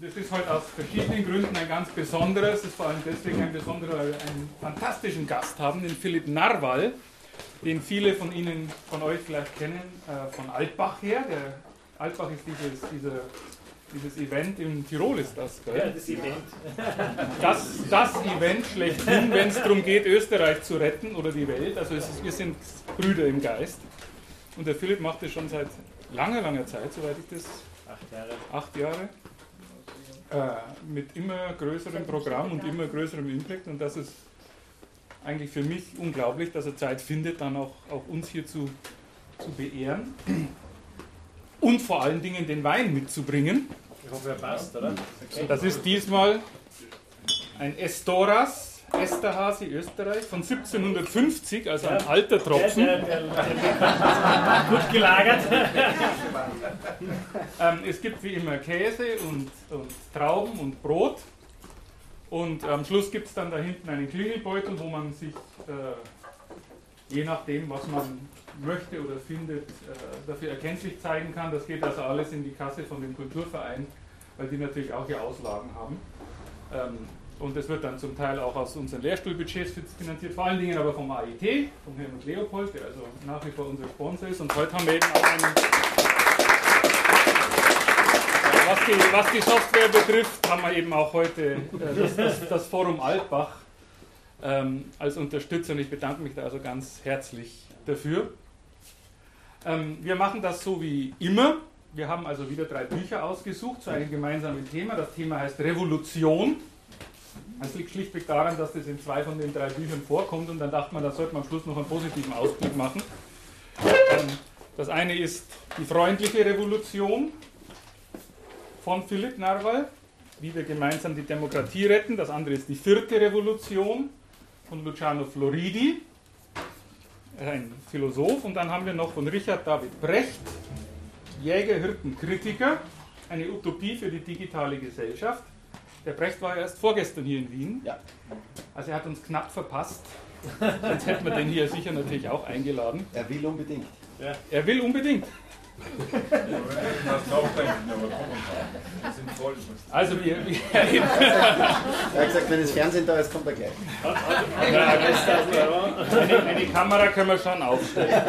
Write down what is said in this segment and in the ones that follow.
Das ist heute aus verschiedenen Gründen ein ganz besonderes. Es ist vor allem deswegen ein besonderer, weil wir einen fantastischen Gast haben, den Philipp Narwal, den viele von Ihnen, von euch vielleicht kennen, äh, von Altbach her. Der Altbach ist dieses, dieser, dieses Event in Tirol ist das, gell? Ja, das Event. Das, das Event schlechthin, wenn es darum geht, Österreich zu retten oder die Welt. Also ist, wir sind Brüder im Geist. Und der Philipp macht das schon seit langer, langer Zeit, soweit ich das Acht Jahre. acht Jahre, äh, mit immer größerem Programm und immer größerem Impact. Und das ist eigentlich für mich unglaublich, dass er Zeit findet, dann auch, auch uns hier zu, zu beehren. Und vor allen Dingen den Wein mitzubringen. Ich hoffe, er passt, oder? Das ist diesmal ein Estoras, Esterhazy Österreich von 1750, also ein alter Tropfen. gut gelagert. Ähm, es gibt wie immer Käse und, und Trauben und Brot. Und am Schluss gibt es dann da hinten einen Klingelbeutel, wo man sich, äh, je nachdem, was man möchte oder findet, äh, dafür erkenntlich zeigen kann. Das geht also alles in die Kasse von dem Kulturverein, weil die natürlich auch hier Auslagen haben. Ähm, und das wird dann zum Teil auch aus unseren Lehrstuhlbudgets finanziert, vor allen Dingen aber vom AIT, vom Helmut Leopold, der also nach wie vor unser Sponsor ist. Und heute haben wir eben auch einen was die, was die Software betrifft, haben wir eben auch heute äh, das, das, das Forum Altbach ähm, als Unterstützer und ich bedanke mich da also ganz herzlich dafür. Ähm, wir machen das so wie immer. Wir haben also wieder drei Bücher ausgesucht zu einem gemeinsamen Thema. Das Thema heißt Revolution. Das liegt schlichtweg daran, dass das in zwei von den drei Büchern vorkommt und dann dachte man, da sollte man am Schluss noch einen positiven Ausblick machen. Ähm, das eine ist die freundliche Revolution von Philipp Narwal, wie wir gemeinsam die Demokratie retten. Das andere ist die vierte Revolution von Luciano Floridi, ein Philosoph. Und dann haben wir noch von Richard David Brecht, Jäger, Hirten, Kritiker, eine Utopie für die digitale Gesellschaft. Der Brecht war erst vorgestern hier in Wien. Ja. Also er hat uns knapp verpasst. Sonst hätten wir den hier sicher natürlich auch eingeladen. Er will unbedingt. Er will unbedingt. Also wir, wir Er hat gesagt, wenn das Fernsehen da ist, kommt er gleich. eine, eine Kamera können wir schon aufstellen.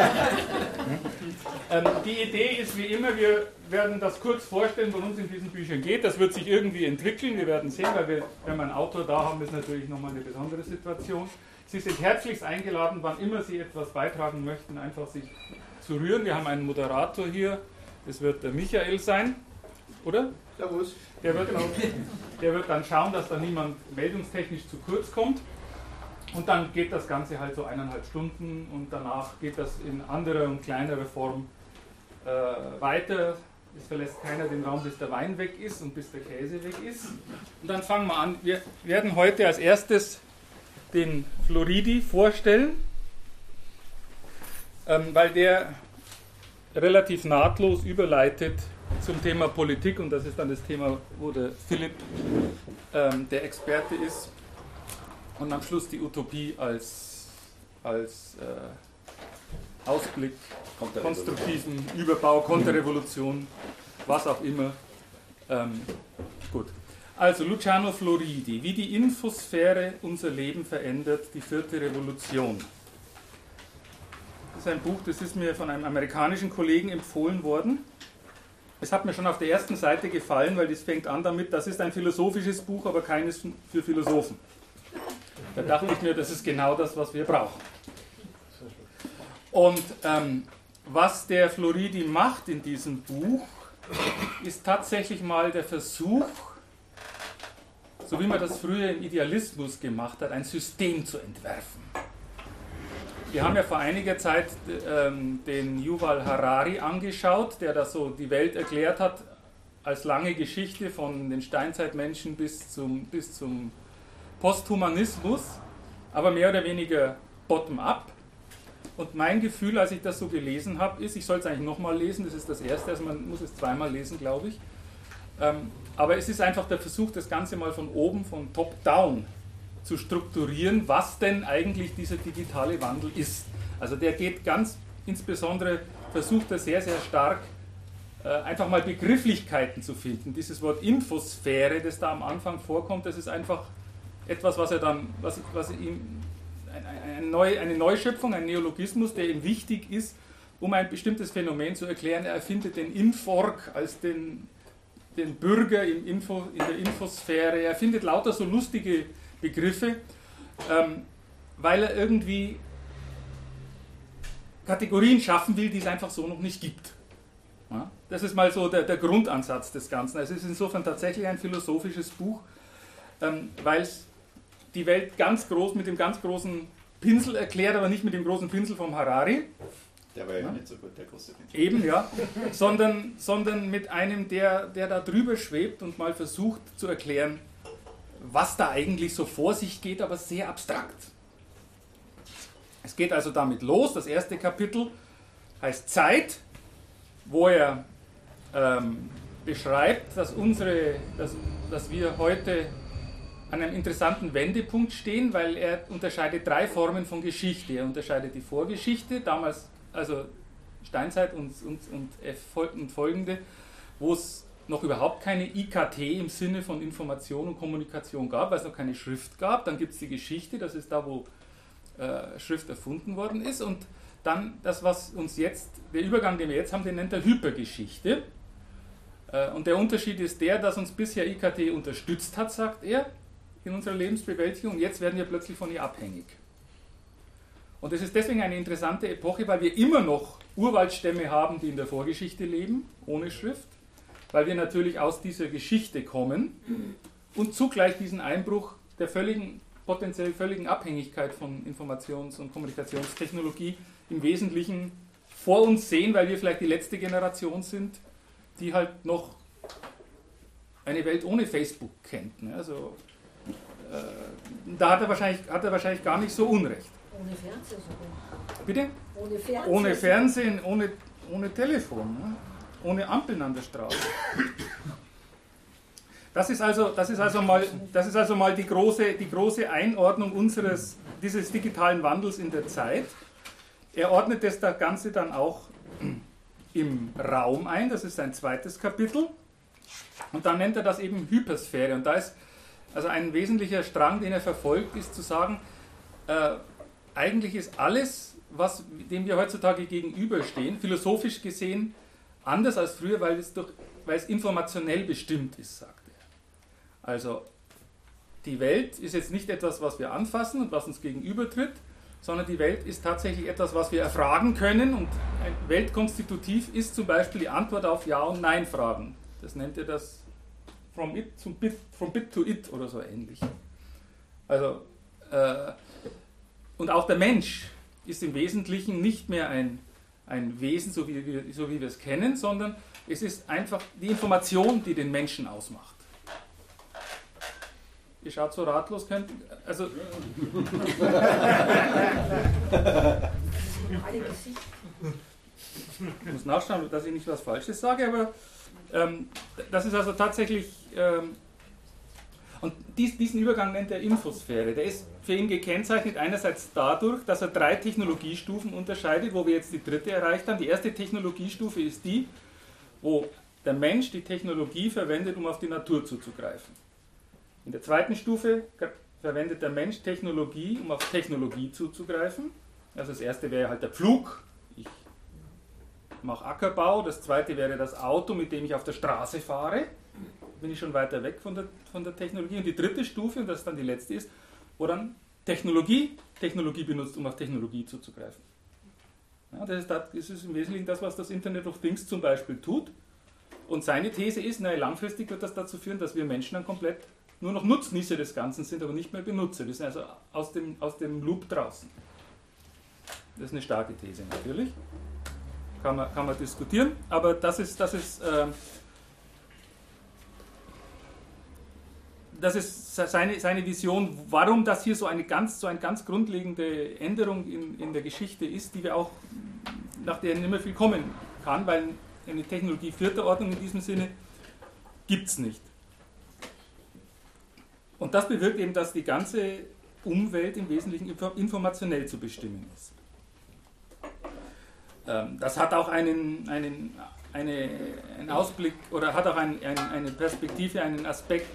Ähm, die Idee ist wie immer, wir werden das kurz vorstellen, worum es in diesen Büchern geht. Das wird sich irgendwie entwickeln. Wir werden sehen, weil wir, wenn wir einen Autor da haben, ist natürlich nochmal eine besondere Situation. Sie sind herzlichst eingeladen, wann immer Sie etwas beitragen möchten, einfach sich zu rühren. Wir haben einen Moderator hier, das wird der Michael sein, oder? Servus. Der wird, auch, der wird dann schauen, dass da niemand meldungstechnisch zu kurz kommt. Und dann geht das Ganze halt so eineinhalb Stunden und danach geht das in anderer und kleinerer Form äh, weiter. Es verlässt keiner den Raum, bis der Wein weg ist und bis der Käse weg ist. Und dann fangen wir an. Wir werden heute als erstes den Floridi vorstellen, ähm, weil der relativ nahtlos überleitet zum Thema Politik und das ist dann das Thema, wo der Philipp ähm, der Experte ist und am Schluss die Utopie als, als äh, Ausblick, konstruktiven Überbau, Konterrevolution, was auch immer. Ähm, gut. Also Luciano Floridi, wie die Infosphäre unser Leben verändert, die vierte Revolution. Ist ein Buch, das ist mir von einem amerikanischen Kollegen empfohlen worden. Es hat mir schon auf der ersten Seite gefallen, weil das fängt an damit, das ist ein philosophisches Buch, aber keines für Philosophen. Da dachte ich mir, das ist genau das, was wir brauchen. Und ähm, was der Floridi macht in diesem Buch, ist tatsächlich mal der Versuch, so wie man das früher im Idealismus gemacht hat, ein System zu entwerfen. Wir haben ja vor einiger Zeit ähm, den Yuval Harari angeschaut, der da so die Welt erklärt hat als lange Geschichte von den Steinzeitmenschen bis zum, bis zum Posthumanismus, aber mehr oder weniger bottom-up. Und mein Gefühl, als ich das so gelesen habe, ist, ich soll es eigentlich nochmal lesen, das ist das Erste, also man muss es zweimal lesen, glaube ich. Ähm, aber es ist einfach der Versuch, das Ganze mal von oben, von top-down zu strukturieren, was denn eigentlich dieser digitale Wandel ist. Also der geht ganz insbesondere, versucht er sehr, sehr stark äh, einfach mal Begrifflichkeiten zu finden. Dieses Wort Infosphäre, das da am Anfang vorkommt, das ist einfach etwas, was er dann, was, was ihm, eine, eine, Neu, eine Neuschöpfung, ein Neologismus, der ihm wichtig ist, um ein bestimmtes Phänomen zu erklären. Er erfindet den Infork als den, den Bürger im Info, in der Infosphäre. Er findet lauter so lustige Begriffe, ähm, weil er irgendwie Kategorien schaffen will, die es einfach so noch nicht gibt. Ja? Das ist mal so der, der, Grundansatz des Ganzen. Also es ist insofern tatsächlich ein philosophisches Buch, ähm, weil es die Welt ganz groß mit dem ganz großen Pinsel erklärt, aber nicht mit dem großen Pinsel vom Harari. Der war ja, ja. nicht so gut, der große Pinsel. Eben, ja. sondern, sondern mit einem, der, der da drüber schwebt und mal versucht zu erklären, was da eigentlich so vor sich geht, aber sehr abstrakt. Es geht also damit los. Das erste Kapitel heißt Zeit, wo er ähm, beschreibt, dass, unsere, dass, dass wir heute an einem interessanten Wendepunkt stehen, weil er unterscheidet drei Formen von Geschichte. Er unterscheidet die Vorgeschichte, damals, also Steinzeit und, und, und, und folgende, wo es noch überhaupt keine IKT im Sinne von Information und Kommunikation gab, weil es noch keine Schrift gab. Dann gibt es die Geschichte, das ist da, wo äh, Schrift erfunden worden ist. Und dann das, was uns jetzt, der Übergang, den wir jetzt haben, den nennt er Hypergeschichte. Äh, und der Unterschied ist der, dass uns bisher IKT unterstützt hat, sagt er, in unserer Lebensbewältigung. Jetzt werden wir plötzlich von ihr abhängig. Und es ist deswegen eine interessante Epoche, weil wir immer noch Urwaldstämme haben, die in der Vorgeschichte leben, ohne Schrift weil wir natürlich aus dieser Geschichte kommen und zugleich diesen Einbruch der völligen, potenziell völligen Abhängigkeit von Informations- und Kommunikationstechnologie im Wesentlichen vor uns sehen, weil wir vielleicht die letzte Generation sind, die halt noch eine Welt ohne Facebook kennt. Ne? Also, äh, da hat er, wahrscheinlich, hat er wahrscheinlich gar nicht so Unrecht. Ohne Fernsehen sogar. Bitte? Ohne Fernsehen. Ohne Fernsehen, ohne, ohne Telefon. Ne? Ohne Ampeln an der Straße. Das ist also, das ist also, mal, das ist also mal die, große, die große Einordnung unseres, dieses digitalen Wandels in der Zeit. Er ordnet das Ganze dann auch im Raum ein, das ist sein zweites Kapitel. Und dann nennt er das eben Hypersphäre. Und da ist also ein wesentlicher Strang, den er verfolgt, ist zu sagen, äh, eigentlich ist alles, was, dem wir heutzutage gegenüberstehen, philosophisch gesehen, Anders als früher, weil es, durch, weil es informationell bestimmt ist, sagt er. Also die Welt ist jetzt nicht etwas, was wir anfassen und was uns gegenübertritt, sondern die Welt ist tatsächlich etwas, was wir erfragen können und weltkonstitutiv ist zum Beispiel die Antwort auf Ja- und Nein-Fragen. Das nennt er das from, it zum bit, from bit to it oder so ähnlich. Also, äh, und auch der Mensch ist im Wesentlichen nicht mehr ein ein Wesen, so wie, wir, so wie wir es kennen, sondern es ist einfach die Information, die den Menschen ausmacht. Ihr schaut so ratlos, könnt, also. ich muss nachschauen, dass ich nicht was Falsches sage, aber ähm, das ist also tatsächlich ähm, und dies, diesen Übergang nennt er Infosphäre. Der ist für ihn gekennzeichnet einerseits dadurch, dass er drei Technologiestufen unterscheidet, wo wir jetzt die dritte erreicht haben. Die erste Technologiestufe ist die, wo der Mensch die Technologie verwendet, um auf die Natur zuzugreifen. In der zweiten Stufe verwendet der Mensch Technologie, um auf Technologie zuzugreifen. Also das erste wäre halt der Pflug. Ich mache Ackerbau. Das zweite wäre das Auto, mit dem ich auf der Straße fahre bin ich schon weiter weg von der, von der Technologie. Und die dritte Stufe, und das dann die letzte ist, wo dann Technologie Technologie benutzt, um auf Technologie zuzugreifen. Ja, das, ist, das ist im Wesentlichen das, was das Internet of Things zum Beispiel tut. Und seine These ist, naja, langfristig wird das dazu führen, dass wir Menschen dann komplett nur noch Nutznießer des Ganzen sind, aber nicht mehr Benutzer. Wir sind also aus dem, aus dem Loop draußen. Das ist eine starke These natürlich. Kann man, kann man diskutieren, aber das ist, das ist äh, das ist seine, seine Vision, warum das hier so eine ganz, so eine ganz grundlegende Änderung in, in der Geschichte ist, die wir auch, nach der nicht mehr viel kommen kann, weil eine Technologie vierter Ordnung in diesem Sinne gibt es nicht. Und das bewirkt eben, dass die ganze Umwelt im Wesentlichen informationell zu bestimmen ist. Ähm, das hat auch einen, einen, eine, einen Ausblick oder hat auch ein, ein, eine Perspektive, einen Aspekt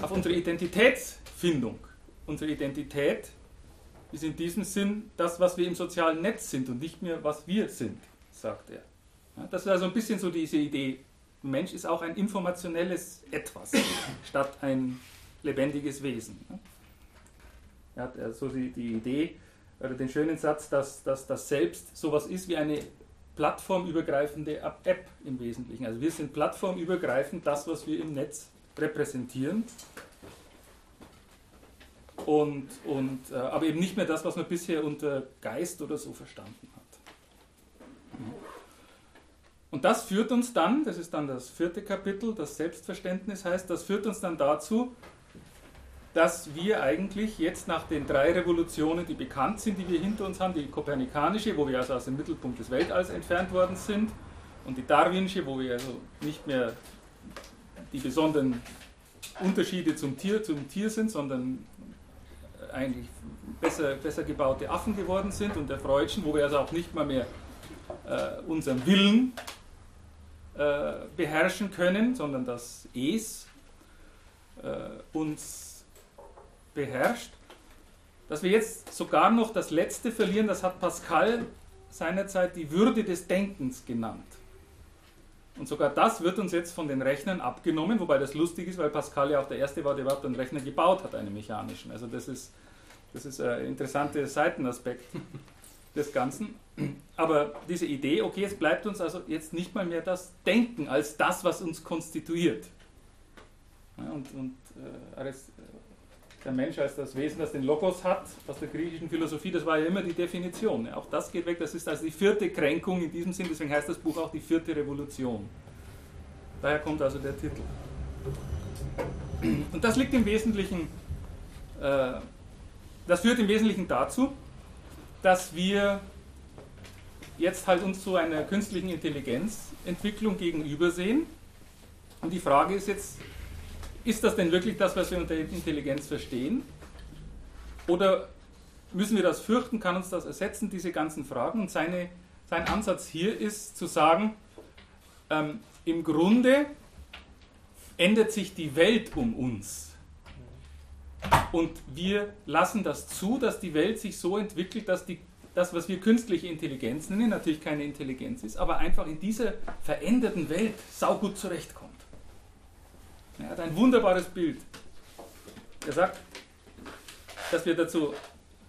auf unsere Identitätsfindung. Unsere Identität ist in diesem Sinn das, was wir im sozialen Netz sind und nicht mehr, was wir sind, sagt er. Ja, das ist also ein bisschen so diese Idee. Mensch ist auch ein informationelles Etwas statt ein lebendiges Wesen. Er hat also die, die Idee oder den schönen Satz, dass, dass das Selbst sowas ist wie eine plattformübergreifende App im Wesentlichen. Also wir sind plattformübergreifend das, was wir im Netz repräsentieren. Und, und, äh, aber eben nicht mehr das, was man bisher unter Geist oder so verstanden hat. Und das führt uns dann, das ist dann das vierte Kapitel, das Selbstverständnis heißt, das führt uns dann dazu, dass wir eigentlich jetzt nach den drei Revolutionen, die bekannt sind, die wir hinter uns haben, die kopernikanische, wo wir also aus dem Mittelpunkt des Weltalls entfernt worden sind, und die darwinsche, wo wir also nicht mehr die besonderen Unterschiede zum Tier, zum Tier sind, sondern eigentlich besser, besser gebaute Affen geworden sind, und der Freudschen, wo wir also auch nicht mal mehr äh, unseren Willen äh, beherrschen können, sondern das Es äh, uns beherrscht, dass wir jetzt sogar noch das Letzte verlieren, das hat Pascal seinerzeit die Würde des Denkens genannt. Und sogar das wird uns jetzt von den Rechnern abgenommen, wobei das lustig ist, weil Pascal ja auch der Erste war, der überhaupt einen Rechner gebaut hat, einen mechanischen. Also das ist, das ist ein interessanter Seitenaspekt des Ganzen. Aber diese Idee, okay, es bleibt uns also jetzt nicht mal mehr das Denken als das, was uns konstituiert. Und und äh, der Mensch als das Wesen, das den Logos hat, aus der griechischen Philosophie, das war ja immer die Definition. Auch das geht weg, das ist also die vierte Kränkung in diesem Sinn, deswegen heißt das Buch auch die vierte Revolution. Daher kommt also der Titel. Und das liegt im Wesentlichen, äh, das führt im Wesentlichen dazu, dass wir jetzt halt uns zu einer künstlichen Intelligenzentwicklung gegenübersehen. Und die Frage ist jetzt, ist das denn wirklich das, was wir unter Intelligenz verstehen? Oder müssen wir das fürchten? Kann uns das ersetzen, diese ganzen Fragen? Und seine, sein Ansatz hier ist zu sagen, ähm, im Grunde ändert sich die Welt um uns. Und wir lassen das zu, dass die Welt sich so entwickelt, dass die, das, was wir künstliche Intelligenz nennen, natürlich keine Intelligenz ist, aber einfach in dieser veränderten Welt saugut zurechtkommt. Er hat ein wunderbares Bild. Er sagt, dass wir dazu,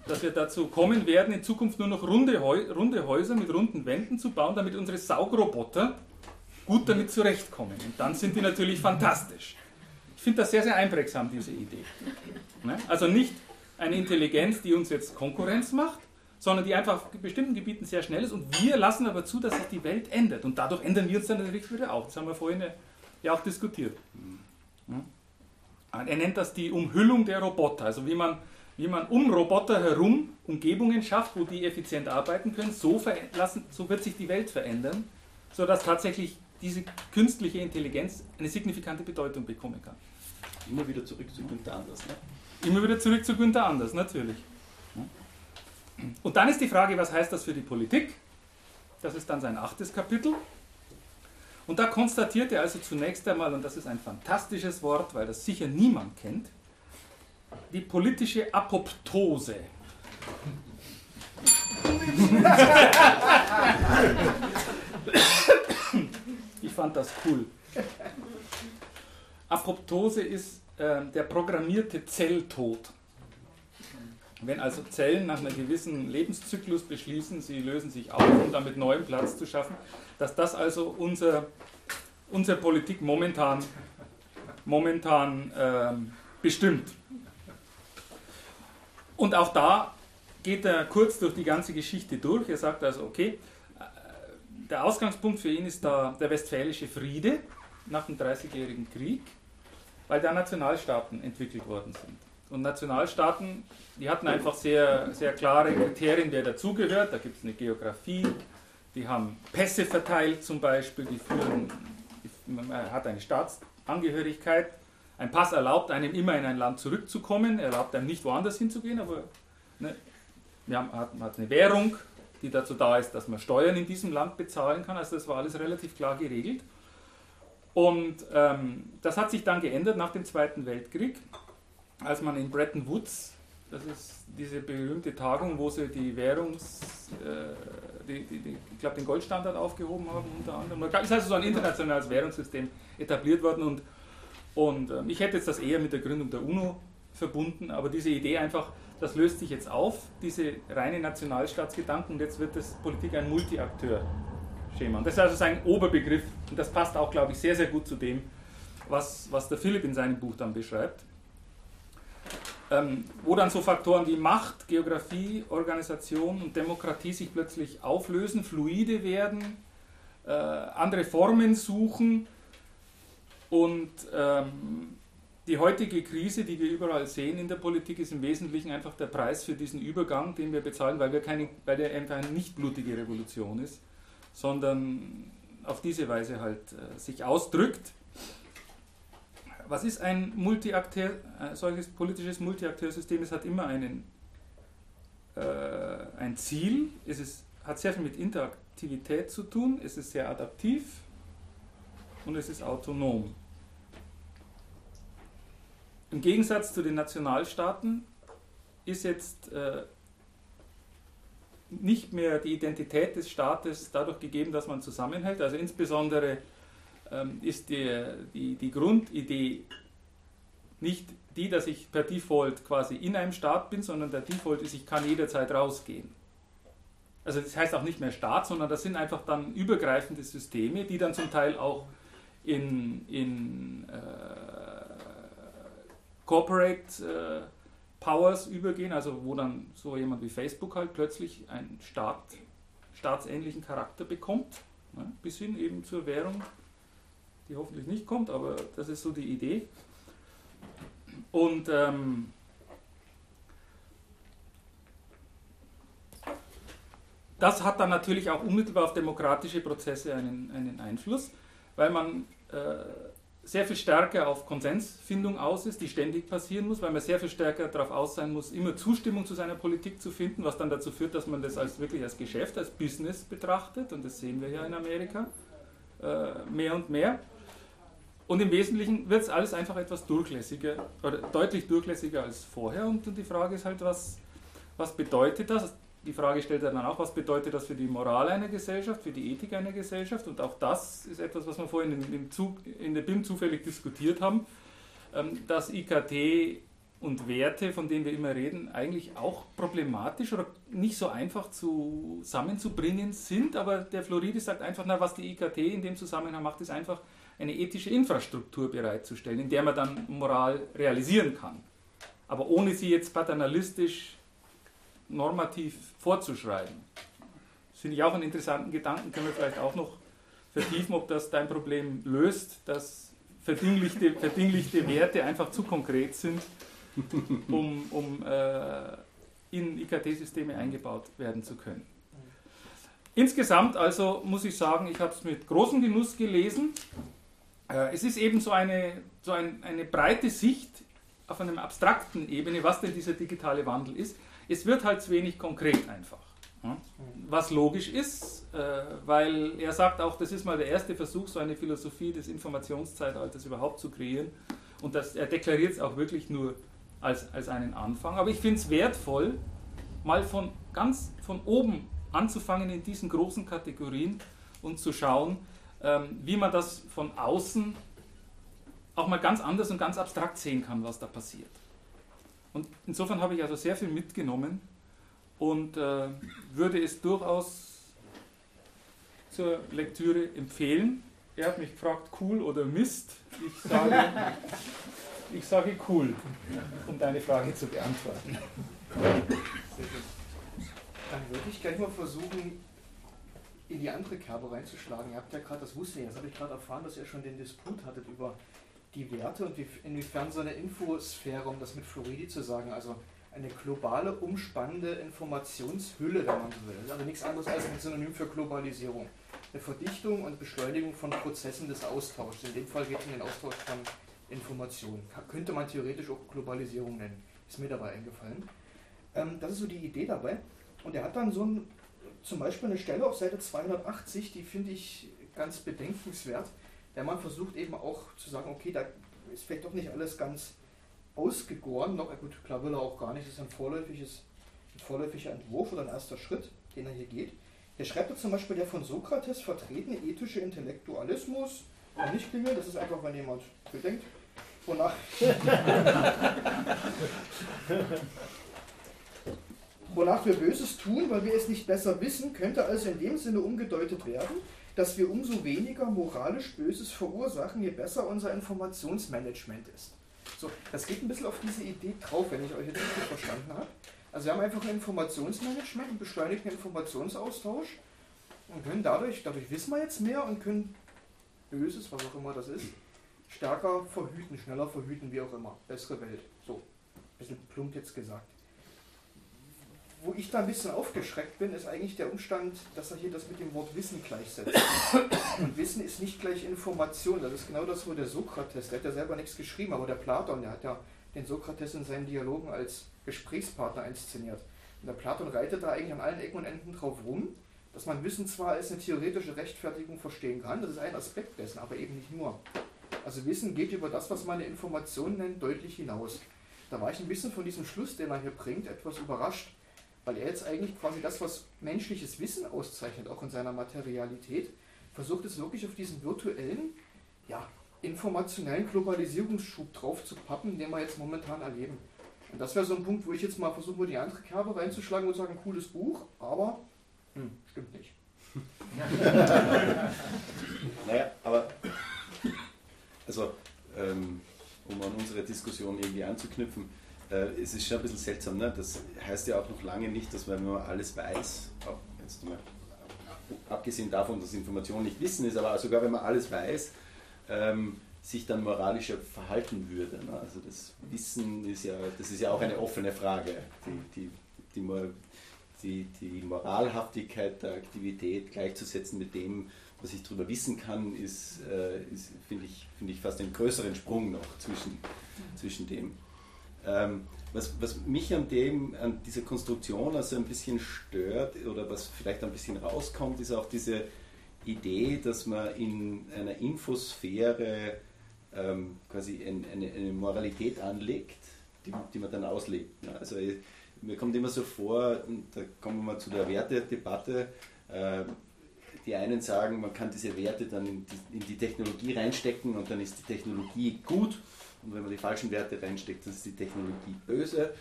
dass wir dazu kommen werden, in Zukunft nur noch runde, runde Häuser mit runden Wänden zu bauen, damit unsere Saugroboter gut damit zurechtkommen. Und dann sind die natürlich fantastisch. Ich finde das sehr, sehr einprägsam, diese Idee. Ne? Also nicht eine Intelligenz, die uns jetzt Konkurrenz macht, sondern die einfach in bestimmten Gebieten sehr schnell ist und wir lassen aber zu, dass sich die Welt ändert. Und dadurch ändern wir uns dann natürlich wieder auch. Das haben wir vorhin ja auch diskutiert. Er nennt das die Umhüllung der Roboter, also wie man, wie man um Roboter herum Umgebungen schafft, wo die effizient arbeiten können, so, lassen, so wird sich die Welt verändern, sodass tatsächlich diese künstliche Intelligenz eine signifikante Bedeutung bekommen kann. Immer wieder zurück zu Günther Anders. Ne? Immer wieder zurück zu Günther Anders, natürlich. Und dann ist die Frage, was heißt das für die Politik? Das ist dann sein achtes Kapitel. Und da konstatiert er also zunächst einmal, und das ist ein fantastisches Wort, weil das sicher niemand kennt, die politische Apoptose. Ich fand das cool. Apoptose ist äh, der programmierte Zelltod. Wenn also Zellen nach einem gewissen Lebenszyklus beschließen, sie lösen sich auf, um damit neuen Platz zu schaffen, dass das also unser, unsere Politik momentan, momentan ähm, bestimmt. Und auch da geht er kurz durch die ganze Geschichte durch. Er sagt also, okay, äh, der Ausgangspunkt für ihn ist da der westfälische Friede nach dem Dreißigjährigen Krieg. weil da Nationalstaaten entwickelt worden sind. Und Nationalstaaten, die hatten einfach sehr, sehr klare Kriterien, wer dazugehört. Da gibt es eine Geografie, die haben Pässe verteilt zum Beispiel, die führen, man hat eine Staatsangehörigkeit. Ein Pass erlaubt einem immer in ein Land zurückzukommen, erlaubt einem nicht woanders hinzugehen, aber ne, hat, hat eine Währung, die dazu da ist, dass man Steuern in diesem Land bezahlen kann. Also das war alles relativ klar geregelt. Und ähm, das hat sich dann geändert nach dem Zweiten Weltkrieg, als man in Bretton Woods, das ist diese berühmte Tagung, wo sie die Währungs, äh, die, die, die, ich glaube den Goldstandard aufgehoben haben unter anderem. Es ist also so ein internationales Währungssystem etabliert worden und, und äh, ich hätte jetzt das eher mit der Gründung der UNO verbunden, aber diese Idee einfach, das löst sich jetzt auf, diese reine Nationalstaatsgedanken, und jetzt wird das Politik ein Multiakteur-Schema. Das ist also sein Oberbegriff, und das passt auch, glaube ich, sehr, sehr gut zu dem, was, was der Philipp in seinem Buch dann beschreibt. Ähm, wo dann so Faktoren wie Macht, Geografie, Organisation und Demokratie sich plötzlich auflösen, fluide werden, äh, andere Formen suchen und ähm, die heutige Krise, die wir überall sehen in der Politik, ist im Wesentlichen einfach der Preis für diesen Übergang, den wir bezahlen, weil, wir keine, weil der einfach eine nicht blutige Revolution ist, sondern auf diese Weise halt äh, sich ausdrückt. Was ist ein Multiakteur, ein solches politisches Multiakteursystem? Es hat immer einen, äh, ein Ziel, es ist, hat sehr viel mit Interaktivität zu tun, es ist sehr adaptiv und es ist autonom. Im Gegensatz zu den Nationalstaaten ist jetzt äh, nicht mehr die Identität des Staates dadurch gegeben, dass man zusammenhält. Also insbesondere ist die, die, die Grundidee nicht die, dass ich per Default quasi in einem Staat bin, sondern der Default ist, ich kann jederzeit rausgehen. Also das heißt auch nicht mehr Staat, sondern das sind einfach dann übergreifende Systeme, die dann zum Teil auch in, in äh, Corporate äh, Powers übergehen, also wo dann so jemand wie Facebook halt plötzlich einen Staat, staatsähnlichen Charakter bekommt, ne, bis hin eben zur Währung, die hoffentlich nicht kommt, aber das ist so die Idee. Und ähm, das hat dann natürlich auch unmittelbar auf demokratische Prozesse einen, einen Einfluss, weil man äh, sehr viel stärker auf Konsensfindung aus ist, die ständig passieren muss, weil man sehr viel stärker darauf aus sein muss, immer Zustimmung zu seiner Politik zu finden, was dann dazu führt, dass man das als wirklich als Geschäft, als Business betrachtet und das sehen wir ja in Amerika äh, mehr und mehr. Und im Wesentlichen wird es alles einfach etwas durchlässiger oder deutlich durchlässiger als vorher und, die Frage ist halt, was, was bedeutet das? die Frage stellt er dann auch, was bedeutet das für die Moral einer Gesellschaft, für die Ethik einer Gesellschaft? Und auch das ist etwas, was wir vorhin in, Zug, in der BIM zufällig diskutiert haben, ähm, dass IKT und Werte, von denen wir immer reden, eigentlich auch problematisch oder nicht so einfach zusammenzubringen sind. Aber der Floridi sagt einfach, na, was die IKT in dem Zusammenhang macht, ist einfach eine ethische Infrastruktur bereitzustellen, in der man dann Moral realisieren kann. Aber ohne sie jetzt paternalistisch normativ vorzuschreiben. Das finde ich auch einen interessanten Gedanken, können wir vielleicht auch noch vertiefen, ob das dein Problem löst, dass verdinglichte, verdinglichte Werte einfach zu konkret sind, um, um äh, in IKT-Systeme eingebaut werden zu können. Insgesamt also muss ich sagen, ich habe es mit großem Genuss gelesen. Äh, es ist eben so eine, so ein, eine breite Sicht auf einer abstrakten Ebene, was denn dieser digitale Wandel ist. Es wird halt zu wenig konkret einfach. Was logisch ist, äh, weil er sagt auch, das ist mal der erste Versuch, so eine Philosophie des Informationszeitalters überhaupt zu kreieren. Und das, er deklariert es auch wirklich nur als, als einen Anfang. Aber ich finde es wertvoll, mal von ganz von oben anzufangen in diesen großen Kategorien und zu schauen, ähm, wie man das von außen auch mal ganz anders und ganz abstrakt sehen kann, was da passiert. Und insofern habe ich also sehr viel mitgenommen und äh, würde es durchaus zur Lektüre empfehlen. Er hat mich gefragt, cool oder Mist. Ich sage, ich sage cool, um deine Frage zu beantworten. Dann würde ich gleich mal versuchen, in die andere Kerbe reinzuschlagen. Ihr habt ja gerade, das wusste ich, das habe ich gerade erfahren, dass ihr schon den Disput hattet über die Werte und wie, inwiefern so eine Infosphäre, um das mit Floridi zu sagen, also eine globale, umspannende Informationshülle, wenn man so will. Also nichts anderes als ein Synonym für Globalisierung. Eine Verdichtung und Beschleunigung von Prozessen des Austauschs. In dem Fall geht es um den Austausch von Informationen. Könnte man theoretisch auch Globalisierung nennen. Ist mir dabei eingefallen. Ähm, das ist so die Idee dabei. Und er hat dann so ein, zum Beispiel eine Stelle auf Seite 280, die finde ich ganz bedenkenswert, der man versucht eben auch zu sagen, okay, da ist vielleicht doch nicht alles ganz ausgegoren, noch, gut, klar will er auch gar nicht, das ist ein vorläufiges, ein vorläufiger Entwurf oder ein erster Schritt, den er hier geht. Hier schreibt er zum Beispiel der von Sokrates vertretene ethische Intellektualismus, noch nicht klingeln, das ist einfach, wenn jemand bedenkt, wonach, wonach wir Böses tun, weil wir es nicht besser wissen, könnte also in dem Sinne umgedeutet werden, dass wir umso weniger moralisch Böses verursachen, je besser unser Informationsmanagement ist. So, das geht ein bisschen auf diese Idee drauf, wenn ich euch jetzt richtig verstanden habe. Also wir haben einfach ein Informationsmanagement, einen beschleunigten Informationsaustausch und können dadurch, dadurch wissen wir jetzt mehr und können Böses, was auch immer das ist, stärker verhüten, schneller verhüten, wie auch immer. Bessere Welt. So, ein bisschen plump jetzt gesagt wo ich da ein bisschen aufgeschreckt bin, ist eigentlich der Umstand, dass er hier das mit dem Wort Wissen gleichsetzt. Und Wissen ist nicht gleich Information. Das ist genau das, wo der Sokrates, der hat ja selber nichts geschrieben, aber der Platon, der hat ja den Sokrates in seinen Dialogen als Gesprächspartner inszeniert. Und der Platon reitet da eigentlich an allen Ecken und Enden drauf rum, dass man Wissen zwar als eine theoretische Rechtfertigung verstehen kann, das ist ein Aspekt dessen, aber eben nicht nur. Also Wissen geht über das, was man eine Information nennt, deutlich hinaus. Da war ich ein bisschen von diesem Schluss, den er hier bringt, etwas überrascht weil er jetzt eigentlich quasi das, was menschliches Wissen auszeichnet, auch in seiner Materialität, versucht es wirklich auf diesen virtuellen, ja, informationellen Globalisierungsschub drauf zu pappen, den wir jetzt momentan erleben. Und das wäre so ein Punkt, wo ich jetzt mal versuche, die andere Kerbe reinzuschlagen und sagen, cooles Buch, aber hm, stimmt nicht. naja, aber also um an unsere Diskussion irgendwie anzuknüpfen, äh, es ist schon ein bisschen seltsam. Ne? Das heißt ja auch noch lange nicht, dass wenn man alles weiß, jetzt mal, abgesehen davon, dass Information nicht Wissen ist, aber sogar wenn man alles weiß, ähm, sich dann moralischer verhalten würde. Ne? Also das Wissen ist ja, das ist ja auch eine offene Frage. Die, die, die, die, die Moralhaftigkeit der Aktivität gleichzusetzen mit dem, was ich darüber wissen kann, ist, äh, ist finde ich, find ich fast einen größeren Sprung noch zwischen, zwischen dem. Ähm, was, was, mich an, dem, an dieser Konstruktion also ein bisschen stört oder was vielleicht ein bisschen rauskommt, ist auch diese Idee, dass man in einer Infosphäre ähm, quasi eine, eine, eine, Moralität anlegt, die, die man dann auslegt. Ne? Also mir kommt immer so vor, da kommen wir mal zu der Wertedebatte, äh, die einen sagen, man kann diese Werte dann in die, in die Technologie reinstecken und dann ist die Technologie gut und wenn man die falschen Werte reinsteckt, dann ist die Technologie böse.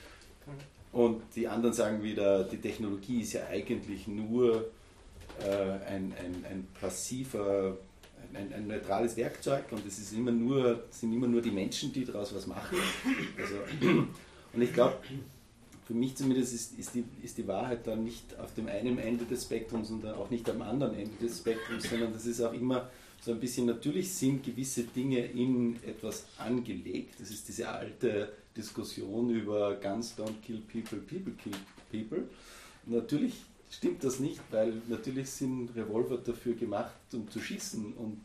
Und die anderen sagen wieder, die Technologie ist ja eigentlich nur äh, ein, ein, ein passiver, ein, ein, neutrales Werkzeug und es ist immer nur, sind immer nur die Menschen, die daraus was machen. Also, und ich glaube, für mich zumindest ist, ist, die, ist die Wahrheit dann nicht auf dem einen Ende des Spektrums und auch nicht am anderen Ende des Spektrums, sondern das ist auch immer so ein bisschen, natürlich sind gewisse Dinge in etwas angelegt. Das ist diese alte Diskussion über Guns don't kill people, people kill people. Natürlich stimmt das nicht, weil natürlich sind Revolver dafür gemacht, um zu schießen und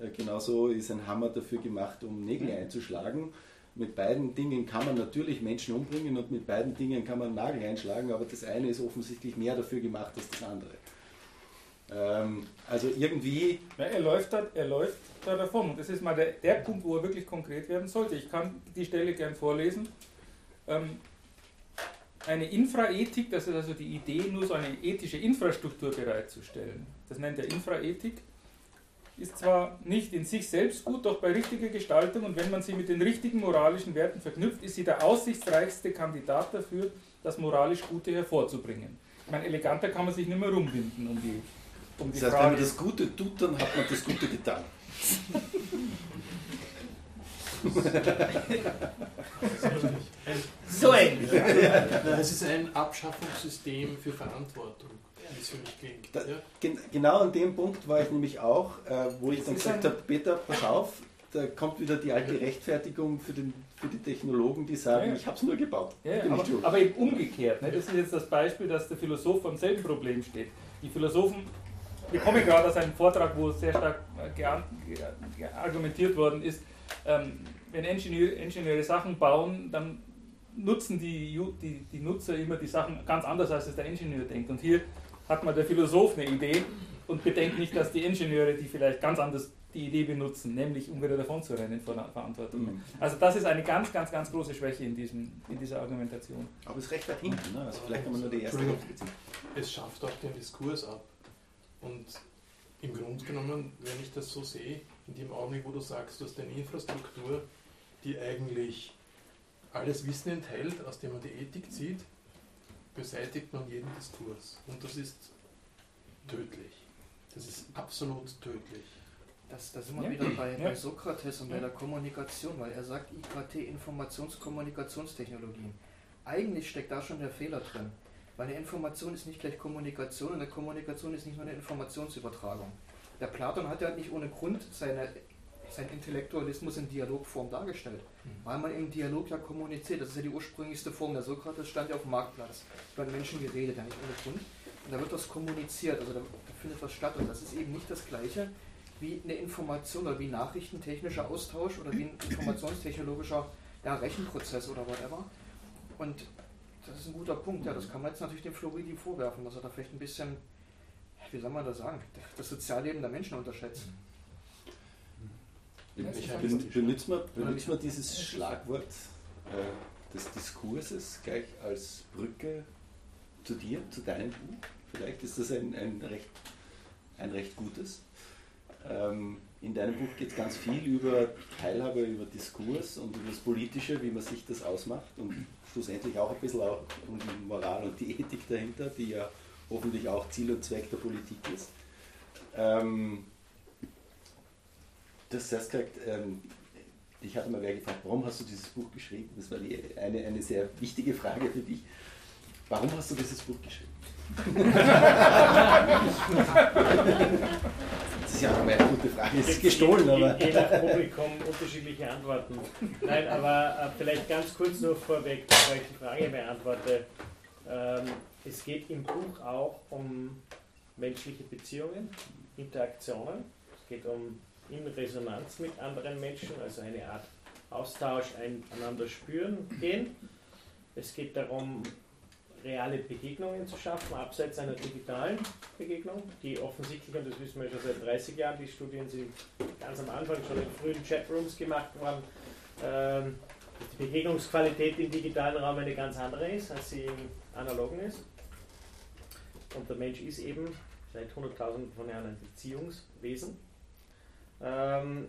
äh, genauso ist ein Hammer dafür gemacht, um Nägel einzuschlagen. Mit beiden Dingen kann man natürlich Menschen umbringen und mit beiden Dingen kann man Nagel einschlagen, aber das eine ist offensichtlich mehr dafür gemacht als das andere. Ähm, also irgendwie. Ja, er, läuft da, er läuft da davon. Und das ist mal der, der Punkt, wo er wirklich konkret werden sollte. Ich kann die Stelle gern vorlesen. Ähm, eine Infraethik, das ist also die Idee, nur so eine ethische Infrastruktur bereitzustellen. Das nennt er Infraethik. Ist zwar nicht in sich selbst gut, doch bei richtiger Gestaltung und wenn man sie mit den richtigen moralischen Werten verknüpft, ist sie der aussichtsreichste Kandidat dafür, das moralisch Gute hervorzubringen. Ich meine, eleganter kann man sich nicht mehr rumbinden um die um das heißt, Frage. wenn man das Gute tut, dann hat man das Gute getan. so ähnlich. Es ist ein Abschaffungssystem für Verantwortung, es für mich klingt. Da, gen genau an dem Punkt war ich nämlich auch, äh, wo ich dann gesagt habe, Peter, pass auf, da kommt wieder die alte Rechtfertigung für, den, für die Technologen, die sagen, Ja. ich habe es nur gebaut. Ja, aber, aber eben umgekehrt. Ne? Das ist jetzt das Beispiel, dass der Philosoph vor demselben Problem steht. Die Philosophen, wir kommen gerade aus einem Vortrag, wo sehr stark äh, argumentiert worden ist, ähm, wenn Ingenieur, Ingenieure Sachen bauen, dann nutzen die, die, die Nutzer immer die Sachen ganz anders, als es der Ingenieur denkt. Und hier hat mal der Philosoph eine Idee und bedenkt nicht, dass die Ingenieure die vielleicht ganz anders die Idee benutzen, nämlich um wieder davon zu rennen vor der Verantwortung. Mhm. Also das ist eine ganz, ganz, ganz große Schwäche in, diesem, in dieser Argumentation. Aber es recht weit hinten. Ne? Also vielleicht kann man nur die erste. Es schafft auch den Diskurs ab. Und im Grunde genommen, wenn ich das so sehe, in dem Augenblick, wo du sagst, du hast eine Infrastruktur, die eigentlich alles Wissen enthält, aus dem man die Ethik zieht, beseitigt man jeden Diskurs. Und das ist tödlich. Das ist absolut tödlich. Das, da sind wir Ja. wieder bei, Ja. bei Sokrates und bei Ja. der Kommunikation, weil er sagt IKT, Informationskommunikationstechnologien. Eigentlich steckt da schon der Fehler drin. Weil eine Information ist nicht gleich Kommunikation und eine Kommunikation ist nicht nur eine Informationsübertragung. Der Platon hat ja nicht ohne Grund seine, seinen Intellektualismus in Dialogform dargestellt. Weil man im Dialog ja kommuniziert. Das ist ja die ursprünglichste Form. Der Sokrates stand ja auf dem Marktplatz. Über Menschen geredet, ja nicht ohne Grund. Und da wird das kommuniziert, also da, findet was statt. Und das ist eben nicht das Gleiche wie eine Information oder wie nachrichtentechnischer Austausch oder wie ein informationstechnologischer ja, Rechenprozess oder whatever. Und das ist ein guter Punkt. Ja, das kann man jetzt natürlich dem Floridi vorwerfen, dass er da vielleicht ein bisschen, wie soll man das sagen, das Sozialleben der Menschen unterschätzt. Ben- Benutzt man, benutzt man dieses Schlagwort äh, des Diskurses gleich als Brücke zu dir, zu deinem Buch? Vielleicht ist das ein, ein, recht, ein recht gutes. Ähm, in deinem Buch geht es ganz viel über Teilhabe, über Diskurs und über das Politische, wie man sich das ausmacht und schlussendlich auch ein bisschen auch um die Moral und die Ethik dahinter, die ja hoffentlich auch Ziel und Zweck der Politik ist. Ähm, zuerst gesagt, ähm, ich hatte mal wer gefragt, warum hast du dieses Buch geschrieben? Das war eine, eine sehr wichtige Frage für dich. Warum hast du dieses Buch geschrieben? Das ist ja auch eine gute Frage, es ist gestohlen, je, aber. Je, nach Publikum unterschiedliche Antworten. Nein, aber äh, vielleicht ganz kurz nur vorweg, bevor ich die Frage beantworte. Ähm, es geht im Buch auch um menschliche Beziehungen, Interaktionen. Es geht um in Resonanz mit anderen Menschen, also eine Art Austausch, ein, einander spüren gehen. Es geht darum, reale Begegnungen zu schaffen, abseits einer digitalen Begegnung, die offensichtlich, und das wissen wir schon seit 30 Jahren, die Studien sind ganz am Anfang schon in frühen Chatrooms gemacht worden, ähm, dass die Begegnungsqualität im digitalen Raum eine ganz andere ist, als sie im analogen ist. Und der Mensch ist eben seit hunderttausenden von Jahren ein Beziehungswesen. Ähm,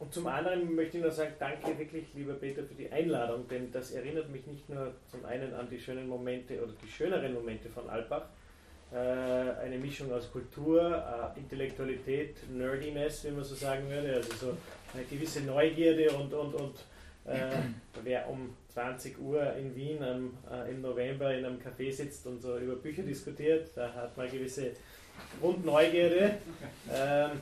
und zum anderen möchte ich nur sagen, danke wirklich, lieber Peter, für die Einladung, denn das erinnert mich nicht nur zum einen an die schönen Momente oder die schöneren Momente von Alpbach, äh, eine Mischung aus Kultur, äh, Intellektualität, Nerdiness, wie man so sagen würde, also so eine gewisse Neugierde und, und, und äh, wer um 20 Uhr in Wien am, äh, im November in einem Café sitzt und so über Bücher diskutiert, da hat man eine gewisse Grundneugierde. Ähm,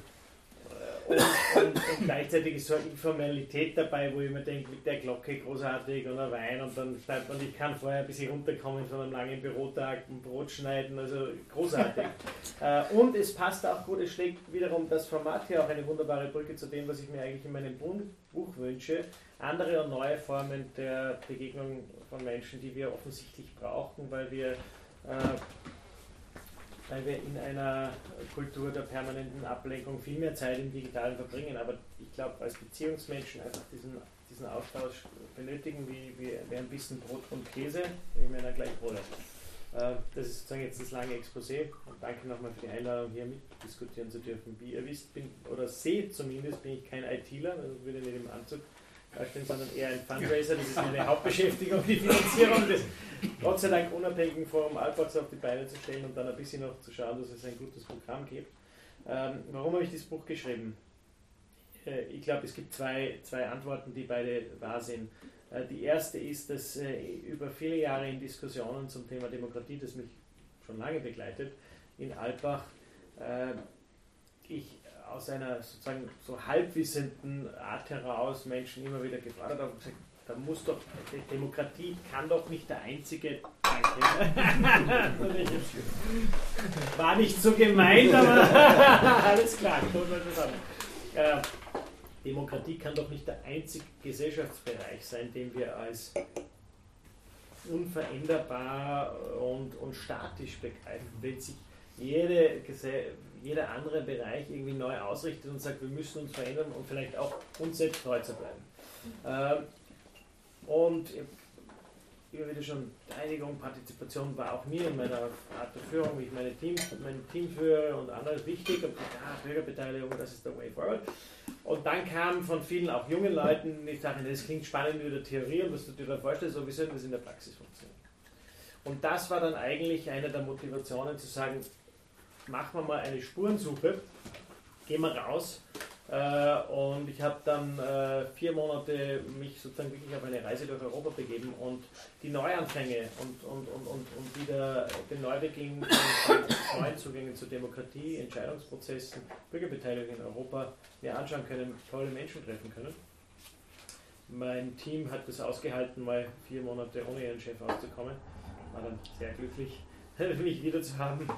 und, und, und, gleichzeitig ist so eine Informalität dabei, wo ich mir denke, mit der Glocke großartig und ein Wein und dann schreibt man, ich kann vorher ein bisschen runterkommen von einem langen Bürotag, ein Brot schneiden, also großartig. äh, und es passt auch gut, es schlägt wiederum das Format hier auch eine wunderbare Brücke zu dem, was ich mir eigentlich in meinem Buch wünsche. Andere und neue Formen der Begegnung von Menschen, die wir offensichtlich brauchen, weil wir äh, weil wir in einer Kultur der permanenten Ablenkung viel mehr Zeit im Digitalen verbringen. Aber ich glaube, als Beziehungsmenschen einfach diesen, diesen Austausch benötigen, wie, wie, ein bisschen Brot und Käse, ich mir dann gleich Brot. Äh, das ist sozusagen jetzt das lange Exposé und danke nochmal für die Einladung, hier mitdiskutieren zu dürfen. Wie ihr wisst, bin, oder seht zumindest, bin ich kein ITler, also würde nicht im Anzug darstellen, sondern eher ein Fundraiser. Das ist meine Hauptbeschäftigung, die Finanzierung des Gott sei Dank unabhängigen Forum Alpbachs auf die Beine zu stellen und dann ein bisschen noch zu schauen, dass es ein gutes Programm gibt. Ähm, warum habe ich das Buch geschrieben? Äh, ich glaube, es gibt zwei, zwei Antworten, die beide wahr sind. Äh, die erste ist, dass äh, über viele Jahre in Diskussionen zum Thema Demokratie, das mich schon lange begleitet, in Alpbach, äh, ich aus einer sozusagen so halbwissenden Art heraus Menschen immer wieder gefordert habe und gesagt, da muss doch, Demokratie kann doch nicht der einzige. War nicht so gemeint, aber alles klar, wir das an. Äh, Demokratie kann doch nicht der einzige Gesellschaftsbereich sein, den wir als unveränderbar und, und statisch begreifen. Wenn sich jede, jeder andere Bereich irgendwie neu ausrichtet und sagt, wir müssen uns verändern und vielleicht auch uns selbst treu zu bleiben. Ähm, und immer wieder schon Beteiligung, Partizipation war auch mir in meiner Art der Führung, wie ich meine Team, mein Team führe und anderes wichtig. Und ja, Bürgerbeteiligung, das ist der Way Forward. Und dann kam von vielen auch jungen Leuten die Sache, das klingt spannend in der Theorie und was du dir da vorstellst, so wie soll das in der Praxis funktionieren? Und das war dann eigentlich eine der Motivationen zu sagen, machen wir mal eine Spurensuche, gehen wir raus äh, und ich habe dann äh, vier Monate mich sozusagen wirklich auf eine Reise durch Europa begeben und die Neuanfänge und, und, und, und, und wieder den Neubeginn von neuen Zugängen zur Demokratie, Entscheidungsprozessen, Bürgerbeteiligung in Europa mir anschauen können, tolle Menschen treffen können. Mein Team hat es ausgehalten, mal vier Monate ohne ihren Chef auszukommen. War dann sehr glücklich, mich wieder zu haben.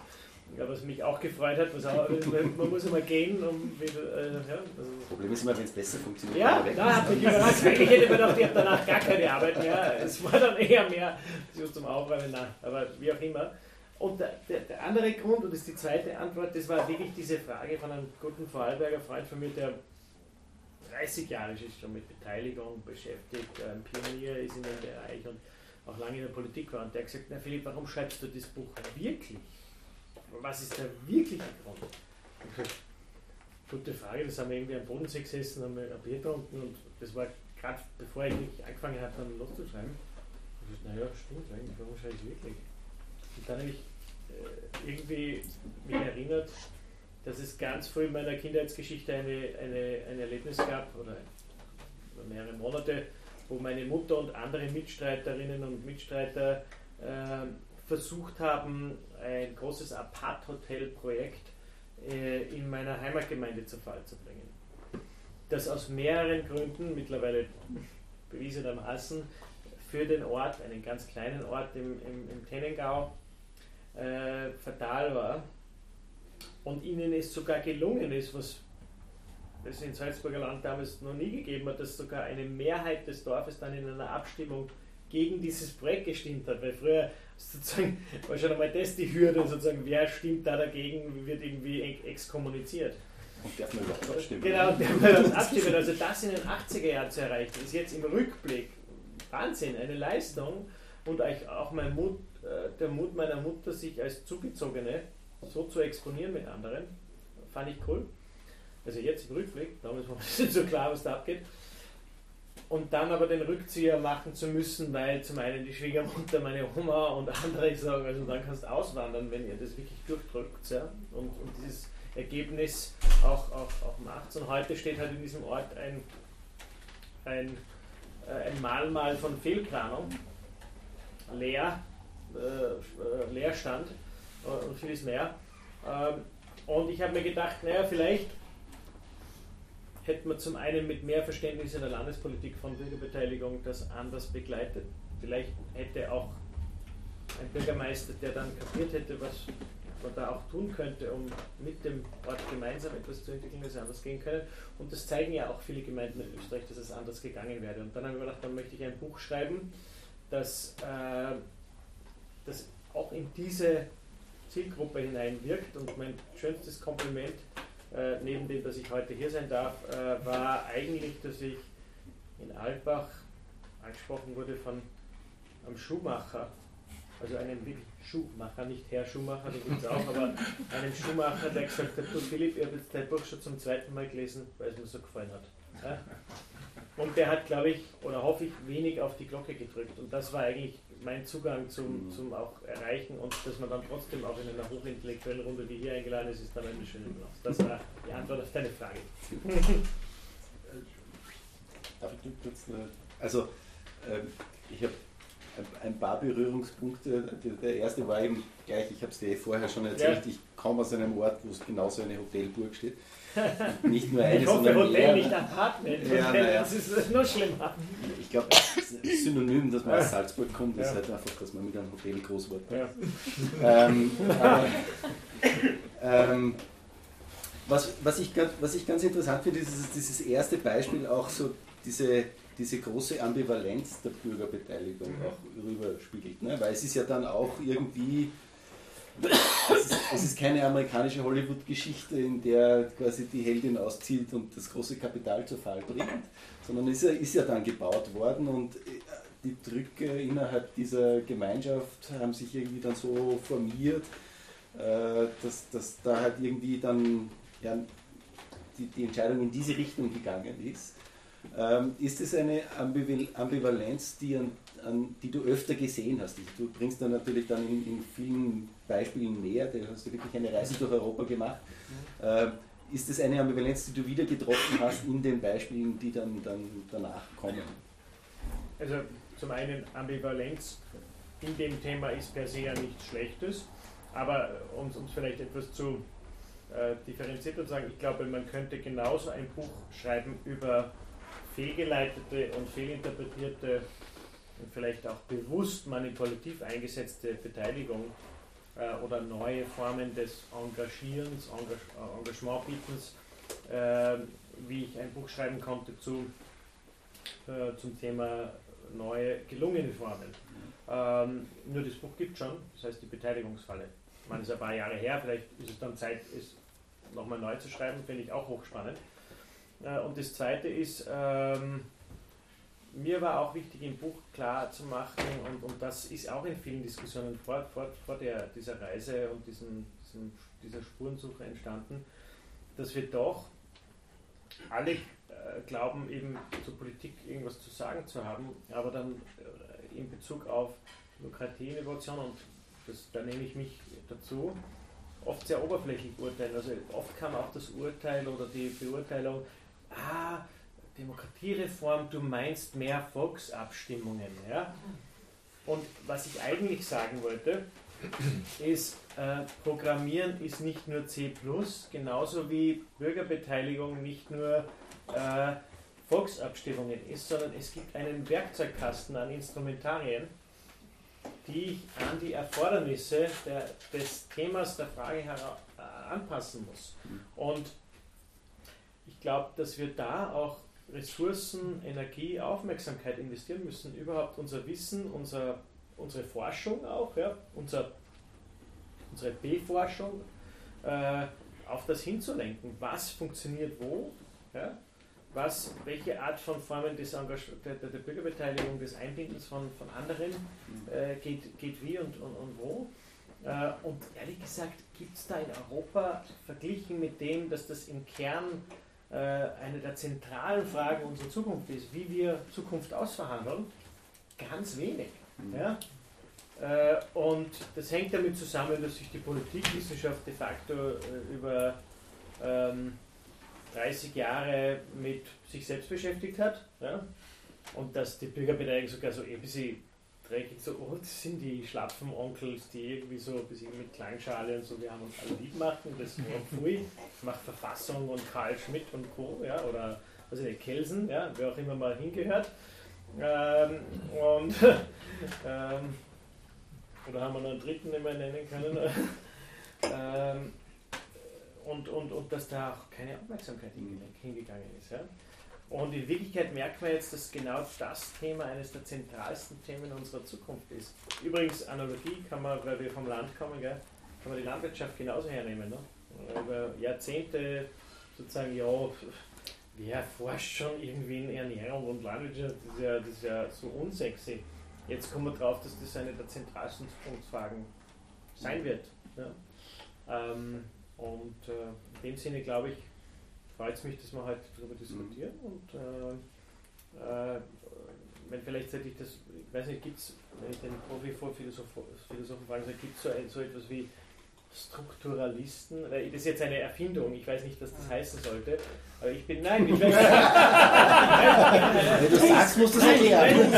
Ja, was mich auch gefreut hat, was auch, man muss immer gehen, um wieder. Äh, ja, also Problem ist immer, wenn es besser funktioniert. Ja, da hat mich überrascht. Eigentlich hätte man gedacht, ich habe danach gar keine Arbeit mehr. Es war dann eher mehr so zum Aufräumen, nein, aber wie auch immer. Und der, der, der, andere Grund, und das ist die zweite Antwort, das war wirklich diese Frage von einem guten Vorarlberger Freund von mir, der 30 Jahre ist schon mit Beteiligung beschäftigt, ein Pionier ist in dem Bereich und auch lange in der Politik war. Und der hat gesagt, na Philipp, warum schreibst du das Buch wirklich? Was ist der wirkliche Grund? Gute Frage, das haben wir irgendwie am Bodensee gesessen, haben wir ein Bier getrunken und das war gerade bevor ich angefangen habe, dann loszuschreiben. Dachte, naja, stimmt eigentlich, warum schreibe ich wirklich? Und dann habe ich äh, irgendwie mich erinnert, dass es ganz früh in meiner Kindheitsgeschichte eine, eine, ein Erlebnis gab, oder mehrere Monate, wo meine Mutter und andere Mitstreiterinnen und Mitstreiter äh, versucht haben, ein großes Apart-Hotel-Projekt äh, in meiner Heimatgemeinde zu Fall zu bringen. Das aus mehreren Gründen, mittlerweile bewiesenermaßen, für den Ort, einen ganz kleinen Ort im, im, im Tennengau, äh, fatal war. Und ihnen es sogar gelungen ist, was es in Salzburger Land damals noch nie gegeben hat, dass sogar eine Mehrheit des Dorfes dann in einer Abstimmung gegen dieses Projekt gestimmt hat. Weil früher sozusagen war schon einmal das die Hürde, sozusagen, wer stimmt da dagegen, wird irgendwie exkommuniziert. Und darf man überhaupt abstimmen? Genau, darf man überhaupt abstimmen. Also das in den 80er Jahren zu erreichen, ist jetzt im Rückblick Wahnsinn, eine Leistung und auch mein Mut, äh, der Mut meiner Mutter, sich als Zugezogene so zu exponieren mit anderen, fand ich cool. Also jetzt im Rückblick, damals war es nicht so klar, was da abgeht und dann aber den Rückzieher machen zu müssen, weil zum einen die Schwiegermutter, meine Oma und andere sagen, also dann kannst du auswandern, wenn ihr das wirklich durchdrückt ja? und, und dieses Ergebnis auch, auch, auch macht. Und heute steht halt in diesem Ort ein, ein, äh, ein Mahlmal von Fehlplanung, leer, äh, äh Leerstand äh, und vieles mehr. Ähm, und ich habe mir gedacht, naja, vielleicht hätte man zum einen mit mehr Verständnis in der Landespolitik von Bürgerbeteiligung das anders begleitet. Vielleicht hätte auch ein Bürgermeister, der dann kapiert hätte, was man da auch tun könnte, um mit dem Ort gemeinsam etwas zu entwickeln, das anders gehen können. Und das zeigen ja auch viele Gemeinden in Österreich, dass es anders gegangen wäre. Und dann habe ich mir gedacht, dann möchte ich ein Buch schreiben, das, äh, das auch in diese Zielgruppe hineinwirkt. Und mein schönstes Kompliment äh, neben dem, dass ich heute hier sein darf, äh, war eigentlich, dass ich in Altbach angesprochen wurde von einem Schuhmacher, also einem Schuhmacher, nicht Herr Schuhmacher, den gibt es auch, aber einem Schuhmacher, der gesagt hat, du Philipp, ich habe jetzt dein Buch schon zum zweiten Mal gelesen, weil es mir so gefallen hat. Ja? Und der hat, glaube ich, oder hoffe ich, wenig auf die Glocke gedrückt. Und das war eigentlich mein Zugang zum, mhm. zum auch Erreichen und dass man dann trotzdem auch in einer hochintellektuellen Runde wie hier eingeladen ist, ist dann eine schöne Balance. Das war die Antwort auf deine Frage. Darf ich kurz eine, Also, ähm, ich habe ein- ein paar Berührungspunkte. Der- Der erste war eben gleich, ich habe es dir vorher schon erzählt, ich komme aus einem Ort, wo es genauso eine Hotelburg steht. Nicht nur eine, Ich hoffe, sondern Hotel, mehr. nicht Apartment. Ja, naja. Das ist noch schlimmer. Ich glaube, das Synonym, dass man aus Salzburg kommt, ist Ja. halt einfach, dass man mit einem Hotel groß wird. Ja. Ähm, aber, ähm, was, was, ich ganz, was ich ganz interessant finde, ist dieses, dieses erste Beispiel auch so diese, diese große Ambivalenz der Bürgerbeteiligung auch rüberspiegelt. Ne? Weil es ist ja dann auch irgendwie, es ist, es ist keine amerikanische Hollywood-Geschichte, in der quasi die Heldin auszieht und das große Kapital zu Fall bringt, sondern ist ja, ist ja dann gebaut worden und äh, die Drücke innerhalb dieser Gemeinschaft haben sich irgendwie dann so formiert, äh, dass, dass da halt irgendwie dann ja, die, die Entscheidung in diese Richtung gegangen ist. Ähm, ist es eine Ambival- Ambivalenz, die, an, die du öfter gesehen hast? Du bringst dann natürlich dann in, in vielen Beispielen näher, du hast ja wirklich eine Reise durch Europa gemacht. Ähm, ist es eine Ambivalenz, die du wieder getroffen hast in den Beispielen, die dann, dann danach kommen? Also zum einen Ambivalenz in dem Thema ist per se ja nichts Schlechtes, aber um es vielleicht etwas zu äh, differenziert und sagen, ich glaube, man könnte genauso ein Buch schreiben über fehlgeleitete und fehlinterpretierte und vielleicht auch bewusst manipulativ eingesetzte Beteiligung äh, oder neue Formen des Engagierens, Engag äh, Engagementbietens, äh, wie ich ein Buch schreiben konnte zu, äh, zum Thema neue gelungene Formen. Ähm, nur das Buch gibt schon, das heißt die Beteiligungsfalle. Ich meine, es ist ein paar Jahre her, vielleicht ist es dann Zeit, es nochmal neu zu schreiben, finde ich auch hochspannend. Äh, und das Zweite ist, ähm, mir war auch wichtig, im Buch klar zu machen, und, und das ist auch in vielen Diskussionen vor, vor, vor der, dieser Reise und diesem, diesem, dieser Spurensuche entstanden, dass wir doch alle äh, glauben, eben zur Politik irgendwas zu sagen zu haben, aber dann äh, in Bezug auf Demokratie, Innovation und das, da nehme ich mich dazu, oft sehr oberflächlich urteilen. Also oft kam auch das Urteil oder die Beurteilung, ah, Demokratiereform, du meinst mehr Volksabstimmungen. Ja? Und was ich eigentlich sagen wollte, ist, äh, Programmieren ist nicht nur C, genauso wie Bürgerbeteiligung nicht nur äh, Volksabstimmungen ist, sondern es gibt einen Werkzeugkasten an Instrumentarien, die ich an die Erfordernisse der, des Themas der Frage äh, anpassen muss. Und ich glaube, dass wir da auch Ressourcen, Energie, Aufmerksamkeit investieren müssen, überhaupt unser Wissen, unser, unsere Forschung auch, ja, unser, unsere B-Forschung äh, auf das hinzulenken. Was funktioniert wo? Ja? Was, welche Art von Formen des Engage der, der, Bürgerbeteiligung, des Einbindens von, von anderen äh, geht, geht wie und, und, und wo? Äh, und ehrlich gesagt, gibt es da in Europa, verglichen mit dem, dass das im Kern eine der zentralen Fragen unserer Zukunft ist, wie wir Zukunft ausverhandeln, ganz wenig. Ja? Äh, und das hängt damit zusammen, dass sich die Politikwissenschaft de facto äh, über ähm, 30 Jahre mit sich selbst beschäftigt hat ja? und dass die Bürgerbeteiligung sogar so ein bisschen dreckig so, oh, das sind die schlappen Onkels, die irgendwie so ein bisschen mit Klangschale und so, wir haben uns alle lieb gemacht und das war pfui, macht Verfassung und Karl Schmidt und Co. Ja? oder was nicht, Kelsen, ja? wer auch immer mal hingehört. Ähm, und ähm, oder haben wir noch einen dritten, den wir nennen können? ähm, und, und, und dass da auch keine Aufmerksamkeit hinge- hingegangen ist. Ja? Und in Wirklichkeit merkt man jetzt, dass genau das Thema eines der zentralsten Themen unserer Zukunft ist. Übrigens, Analogie kann man, weil wir vom Land kommen, gell, kann man die Landwirtschaft genauso hernehmen. Ne? Über Jahrzehnte sozusagen, ja, wer forscht schon irgendwie in Ernährung und Landwirtschaft, das ist ja, das ist ja so unsexy. Jetzt kommen wir drauf, dass das eine der zentralsten Zukunftsfragen sein wird. Ja? Ähm, und äh, in dem Sinne glaube ich, freut es mich, dass wir heute darüber diskutieren. Und äh, äh, wenn vielleicht sollte ich das, ich weiß nicht, gibt es, wenn ich den Profi-Philosophen fragen soll, gibt es so, ein- so etwas wie Strukturalisten, weil das ist jetzt eine Erfindung, ich weiß nicht, was das heißen sollte, aber ich bin, nein, ich weiß Wenn du sagst, musst du es erklären.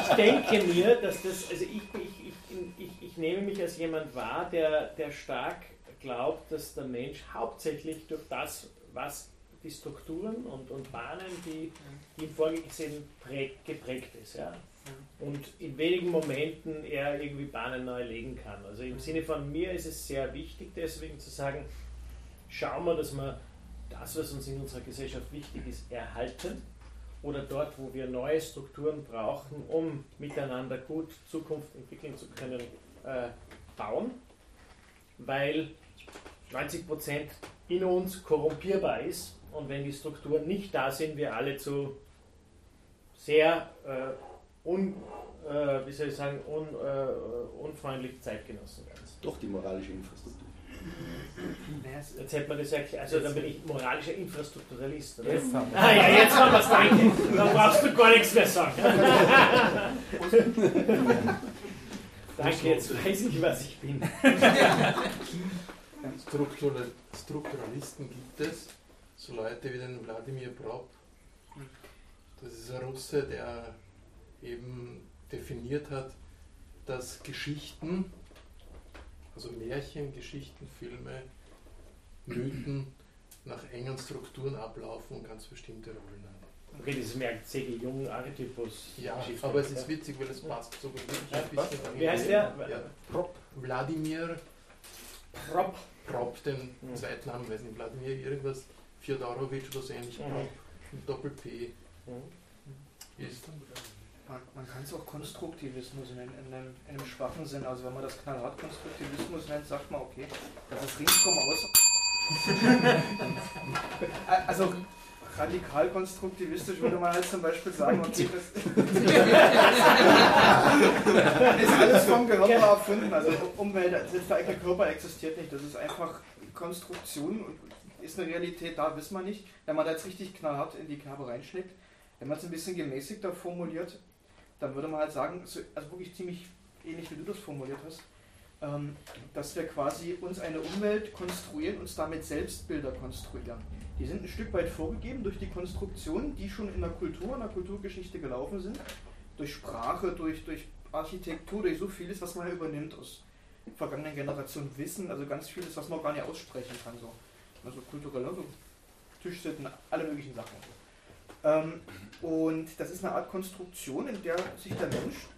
ich denke mir, dass das, also ich, ich, ich, ich, ich nehme mich als jemand wahr, der, der stark glaubt, dass der Mensch hauptsächlich durch das, was die Strukturen und, und Bahnen, die, die ihm vorgesehen prägt, geprägt ist. Ja? Und in wenigen Momenten er irgendwie Bahnen neu legen kann. Also im Sinne von mir ist es sehr wichtig, deswegen zu sagen, schauen wir, dass wir das, was uns in unserer Gesellschaft wichtig ist, erhalten oder dort, wo wir neue Strukturen brauchen, um miteinander gut Zukunft entwickeln zu können, äh, bauen, weil 90 Prozent in uns korrumpierbar ist und wenn die Strukturen nicht da sind, wir alle zu sehr äh, un, äh, wie soll ich sagen, un, äh, unfreundlichen Zeitgenossen werden. Doch die moralische Infrastruktur. Jetzt hätte man das erklärt, also dann bin ich moralischer Infrastrukturalist. Oder? Jetzt haben wir Ah ja, jetzt haben wir es, danke. Dann brauchst du gar nichts mehr sagen. danke, jetzt weiß ich, was ich bin. Struktural Strukturalisten gibt es, so Leute wie den Wladimir Prop. Das ist ein Russe, der eben definiert hat, dass Geschichten, also Märchen, Geschichten, Filme, Mythen nach engen Strukturen ablaufen und ganz bestimmte Rollen haben. Okay, das ist mehr C.G. Jung Archetypus. Ja, Geschichte. aber es ist witzig, weil es passt so wirklich ein bisschen. Wie heißt der? Ja. Wladimir Prop. Prop, den Mhm. zweiten Namen, weiß nicht, Wladimir irgendwas, Fjodorowitsch oder so ähnlich, Mhm. Prop, mit Doppel-P Mhm. ist. Man, man kann es auch Konstruktivismus nennen, in einem, in einem schwachen Sinn. Also wenn man das knallhart Konstruktivismus nennt, sagt man, okay, das ist ringsum aus. also radikal konstruktivistisch würde man halt zum Beispiel sagen, okay, das ist alles vom Körper erfunden. Also Umwelt, der eigene Körper existiert nicht. Das ist einfach Konstruktion und ist eine Realität da, wissen wir nicht. Wenn man da jetzt richtig knallhart in die Kerbe reinschlägt, wenn man es ein bisschen gemäßigter formuliert, dann würde man halt sagen, so- also wirklich ziemlich ähnlich wie du das formuliert hast, ähm, dass wir quasi uns eine Umwelt konstruieren, uns damit Selbstbilder konstruieren. Die sind ein Stück weit vorgegeben durch die Konstruktionen, die schon in der Kultur, in der Kulturgeschichte gelaufen sind, durch Sprache, durch, durch Architektur, durch so vieles, was man ja übernimmt aus vergangenen Generationen Wissen, also ganz vieles, was man gar nicht aussprechen kann. So. Also kulturell, also Tischsitten, alle möglichen Sachen. Ähm, und das ist eine Art Konstruktion, in der sich der Mensch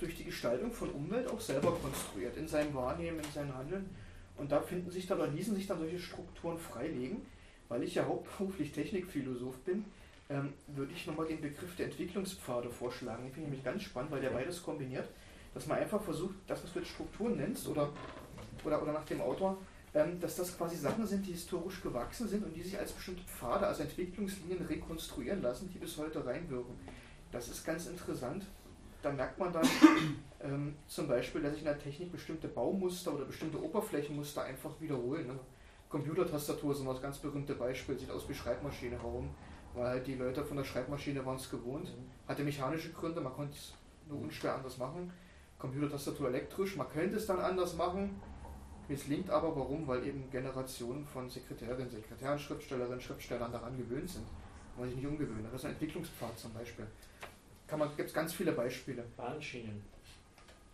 durch die Gestaltung von Umwelt auch selber konstruiert, in seinem Wahrnehmen, in seinem Handeln. Und da finden sich dann oder ließen sich dann solche Strukturen freilegen. Weil ich ja hauptberuflich Technikphilosoph bin, ähm, würde ich nochmal den Begriff der Entwicklungspfade vorschlagen. Den finde ich nämlich ganz spannend, weil der beides kombiniert. Dass man einfach versucht, das, was du jetzt Strukturen nennst, oder, oder, oder nach dem Autor, ähm, dass das quasi Sachen sind, die historisch gewachsen sind und die sich als bestimmte Pfade, also Entwicklungslinien rekonstruieren lassen, die bis heute reinwirken. Das ist ganz interessant. Da merkt man dann ähm, zum Beispiel, dass sich in der Technik bestimmte Baumuster oder bestimmte Oberflächenmuster einfach wiederholen. Ne? Computertastatur ist immer das ganz berühmte Beispiel, sieht aus wie Schreibmaschine herum, weil halt die Leute von der Schreibmaschine waren es gewohnt. Hatte mechanische Gründe, man konnte es nur unschwer anders machen. Computertastatur elektrisch, man könnte es dann anders machen, misslingt aber, warum? Weil eben Generationen von Sekretärinnen, Sekretären, Schriftstellerinnen, Schriftstellern daran gewöhnt sind. Man sich nicht umgewöhnen. Das ist ein Entwicklungspfad zum Beispiel. Kann man, gibt es ganz viele Beispiele. Bahnschienen.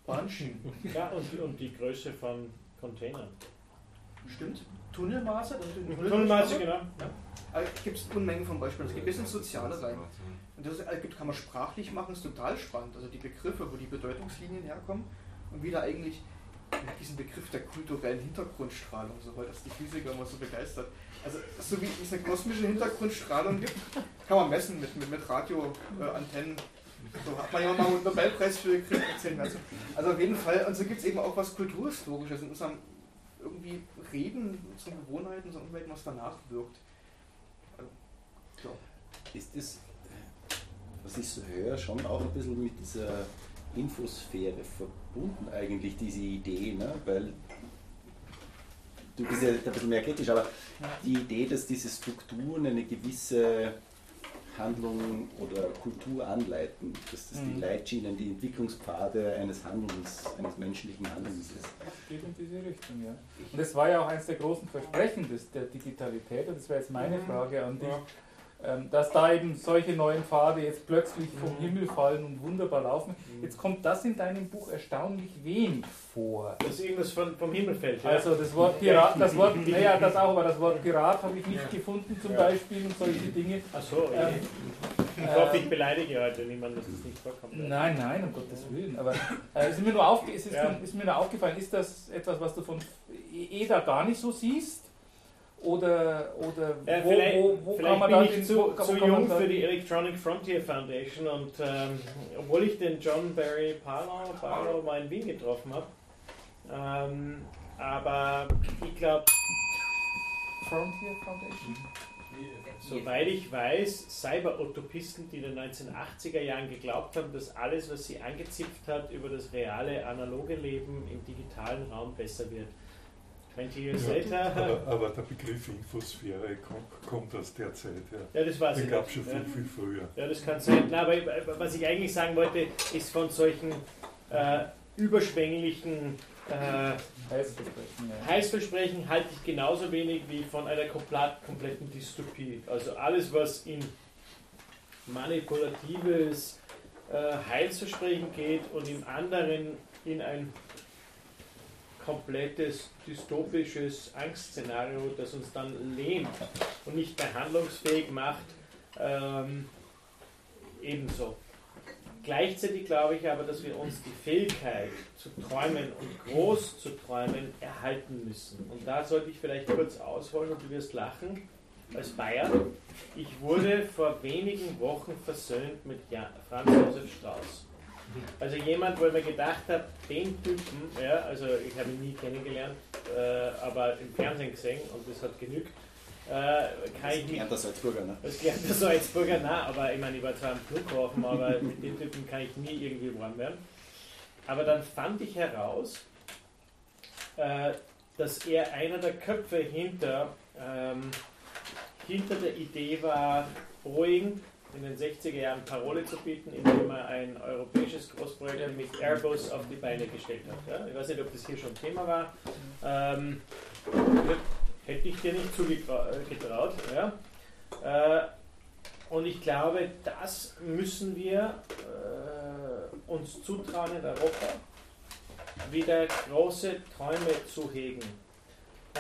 Bahnschienen. Ja, und, und die Größe von Containern. Stimmt. Tunnelmaße. das die Tunnelmaße, genau. Gibt es Unmengen von Beispielen. Es geht bis ins Soziale rein. Und das ist, äh, kann man sprachlich machen, ist total spannend. Also die Begriffe, wo die Bedeutungslinien herkommen und wieder eigentlich mit diesem Begriff der kulturellen Hintergrundstrahlung, so weil das die Physiker immer so begeistert. Also so wie es eine kosmische Hintergrundstrahlung gibt, kann man messen mit, mit, mit Radioantennen. So hat man ja mal einen Nobelpreis für gekriegt, erzählen wir. Also, also auf jeden Fall, und so gibt es eben auch was Kulturhistorisches in unserem irgendwie Reden, unseren Gewohnheiten, unserer Umwelt, was danach wirkt. Also, so. Ist das, was ich so höre, schon auch ein bisschen mit dieser Infosphäre verbunden eigentlich, diese Idee, ne? weil du bist ja ein bisschen mehr kritisch, aber die Idee, dass diese Strukturen eine gewisse Handlung oder Kultur anleiten, dass das die Mhm. Leitschienen, die Entwicklungspfade eines Handelns, eines menschlichen Handelns ist. Das geht in diese Richtung, ja. Und das war ja auch eines der großen Versprechen des, der Digitalität, und das wäre jetzt meine Mhm. Frage an dich, Ja. Dass da eben solche neuen Pfade jetzt plötzlich vom Mhm. Himmel fallen und wunderbar laufen. Jetzt kommt das in deinem Buch erstaunlich wenig vor. Dass irgendwas von, vom Himmel fällt. Ja? Also das Wort Pirat, das Wort, naja, das auch, aber das Wort Pirat habe ich nicht Ja. gefunden zum Ja. Beispiel und solche Dinge. Achso, Ähm, ich hoffe, ich ähm, beleidige heute niemanden, dass das nicht vorkommt. Nein, nein, um Gottes Willen. Aber äh, ist, mir nur aufge es ist, mir, ist mir nur aufgefallen, ist das etwas, was du von EDA gar nicht so siehst? Oder, oder Ja, wo, vielleicht wo, wo vielleicht kann man bin da ich zu, wo, wo zu jung für die Electronic Frontier Foundation und ähm, obwohl ich den John Barry Barlow, Barlow mal in Wien getroffen habe, ähm, aber ich glaube, Frontier Foundation? soweit ich weiß, Cyber-Utopisten, die in den 1980er Jahren geglaubt haben, dass alles, was sie angezipft hat, über das reale, analoge Leben im digitalen Raum besser wird. 20 years Ja, later, aber, aber der Begriff Infosphäre kommt, kommt aus der Zeit. Ja. ja, das weiß Den ich gab es schon viel, Ja. viel früher. Ja, das kann sein. Na, aber was ich eigentlich sagen wollte, ist von solchen äh, überschwänglichen äh, Heißversprechen, ja. Heißversprechen halte ich genauso wenig wie von einer komplett, kompletten Dystopie. Also alles, was in manipulatives äh, Heilsversprechen geht und im anderen in ein komplettes dystopisches Angstszenario, das uns dann lähmt und nicht mehr handlungsfähig macht, ähm, ebenso. Gleichzeitig glaube ich aber, dass wir uns die Fähigkeit zu träumen und groß zu träumen erhalten müssen. Und da sollte ich vielleicht kurz ausholen und du wirst lachen. Als Bayer, ich wurde vor wenigen Wochen versöhnt mit Franz Josef Strauß. Also jemand, wo ich mir gedacht habe, den Typen, ja, also ich habe ihn nie kennengelernt, äh, aber im Fernsehen gesehen und das hat genügt, äh, kann ich nicht Lernt das Salzburger, ne? das lernt der Salzburger nah, aber ich meine, ich war zwar am Flughafen, aber mit dem Typen kann ich nie irgendwie warm werden. Aber dann fand ich heraus, äh, dass er einer der Köpfe hinter, ähm, hinter der Idee war, Boeing in den 60er Jahren Parole zu bieten, indem er ein europäisches Großprojekt nämlich Airbus auf die Beine gestellt hat. Ja? Ich weiß nicht, ob das hier schon Thema war. Ähm, hätte ich dir nicht zugetraut. Ja? Äh, und ich glaube, das müssen wir äh, uns zutrauen in Europa, wieder große Träume zu hegen.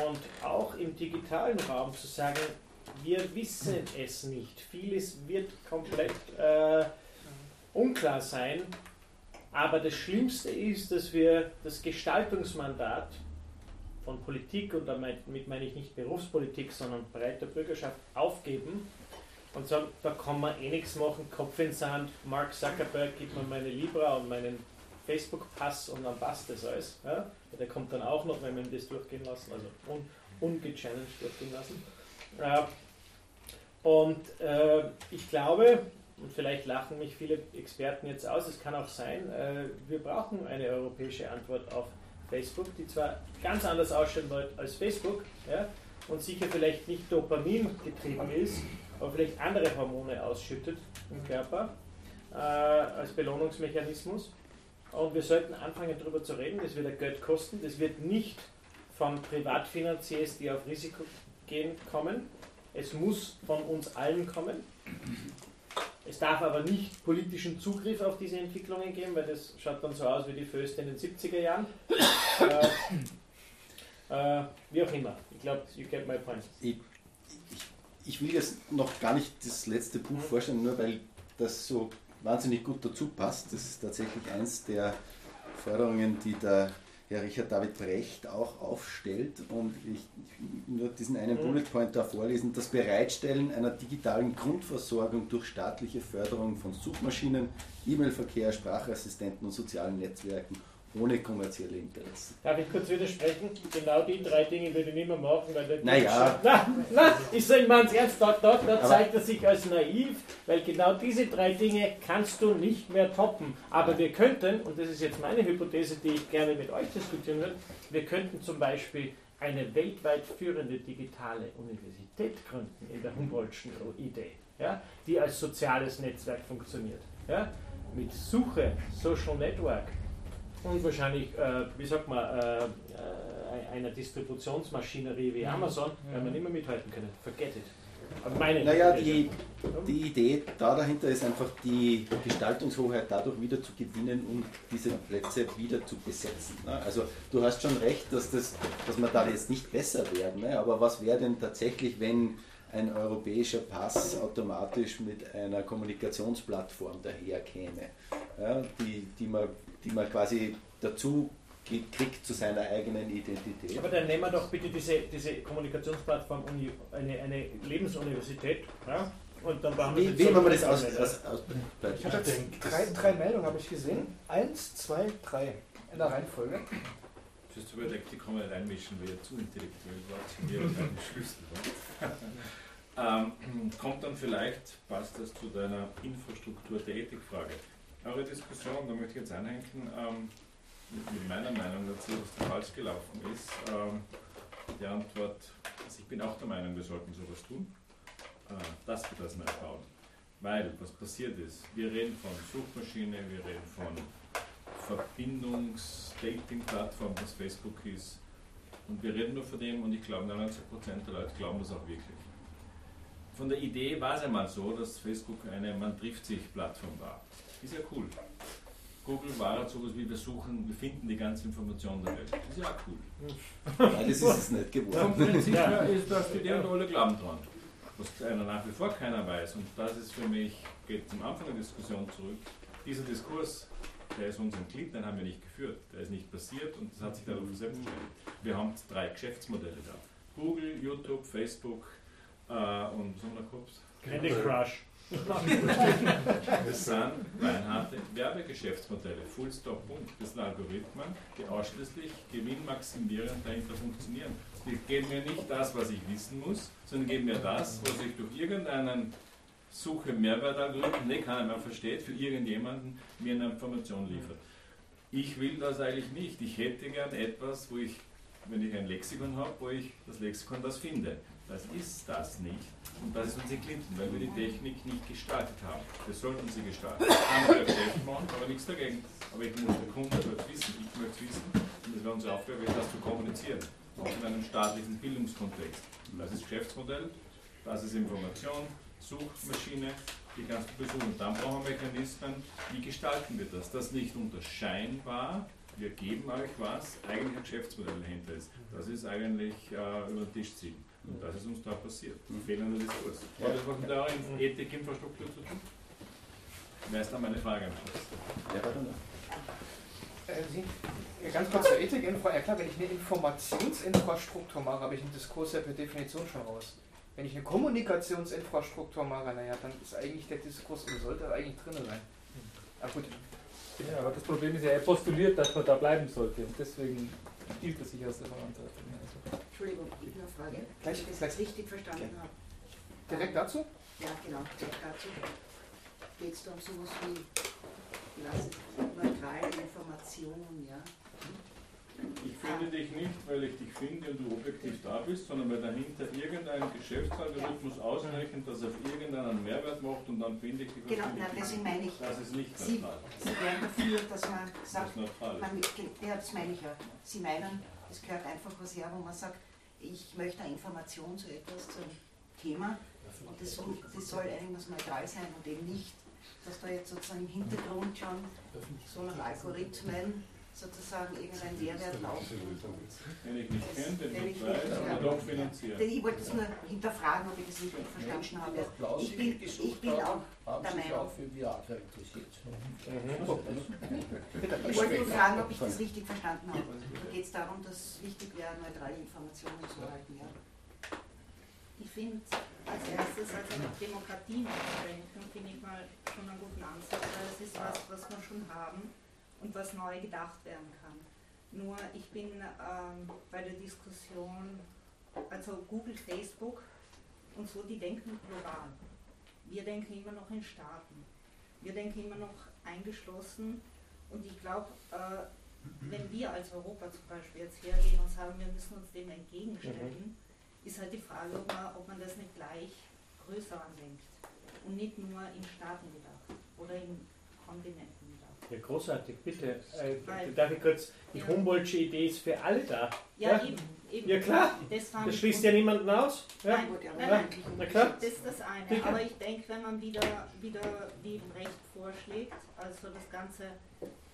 Und auch im digitalen Raum zu sagen, wir wissen es nicht. Vieles wird komplett äh, unklar sein. Aber das Schlimmste ist, dass wir das Gestaltungsmandat von Politik, und damit meine ich nicht Berufspolitik, sondern breiter Bürgerschaft, aufgeben und sagen, da kann man eh nichts machen, Kopf in Sand, Mark Zuckerberg gibt mir meine Libra und meinen Facebook-Pass und dann passt das alles. Ja? Der kommt dann auch noch, wenn wir ihn das durchgehen lassen, also un ungechallenged durchgehen lassen. Und äh, ich glaube, und vielleicht lachen mich viele Experten jetzt aus, es kann auch sein, äh, wir brauchen eine europäische Antwort auf Facebook, die zwar ganz anders ausschauen wird als Facebook ja, und sicher vielleicht nicht Dopamin getrieben ist, aber vielleicht andere Hormone ausschüttet im Körper äh, als Belohnungsmechanismus. Und wir sollten anfangen darüber zu reden, das wird Geld kosten, das wird nicht von Privatfinanziers, die auf Risiko gehen, kommen. Es muss von uns allen kommen. Es darf aber nicht politischen Zugriff auf diese Entwicklungen geben, weil das schaut dann so aus wie die Föste in den 70er Jahren. äh, äh, wie auch immer. Ich glaube, you get my point. Ich, ich, ich will jetzt noch gar nicht das letzte Buch vorstellen, nur weil das so wahnsinnig gut dazu passt. Das ist tatsächlich eins der Forderungen, die der Herr Richard David Brecht auch aufstellt. Und ich, nur diesen einen. Bullet Point da vorlesen. Das Bereitstellen einer digitalen Grundversorgung durch staatliche Förderung von Suchmaschinen, E-Mail-Verkehr, Sprachassistenten und sozialen Netzwerken ohne kommerzielle Interessen. Darf ich kurz widersprechen? Genau die drei Dinge würde ich nicht mehr machen, weil der Naja. Na, na, ich sage mal ernst, da, da, da zeigt er sich als naiv, weil genau diese drei Dinge kannst du nicht mehr toppen. Aber wir könnten, und das ist jetzt meine Hypothese, die ich gerne mit euch diskutieren würde, wir könnten zum Beispiel eine weltweit führende digitale Universität gründen in der Humboldtschen Idee, ja, die als soziales Netzwerk funktioniert. Ja, mit Suche, Social Network und wahrscheinlich, äh, wie sagt man, äh, äh, einer Distributionsmaschinerie wie Amazon, werden wir nicht mehr mithalten können. Forget it. Meine Naja, die, die Idee da dahinter ist einfach die Gestaltungshoheit dadurch wieder zu gewinnen und diese Plätze wieder zu besetzen. Ne? Also du hast schon recht, dass, das, dass wir da jetzt nicht besser werden, ne? aber was wäre denn tatsächlich, wenn ein europäischer Pass automatisch mit einer Kommunikationsplattform daherkäme, ja, die, die, man, die man quasi dazu kriegt zu seiner eigenen Identität. Aber dann nehmen wir doch bitte diese, diese Kommunikationsplattform, Uni, eine, eine Lebensuniversität, ja? und dann machen Wie, wir wie so- wollen wir das aus, aus, aus Ich habe jetzt drei, drei Meldungen habe ich gesehen. Eins, zwei, drei. In der Reihenfolge. Ich habe überlegt, die kann man nicht einmischen, weil ihr zu intellektuell wart, und ihr einen Schlüssel wart. ähm, kommt dann vielleicht, passt das zu deiner Infrastruktur der Ethikfrage. Eure Diskussion, da möchte ich jetzt einhängen, ähm, mit, meiner Meinung dazu, was da falsch gelaufen ist. Ähm, die Antwort, also ich bin auch der Meinung, wir sollten sowas tun, äh, dass wir das neu bauen. Weil, was passiert ist, wir reden von Suchmaschine, wir reden von Verbindungs-Dating-Plattform, was Facebook ist. Und wir reden nur von dem und ich glaube, 99% der Leute glauben das auch wirklich. Von der Idee war es einmal so, dass Facebook eine Man trifft sich Plattform war. Ist ja cool. Google war halt sowas wie wir suchen, wir finden die ganze Information der Welt. Ist ja auch cool. Nein, das ist es nicht Vom geworden. Prinzip her ist das die Idee und alle glauben dran. Was einer nach wie vor keiner weiß. Und das ist für mich, geht zum Anfang der Diskussion zurück. Dieser Diskurs, der ist uns entglitten, den haben wir nicht geführt. Der ist nicht passiert und das hat sich dadurch verselbstständigt. Wir haben drei Geschäftsmodelle da. Google, YouTube, Facebook äh, und so noch kurz. Candy Crush. Das sind beinharte Werbegeschäftsmodelle, Full Stop Punkt. Das sind Algorithmen, die ausschließlich gewinnmaximierend dahinter funktionieren. Die geben mir nicht das, was ich wissen muss, sondern geben mir das, was ich durch irgendeinen Suche Mehrwertalgorithmus, den keiner mehr versteht, für irgendjemanden mir eine Information liefert. Ich will das eigentlich nicht. Ich hätte gern etwas, wo ich, wenn ich ein Lexikon habe, wo ich das Lexikon das finde. Das ist das nicht. Und das ist unsere Clinton, weil wir die Technik nicht gestaltet haben. Wir sollten sie gestalten. Andere schlecht machen, aber nichts dagegen. Aber ich muss der Kunde wird wissen, ich möchte wissen, und es wäre unsere Aufgabe, das zu kommunizieren. Auch in einem staatlichen Bildungskontext. Das ist Geschäftsmodell, das ist Information, Suchmaschine, die kannst du besuchen. Und dann brauchen wir Mechanismen, wie gestalten wir das? Das nicht unter scheinbar, wir geben euch was, eigentlich ein Geschäftsmodell dahinter ist. Das ist eigentlich äh, über den Tisch ziehen. Und das ist uns da passiert. Fehlender Diskurs. Hat das was mit eurer Ethikinfrastruktur zu tun? Wer ist da meine Frage? Ja. Äh, Sie, ja, ganz kurz zur Ethik. Ja klar, wenn ich eine Informationsinfrastruktur mache, habe ich einen Diskurs ja per Definition schon raus. Wenn ich eine Kommunikationsinfrastruktur mache, naja, dann ist eigentlich der Diskurs und sollte eigentlich drin sein. Aber gut, Ja, aber das Problem ist ja, er postuliert, dass man da bleiben sollte. Und deswegen stiehlt er sich aus der Verantwortung. Entschuldigung, ich habe eine Frage. Gleich- Wenn ich das gleich. richtig verstanden habe. direkt dazu? Ja, genau, direkt dazu. Geht es da um sowas wie lass neutrale Information, ja? Ich finde dich nicht, weil ich dich finde und du objektiv da bist, sondern weil dahinter irgendein Geschäftsalgorithmus ausrechnet, dass er auf irgendeinen Mehrwert macht und dann finde ich dich. Genau, nein, ich deswegen meine ich, Das ist nicht Sie, neutral. Sie wären dafür, dass man Das sagt, ist neutral. man, ja, das meine ich ja. Sie meinen, es gehört einfach was her, wo man sagt, ich möchte eine Information zu etwas, zu einem Thema. Und das soll, das soll irgendwas neutral sein und eben nicht, dass da jetzt sozusagen im Hintergrund schon so nach Algorithmen sozusagen irgendein Mehrwert laufen. Den ich nicht kenne, den Den ich ich weiß, nicht, aber doch finanzieren. Denn ich wollte es nur hinterfragen, ob ich das richtig verstanden habe. Ich bin, ich bin auch der Meinung. Ich wollte nur fragen, ob ich das richtig verstanden habe. Da geht es darum, dass es wichtig wäre, neutrale Informationen zu erhalten. Ja. Ich finde als erstes als eine Demokratie nachdenken, finde ich mal schon einen guten Ansatz, weil es ist was, was wir schon haben und was neu gedacht werden kann. Nur ich bin ähm, bei der Diskussion, also Google, Facebook und so, die denken global. Wir denken immer noch in Staaten. Wir denken immer noch eingeschlossen und ich glaube, äh, wenn wir als Europa zum Beispiel jetzt hergehen und sagen, wir müssen uns dem entgegenstellen, ist halt die Frage, ob man, ob man das nicht gleich größer andenkt und nicht nur in Staaten gedacht oder in Kontinenten. Ja, großartig, bitte. Äh, darf ich kurz, die Ja. Humboldtsche Idee ist für alle da. Ja, eben, eben. Ja, klar. Das, Das schließt ja niemanden aus. Ja? Nein, Ja, nein, ja. nein. Na klar. Das ist das eine. Bitte. Aber ich denke, wenn man wieder, wieder, wie Recht vorschlägt, also das Ganze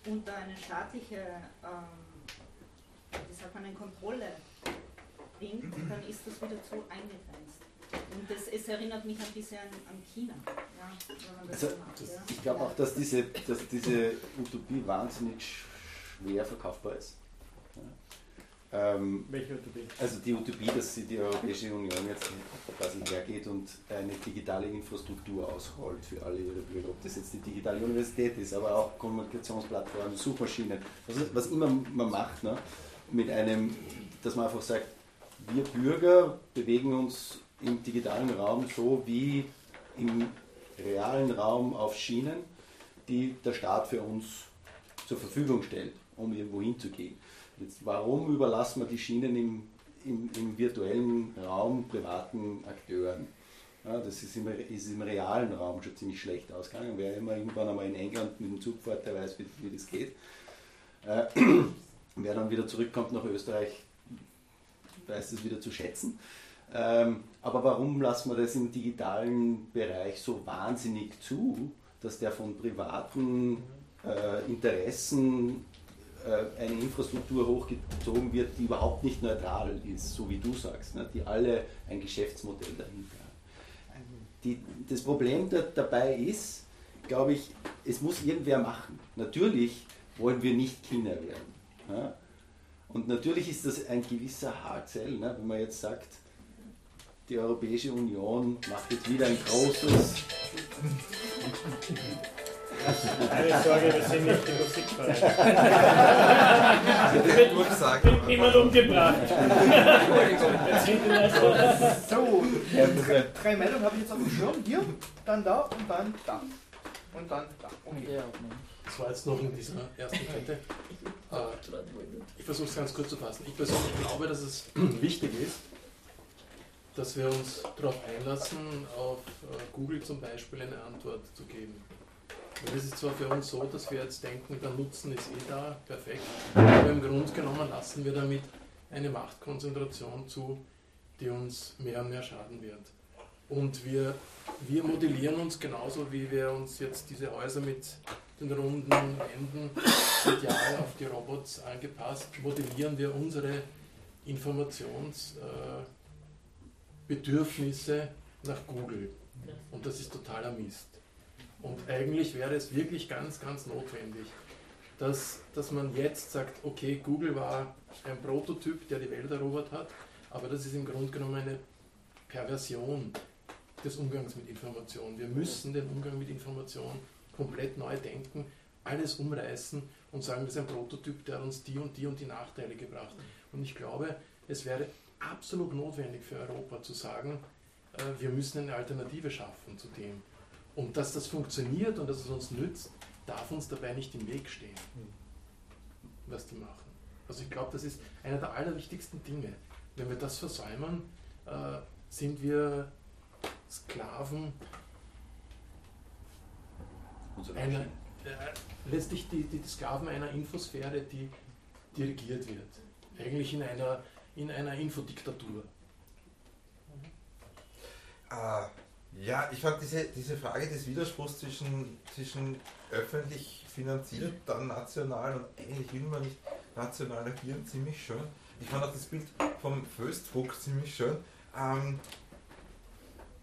unter eine staatliche, ähm, wie sagt man, eine Kontrolle bringt, dann ist das wieder zu eingegrenzt. Und das, es erinnert mich ein bisschen an, China, ja, wenn man das Also, so macht. das, ja. ich glaube auch, dass diese, dass diese Utopie wahnsinnig schwer verkaufbar ist. Ähm, Welche Utopie? also die Utopie, dass die Europäische Union jetzt quasi hergeht und eine digitale Infrastruktur ausrollt für alle ihre Bürger. Ob das jetzt die digitale Universität ist, aber auch Kommunikationsplattformen, Suchmaschinen, was, was immer man macht, ne? mit einem, dass man einfach sagt, wir Bürger bewegen uns im digitalen Raum so wie im realen Raum auf Schienen, die der Staat für uns zur Verfügung stellt, um irgendwo hinzugehen. Jetzt, warum überlassen wir die Schienen im, im, im virtuellen Raum privaten Akteuren? Ja, das ist im, ist im realen Raum schon ziemlich schlecht ausgegangen. Wer immer irgendwann einmal in England mit dem Zug fährt, der weiß, wie, wie das geht. Äh, wer dann wieder zurückkommt nach Österreich, weiß das wieder zu schätzen. Ähm, aber warum lassen wir das im digitalen Bereich so wahnsinnig zu, dass der von privaten äh, Interessen äh, eine Infrastruktur hochgezogen wird, die überhaupt nicht neutral ist, so wie du sagst, ne? die alle ein Geschäftsmodell dahinter haben. Die, das Problem da, dabei ist, glaube ich, es muss irgendwer machen. Natürlich wollen wir nicht China werden. Ja? Und natürlich ist das ein gewisser Haarzell, ne? wenn man jetzt sagt, die Europäische Union macht jetzt wieder ein großes. Keine Sorge, wir sind nicht im Musikverein. Ich würde sagen, Wird niemand umgebracht. So, drei Meldungen habe ich jetzt auf dem Schirm. Hier, dann da und dann da. Und dann da. Okay. Das war jetzt noch in dieser ersten Kette. Äh, ich versuche es ganz kurz zu fassen. Ich persönlich glaube, dass es wichtig ist, dass wir uns darauf einlassen, auf äh, Google zum Beispiel eine Antwort zu geben. Weil es ist zwar für uns so, dass wir jetzt denken, der Nutzen ist eh da, perfekt, aber im Grunde genommen lassen wir damit eine Machtkonzentration zu, die uns mehr und mehr schaden wird. Und wir, wir modellieren uns genauso, wie wir uns jetzt diese Häuser mit den runden Wänden ideal auf die Robots angepasst, modellieren wir unsere Informationsbedürfnisse äh, Bedürfnisse nach Google. Und das ist totaler Mist. Und eigentlich wäre es wirklich ganz, ganz notwendig, dass, dass man jetzt sagt, okay, Google war ein Prototyp, der die Welt erobert hat, aber das ist im Grunde genommen eine Perversion des Umgangs mit Information. Wir müssen den Umgang mit Information komplett neu denken, alles umreißen und sagen, das ist ein Prototyp, der uns die und die und die Nachteile gebracht. Und ich glaube, es wäre absolut notwendig für Europa zu sagen, äh, wir müssen eine Alternative schaffen zu dem. Und dass das funktioniert und dass es uns nützt, darf uns dabei nicht im Weg stehen, was die machen. Also ich glaube, das ist einer der allerwichtigsten Dinge. Wenn wir das versäumen, äh, sind wir Sklaven einer, äh, letztlich die, die Sklaven einer Infosphäre, die dirigiert wird. Eigentlich in einer, in einer Infodiktatur. Äh, ja, ich fand diese, diese Frage des Widerspruchs zwischen, zwischen öffentlich finanziert, dann national und eigentlich will man nicht national agieren, ziemlich schön. Ich fand auch das Bild vom Föstdruck ziemlich schön. Ähm,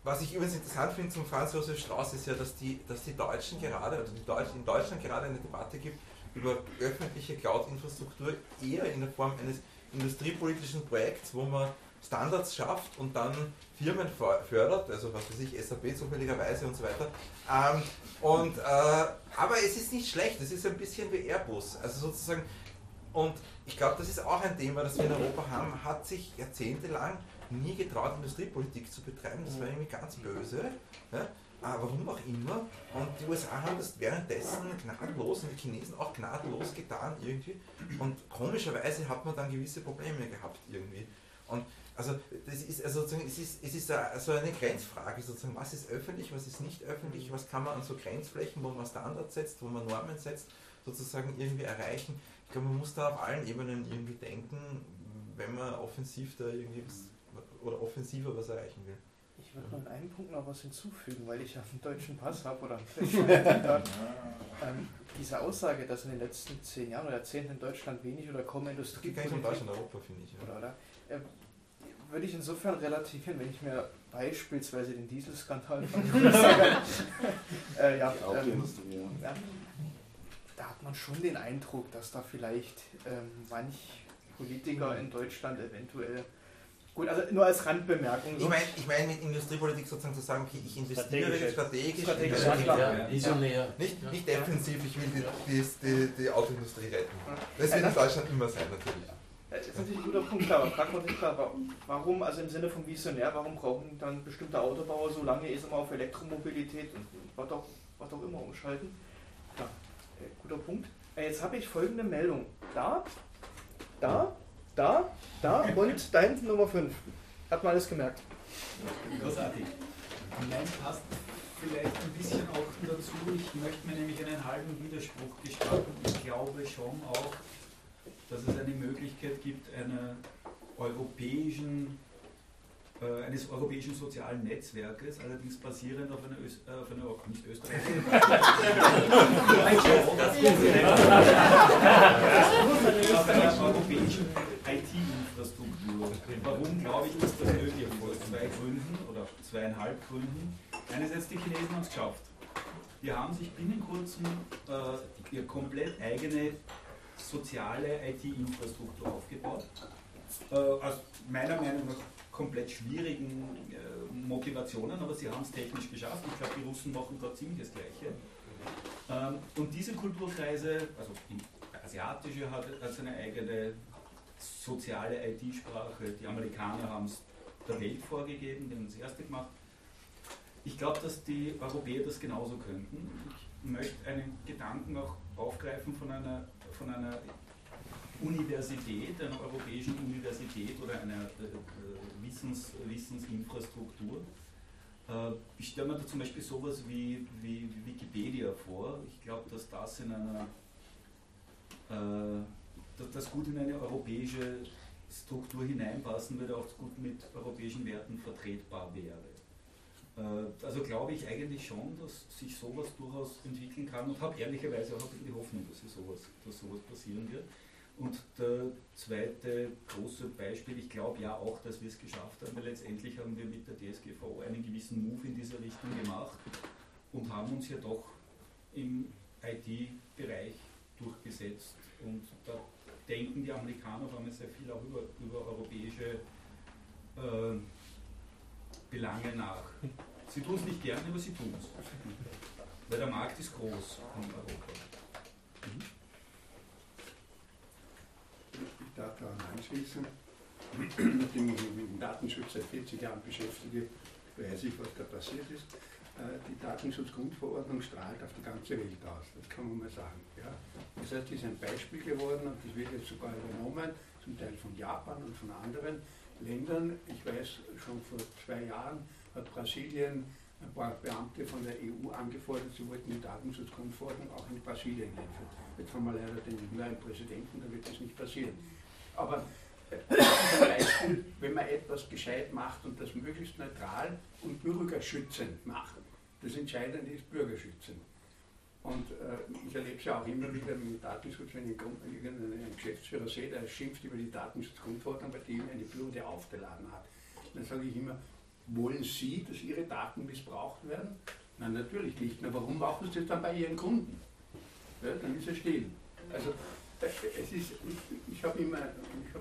was ich übrigens interessant finde zum Franz Josef Strauß ist ja, dass die, dass die Deutschen gerade, also die Deutsch, in Deutschland gerade eine Debatte gibt über öffentliche Cloud-Infrastruktur eher in der Form eines industriepolitischen Projekts, wo man Standards schafft und dann Firmen fördert, also was weiß ich, SAP zufälligerweise und so weiter. Ähm, und, äh, aber es ist nicht schlecht, es ist ein bisschen wie Airbus, also sozusagen, und ich glaube, das ist auch ein Thema, das wir in Europa haben, hat sich jahrzehntelang nie getraut, Industriepolitik zu betreiben. Das war irgendwie ganz böse. Ja? Aber warum auch immer. Und die USA haben das währenddessen gnadenlos und die Chinesen auch gnadenlos getan irgendwie. Und komischerweise hat man dann gewisse Probleme gehabt irgendwie. Und also das ist also sozusagen, es ist, es ist so eine Grenzfrage sozusagen, was ist öffentlich, was ist nicht öffentlich, was kann man an so Grenzflächen, wo man Standards setzt, wo man Normen setzt, sozusagen irgendwie erreichen. Ich glaube, man muss da auf allen Ebenen irgendwie denken, wenn man offensiv da irgendwie was, oder offensiver was erreichen will. Ich würde noch in einem Punkt noch was hinzufügen, weil ich ja einen deutschen Pass habe oder einen ähm, Diese Aussage, dass in den letzten zehn Jahren oder Jahrzehnten in Deutschland wenig oder kaum Industrie. Geht um Deutschland Europa, finde ich. Ja. Oder, oder? Äh, würde ich insofern relativieren, wenn ich mir beispielsweise den Dieselskandal von äh, ja, ähm, ja, da hat man schon den Eindruck, dass da vielleicht ähm, manch Politiker in Deutschland eventuell Gut, also nur als Randbemerkung. Ich meine ich mein mit Industriepolitik sozusagen zu sagen, okay, ich investiere strategisch, strategisch, strategisch ja, visionär. Nicht, nicht defensiv, ich will die, die, die, die Autoindustrie retten. Das wird in Deutschland immer sein, natürlich. Das ist natürlich ein guter Punkt, aber fragt man sich klar, warum, also im Sinne von Visionär, warum brauchen dann bestimmte Autobauer so lange erst mal auf Elektromobilität und was auch, was auch immer umschalten? Ja, äh, guter Punkt. Äh, jetzt habe ich folgende Meldung. Da, da, da, da und da hinten Nummer 5. Hat man alles gemerkt. Großartig. Nein, passt vielleicht ein bisschen auch dazu. Ich möchte mir nämlich einen halben Widerspruch gestatten. Ich glaube schon auch, dass es eine Möglichkeit gibt, einer europäischen äh, eines europäischen sozialen Netzwerkes, allerdings basierend auf einer, Öst, äh, auf einer nicht Österreich. auf einer europäischen IT-Infrastruktur. Warum glaube ich, ist das möglich? Aus zwei Gründen oder zweieinhalb Gründen. Einerseits die Chinesen haben es geschafft. Die haben sich binnen kurzem äh, ihre komplett eigene soziale IT-Infrastruktur aufgebaut. Äh, aus meiner Meinung nach komplett schwierigen äh, Motivationen, aber sie haben es technisch geschafft. Ich glaube, die Russen machen da ziemlich das Gleiche. Ähm, und diese Kulturkreise, also die asiatische hat, hat seine eigene soziale IT-Sprache, die Amerikaner haben es der Welt vorgegeben, die haben das erste gemacht. Ich glaube, dass die Europäer das genauso könnten. Ich möchte einen Gedanken auch aufgreifen von einer, von einer Universität, einer europäischen Universität oder einer äh, Wissens, Wissensinfrastruktur. Äh, ich stelle mir da zum Beispiel sowas wie, wie Wikipedia vor. Ich glaube, dass das in einer äh, das gut in eine europäische Struktur hineinpassen würde, auch gut mit europäischen Werten vertretbar wäre. Äh, also glaube ich eigentlich schon, dass sich sowas durchaus entwickeln kann und habe ehrlicherweise auch die Hoffnung, dass, sowas, dass sowas passieren wird. Und der zweite große Beispiel, ich glaube ja auch, dass wir es geschafft haben, weil letztendlich haben wir mit der DSGVO einen gewissen Move in diese Richtung gemacht und haben uns ja doch im IT-Bereich durchgesetzt. Und da denken die Amerikaner vor allem sehr viel auch über, über europäische äh, Belange nach. Sie tun es nicht gerne, aber sie tun es. Weil der Markt ist groß in Europa. Mhm. Daran anschließen. Nachdem ich mich mit dem Datenschutz seit 40 Jahren beschäftige, weiß ich, was da passiert ist. Äh, die Datenschutzgrundverordnung strahlt auf die ganze Welt aus, das kann man mal sagen. Ja. Das heißt, die ist ein Beispiel geworden und das wird jetzt sogar übernommen, zum Teil von Japan und von anderen Ländern. Ich weiß, schon vor zwei Jahren hat Brasilien ein paar Beamte von der EU angefordert, sie wollten die Datenschutzgrundverordnung auch in Brasilien einführen. Jetzt haben wir leider den neuen Präsidenten, da wird das nicht passieren. Aber zum Beispiel, wenn man etwas gescheit macht und das möglichst neutral und bürgerschützend macht, das Entscheidende ist bürgerschützend. Und äh, ich erlebe es ja auch immer wieder mit Datenschutz, wenn ich irgendeinen Geschäftsführer sehe, der schimpft über die Datenschutzgrundverordnung, weil die ihm eine Bürde aufgeladen hat. Dann sage ich immer, wollen Sie, dass Ihre Daten missbraucht werden? Nein, natürlich nicht. Na, warum machen Sie das dann bei Ihren Kunden? Ja, dann ist er still. Also es ist, ich, ich habe immer,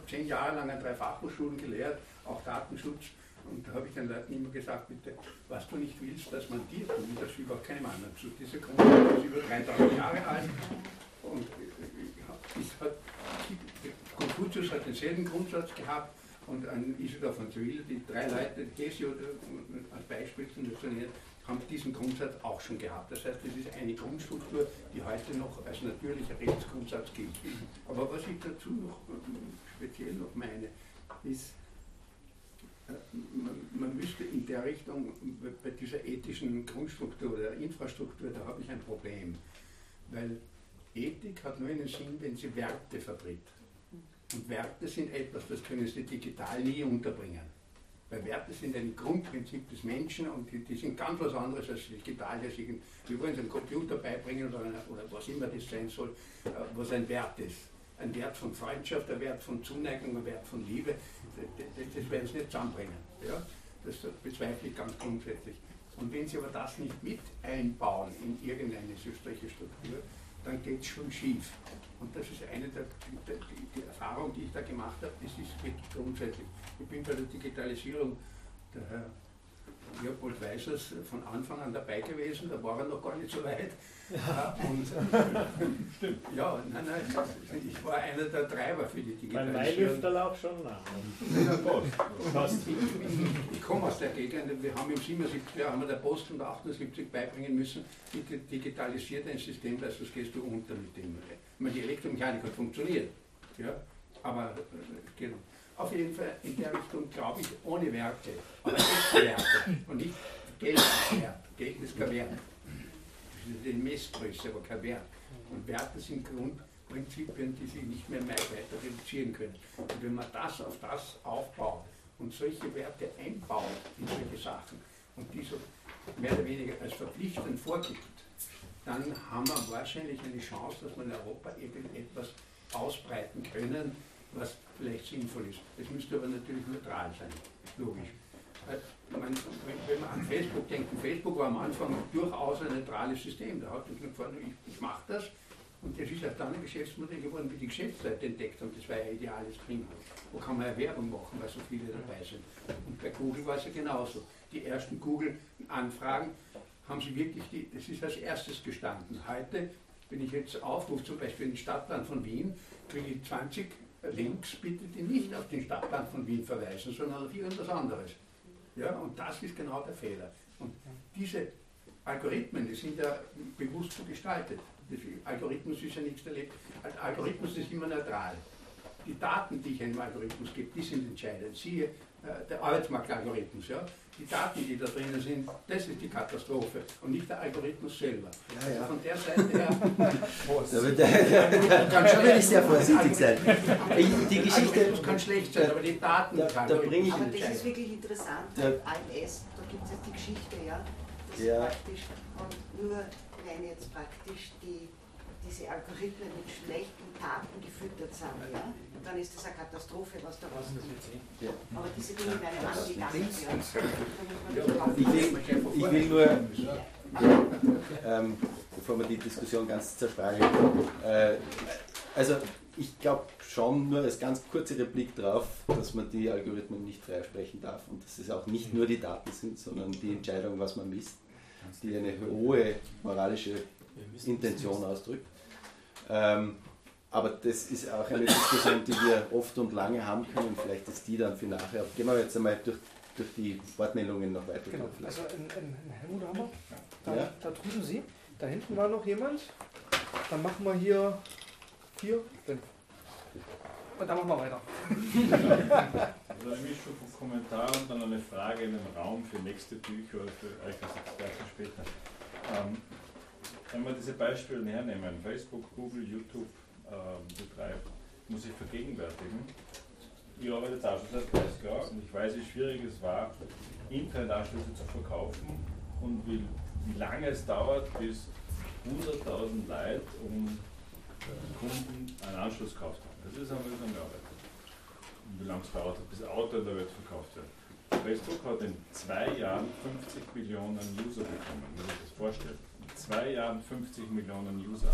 zehn Jahre lang an drei Fachhochschulen gelehrt, auch Datenschutz, und da habe ich den Leuten immer gesagt, bitte, was du nicht willst, dass man dir tut, das über keinem anderen zu. Dieser Grundsatz ist über 3000 Jahre alt. Und äh, Konfuzius hat denselben Grundsatz gehabt, und ein Isidor von Sevilla, die drei Leute, Gesio als Beispiel nennen, haben diesen Grundsatz auch schon gehabt. Das heißt, es ist eine Grundstruktur, die heute noch als natürlicher Rechtsgrundsatz gilt. Aber was ich dazu noch speziell noch meine, ist, äh, man, man müsste in der Richtung, bei dieser ethischen Grundstruktur oder Infrastruktur, da habe ich ein Problem. Weil Ethik hat nur einen Sinn, wenn sie Werte vertritt. Und Werte sind etwas, das können Sie digital nie unterbringen. Weil Werte sind ein Grundprinzip des Menschen und die, die sind ganz was anderes als digital. Wollen es einem Computer beibringen oder, oder was immer das sein soll, äh, was ein Wert ist. Ein Wert von Freundschaft, ein Wert von Zuneigung, ein Wert von Liebe, das, das werden sie nicht zusammenbringen. Ja? Das bezweifle ich ganz grundsätzlich. Und wenn Sie aber das nicht mit einbauen in irgendeine solche Struktur, dann geht es schon schief. Und das ist eine der, der die, die Erfahrung, die ich da gemacht habe, das ist grundsätzlich. Ich bin bei der Digitalisierung, der Herr Leopold Weisers von Anfang an dabei gewesen, da war er noch gar nicht so weit. Ja. Und, Stimmt. Ja, nein, nein, ich war einer der Treiber für die Digitalisierung. Bei Mailüfterl auch schon nach. ich, ich, ich komme aus der Gegend, wir haben im 77 Jahr haben wir der Post und 78 beibringen müssen, bitte digitalisiert ein System, das gehst du unter mit dem. Ich meine, die Elektromechanik hat funktioniert, ja, aber äh, geht auf jeden Fall in der Richtung, glaube ich, ohne Werte, aber echte Werte und nicht Geld ist Wert. Geld ist kein Wert. Das ist eine Messgröße, aber kein Wert. Und Werte sind Grundprinzipien, die sich nicht mehr weiter reduzieren können. Und wenn man das auf das aufbaut und solche Werte einbaut in solche Sachen und die so mehr oder weniger als verpflichtend vorgibt, dann haben wir wahrscheinlich eine Chance, dass wir in Europa eben etwas ausbreiten können, was vielleicht sinnvoll ist. Das müsste aber natürlich neutral sein, logisch. Man, wenn man an Facebook denkt, Facebook war am Anfang durchaus ein neutrales System. Da hat man gefragt, ich, ich mache das. Und das ist auch dann ein Geschäftsmodell geworden, wie die Geschäftsleute entdeckt haben. Das war ja ideales Prima. Wo kann man ja Werbung machen, weil so viele dabei sind. Und bei Google war es ja genauso. Die ersten Google-Anfragen haben sie wirklich, die, das ist als erstes gestanden. Heute, wenn ich jetzt aufrufe, zum Beispiel den Stadtplan von Wien, kriege ich 20 links bitte die nicht auf den Stadtplan von Wien verweisen, sondern auf irgendwas anderes. Ja, und das ist genau der Fehler. Und diese Algorithmen, die sind ja bewusst so gestaltet. Algorithmus ist ja nichts erlebt. Algorithmus ist immer neutral. Die Daten, die ich einem Algorithmus gebe, die sind entscheidend. Siehe äh, der Arbeitsmarktalgorithmus. Ja? Die Daten, die da drinnen sind, das ist die Katastrophe und nicht der Algorithmus selber. Ja, ja. Also von der Seite her. da, da, bin ich sehr vorsichtig sein. Die Geschichte das kann schlecht sein, aber die Daten da, da bringe ich Aber das ist wirklich interessant, weil AMS, da gibt es jetzt die Geschichte, ja. Das ja. praktisch, und nur wenn jetzt praktisch die diese Algorithmen mit schlechten Daten gefüttert sind, ja, dann ist das eine Katastrophe, was da rauskommt. Ja. Aber diese Dinge werden angegangen. Ja. Ich, will, ich will nur, ähm, bevor wir die Diskussion ganz zerschlagen, äh, also ich glaube schon nur als ganz kurze Replik drauf, dass man die Algorithmen nicht freisprechen darf und dass es auch nicht nur die Daten sind, sondern die Entscheidung, was man misst, die eine hohe moralische Intention ausdrückt. Ähm, aber das ist auch eine Diskussion, die wir oft und lange haben können. Vielleicht ist die dann für nachher. Gehen wir jetzt einmal durch, durch die Wortmeldungen noch weiter. Genau, also in, in, in Helmut haben wir. Da, ja? da drüben Sie. Da hinten war noch jemand. Dann machen wir hier vier, fünf. Und dann machen wir weiter. Also eine Mischung von Kommentaren und dann eine Frage in den Raum für nächste Bücher oder für euch als Experten später. Ähm, wenn wir diese Beispiele hernehmen, Facebook, Google, YouTube betreibt, muss ich vergegenwärtigen. Ich arbeite jetzt auch schon seit 30 Jahren und ich weiß, wie schwierig es war, Internetanschlüsse zu verkaufen und wie, wie lange es dauert, bis 100.000 Leute um Kunden einen Anschluss gekauft haben. Das ist eine mühsame Arbeit. Und wie lange es dauert, bis Auto in der Welt verkauft wird. Facebook hat in zwei Jahren 50 Millionen User bekommen, muss ich das vorstellen zwei Jahren 50 Millionen User.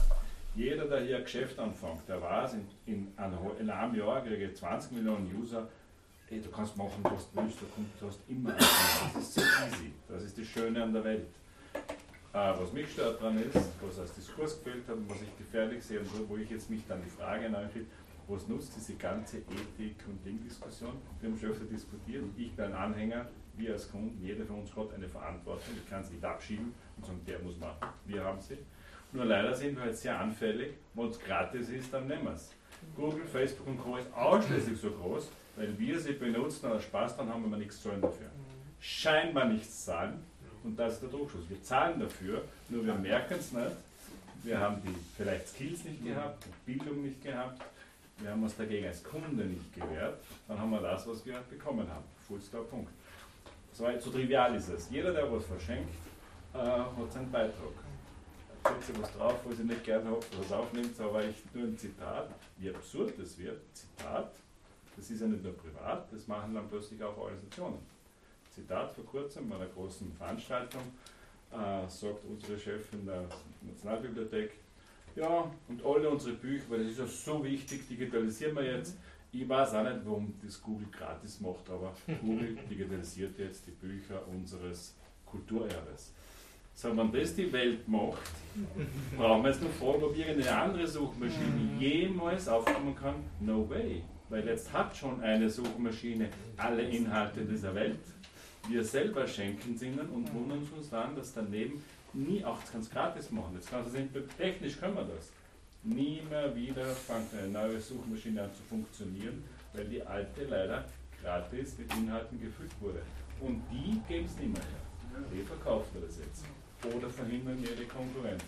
Jeder, der hier ein Geschäft anfängt, der weiß, in, in, in einem Jahr kriege ich 20 Millionen User. Ey, du kannst machen, was du willst, du hast immer. Das ist so easy. Das ist das Schöne an der Welt. Äh, was mich stört daran ist, was als Diskurs gefehlt hat und was ich gefährlich sehe und wo ich jetzt mich dann die Frage nachrichte, Was nutzt diese ganze Ethik- und Ding-Diskussion? Wir haben schon öfter diskutiert. Ich bin ein Anhänger, wir als Kunden, jeder von uns hat eine Verantwortung. Ich kann sie nicht abschieben und sagen, der muss machen. Wir haben sie. Nur leider sind wir halt sehr anfällig. Wenn es gratis ist, dann nehmen wir es. Google, Facebook und Co. ist ausschließlich so groß, weil wir sie benutzen oder Spaß dann haben, wir nichts zahlen dafür. Scheinbar nichts zahlen und das ist der Druckschuss. Wir zahlen dafür, nur wir merken es nicht. Wir haben die vielleicht Skills nicht gehabt, die Bildung nicht gehabt, wir haben uns dagegen als Kunde nicht gewehrt, dann haben wir das, was wir bekommen haben. Full Stop, Punkt. So, so trivial ist es. Jeder, der was verschenkt, äh, hat seinen Beitrag. Setze was drauf, was ich nicht gerne habe, was aufnimmt, aber ich nur ein Zitat, wie absurd das wird. Zitat, das ist ja nicht nur privat, das machen dann plötzlich auch Organisationen. Zitat vor kurzem bei einer großen Veranstaltung äh, sagt unsere Chefin der Nationalbibliothek, ja, und alle unsere Bücher, weil das ist ja so wichtig, digitalisieren wir jetzt. Ich weiß auch nicht, warum das Google gratis macht, aber Google digitalisiert jetzt die Bücher unseres Kulturerbes. So, wenn das die Welt macht, brauchen wir jetzt noch fragen, ob irgendeine andere Suchmaschine jemals aufkommen kann. No way. Weil jetzt hat schon eine Suchmaschine alle Inhalte dieser Welt. Wir selber schenken sie ihnen und wundern uns dann, dass daneben nie, auch das kannst du gratis machen, jetzt kannst du sehen, technisch können wir das. Nie mehr wieder fängt eine neue Suchmaschine an zu funktionieren, weil die alte leider gratis mit Inhalten gefüllt wurde. Und die geben es nicht mehr her. Die verkaufen wir das jetzt. Oder verhindern ihre Konkurrenz.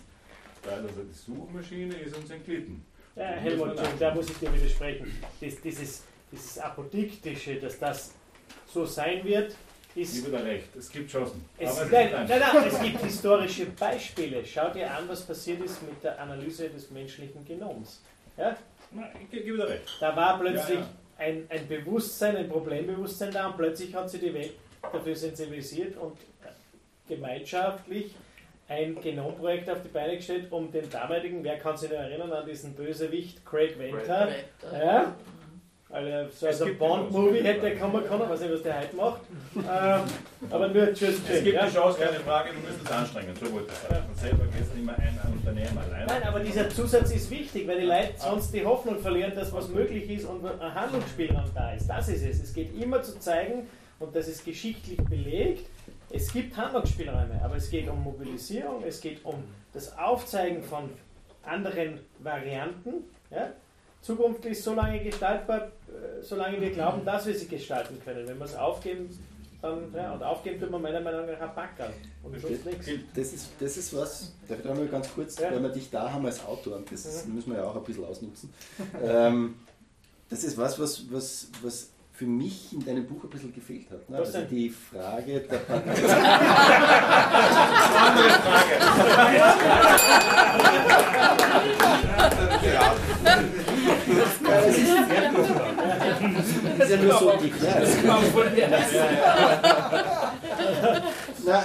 Weil also die Suchmaschine ist uns entglitten. Ja, Helmut, da muss ich dir widersprechen. Das, dieses, dieses Apodiktische, dass das so sein wird, ist. Ich wieder recht, es gibt Chancen. Es, nein, nein, nein, es gibt historische Beispiele. Schau dir an, was passiert ist mit der Analyse des menschlichen Genoms. Ja? Ich gebe dir recht. Da war plötzlich Ja, ja. Ein, ein Bewusstsein, ein Problembewusstsein da und plötzlich hat sich die Welt dafür sensibilisiert und gemeinschaftlich ein Genomprojekt auf die Beine gestellt, um den damaligen, wer kann sich noch erinnern an diesen Bösewicht Craig Venter, Craig Venter. ja, also, so Es ein Bond-Movie hätte kommen können, weiß nicht, was der heute macht, ähm, aber nur Just Es gibt ja. eine Chance, keine Frage, du musst es anstrengen, so wollte ich sagen. Man selber geht nicht mehr ein, ein Unternehmen alleine. Nein, aber dieser Zusatz ist wichtig, weil die Leute sonst die Hoffnung verlieren, dass was möglich ist und ein Handlungsspielraum da ist. Das ist es. Es geht immer zu zeigen, und das ist geschichtlich belegt, es gibt Handlungsspielräume, aber es geht um Mobilisierung, es geht um das Aufzeigen von anderen Varianten. Ja? Zukunft ist so lange gestaltbar, äh, solange wir glauben, dass wir sie gestalten können. Wenn wir es aufgeben, dann, ja, und aufgeben tut man meiner Meinung nach ein Backerl und sonst nichts. Das ist, das ist was, darf ich da mal ganz kurz, Ja. weil wir dich da haben als Autor, und das Mhm. müssen wir ja auch ein bisschen ausnutzen. ähm, das ist was, was, was, was für mich in deinem Buch ein bisschen gefehlt hat. Ne? Also die Frage der das ist, das ist ja nur so die Na,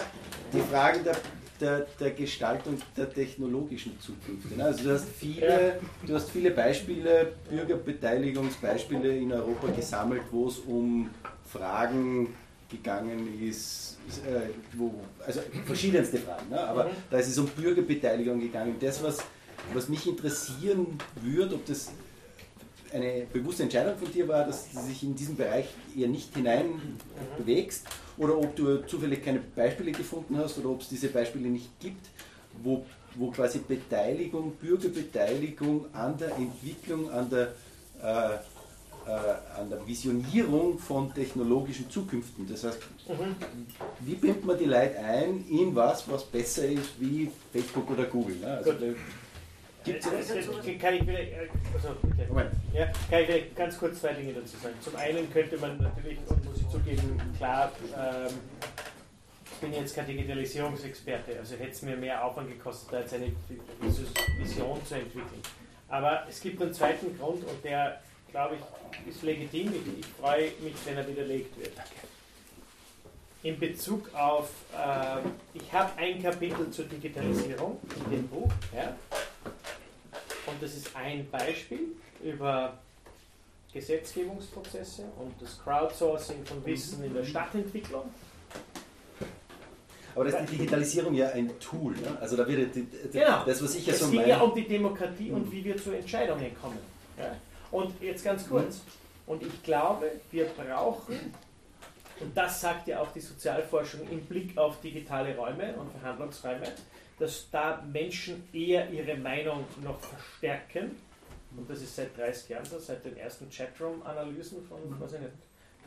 die Frage der, der, der Gestaltung der technologischen Zukunft. ne? Also du hast viele, du hast viele Beispiele, Bürgerbeteiligungsbeispiele in Europa gesammelt, wo es um Fragen gegangen ist, äh, wo, also verschiedenste Fragen, ne? aber Mhm. da ist es um Bürgerbeteiligung gegangen. Das, was, was mich interessieren würde, ob das eine bewusste Entscheidung von dir war, dass du dich in diesen Bereich eher nicht hinein bewegst oder ob du zufällig keine Beispiele gefunden hast oder ob es diese Beispiele nicht gibt, wo, wo quasi Beteiligung, Bürgerbeteiligung an der Entwicklung, an der, äh, äh, an der Visionierung von technologischen Zukünften. Das heißt, Mhm. wie bindet man die Leute ein in was, was besser ist wie Facebook oder Google? Ne? Also, Da gibt's Äh, äh, Kann ich vielleicht, äh, also, bitte. Moment. Ja, kann ich vielleicht ganz kurz zwei Dinge dazu sagen. Zum einen könnte man natürlich, und muss ich zugeben, klar, ähm, ich bin jetzt kein Digitalisierungsexperte, also hätte es mir mehr Aufwand gekostet, da jetzt eine Vision zu entwickeln. Aber es gibt einen zweiten Grund und der, glaube ich, ist legitim. Ich, ich freue mich, wenn er widerlegt wird. In Bezug auf, äh, ich habe ein Kapitel zur Digitalisierung in dem Buch, ja, und das ist ein Beispiel über Gesetzgebungsprozesse und das Crowdsourcing von Wissen in der Stadtentwicklung. Aber da ist die Digitalisierung ja ein Tool. Ne? Also da wird die, die, Genau. das, was ich ja es so ging meine. ja um die Demokratie und wie wir zu Entscheidungen kommen. Ja? Und jetzt ganz kurz. Und ich glaube, wir brauchen, und das sagt ja auch die Sozialforschung im Blick auf digitale Räume und Verhandlungsräume, dass da Menschen eher ihre Meinung noch verstärken. Und das ist seit 30 Jahren so, seit den ersten Chatroom-Analysen von was ich nicht,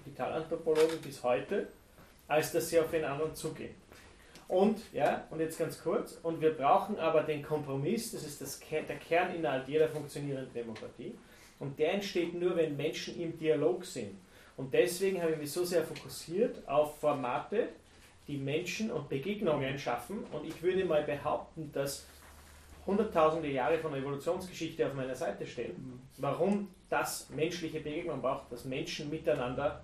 Digitalanthropologen bis heute, als dass sie auf den anderen zugehen. Und, ja, und jetzt ganz kurz, und wir brauchen aber den Kompromiss, das ist das, der Kerninhalt jeder funktionierenden Demokratie, und der entsteht nur, wenn Menschen im Dialog sind. Und deswegen habe ich mich so sehr fokussiert auf Formate, die Menschen und Begegnungen schaffen. Und ich würde mal behaupten, dass hunderttausende Jahre von Evolutionsgeschichte auf meiner Seite stehen. Warum das menschliche Begegnung braucht, dass Menschen miteinander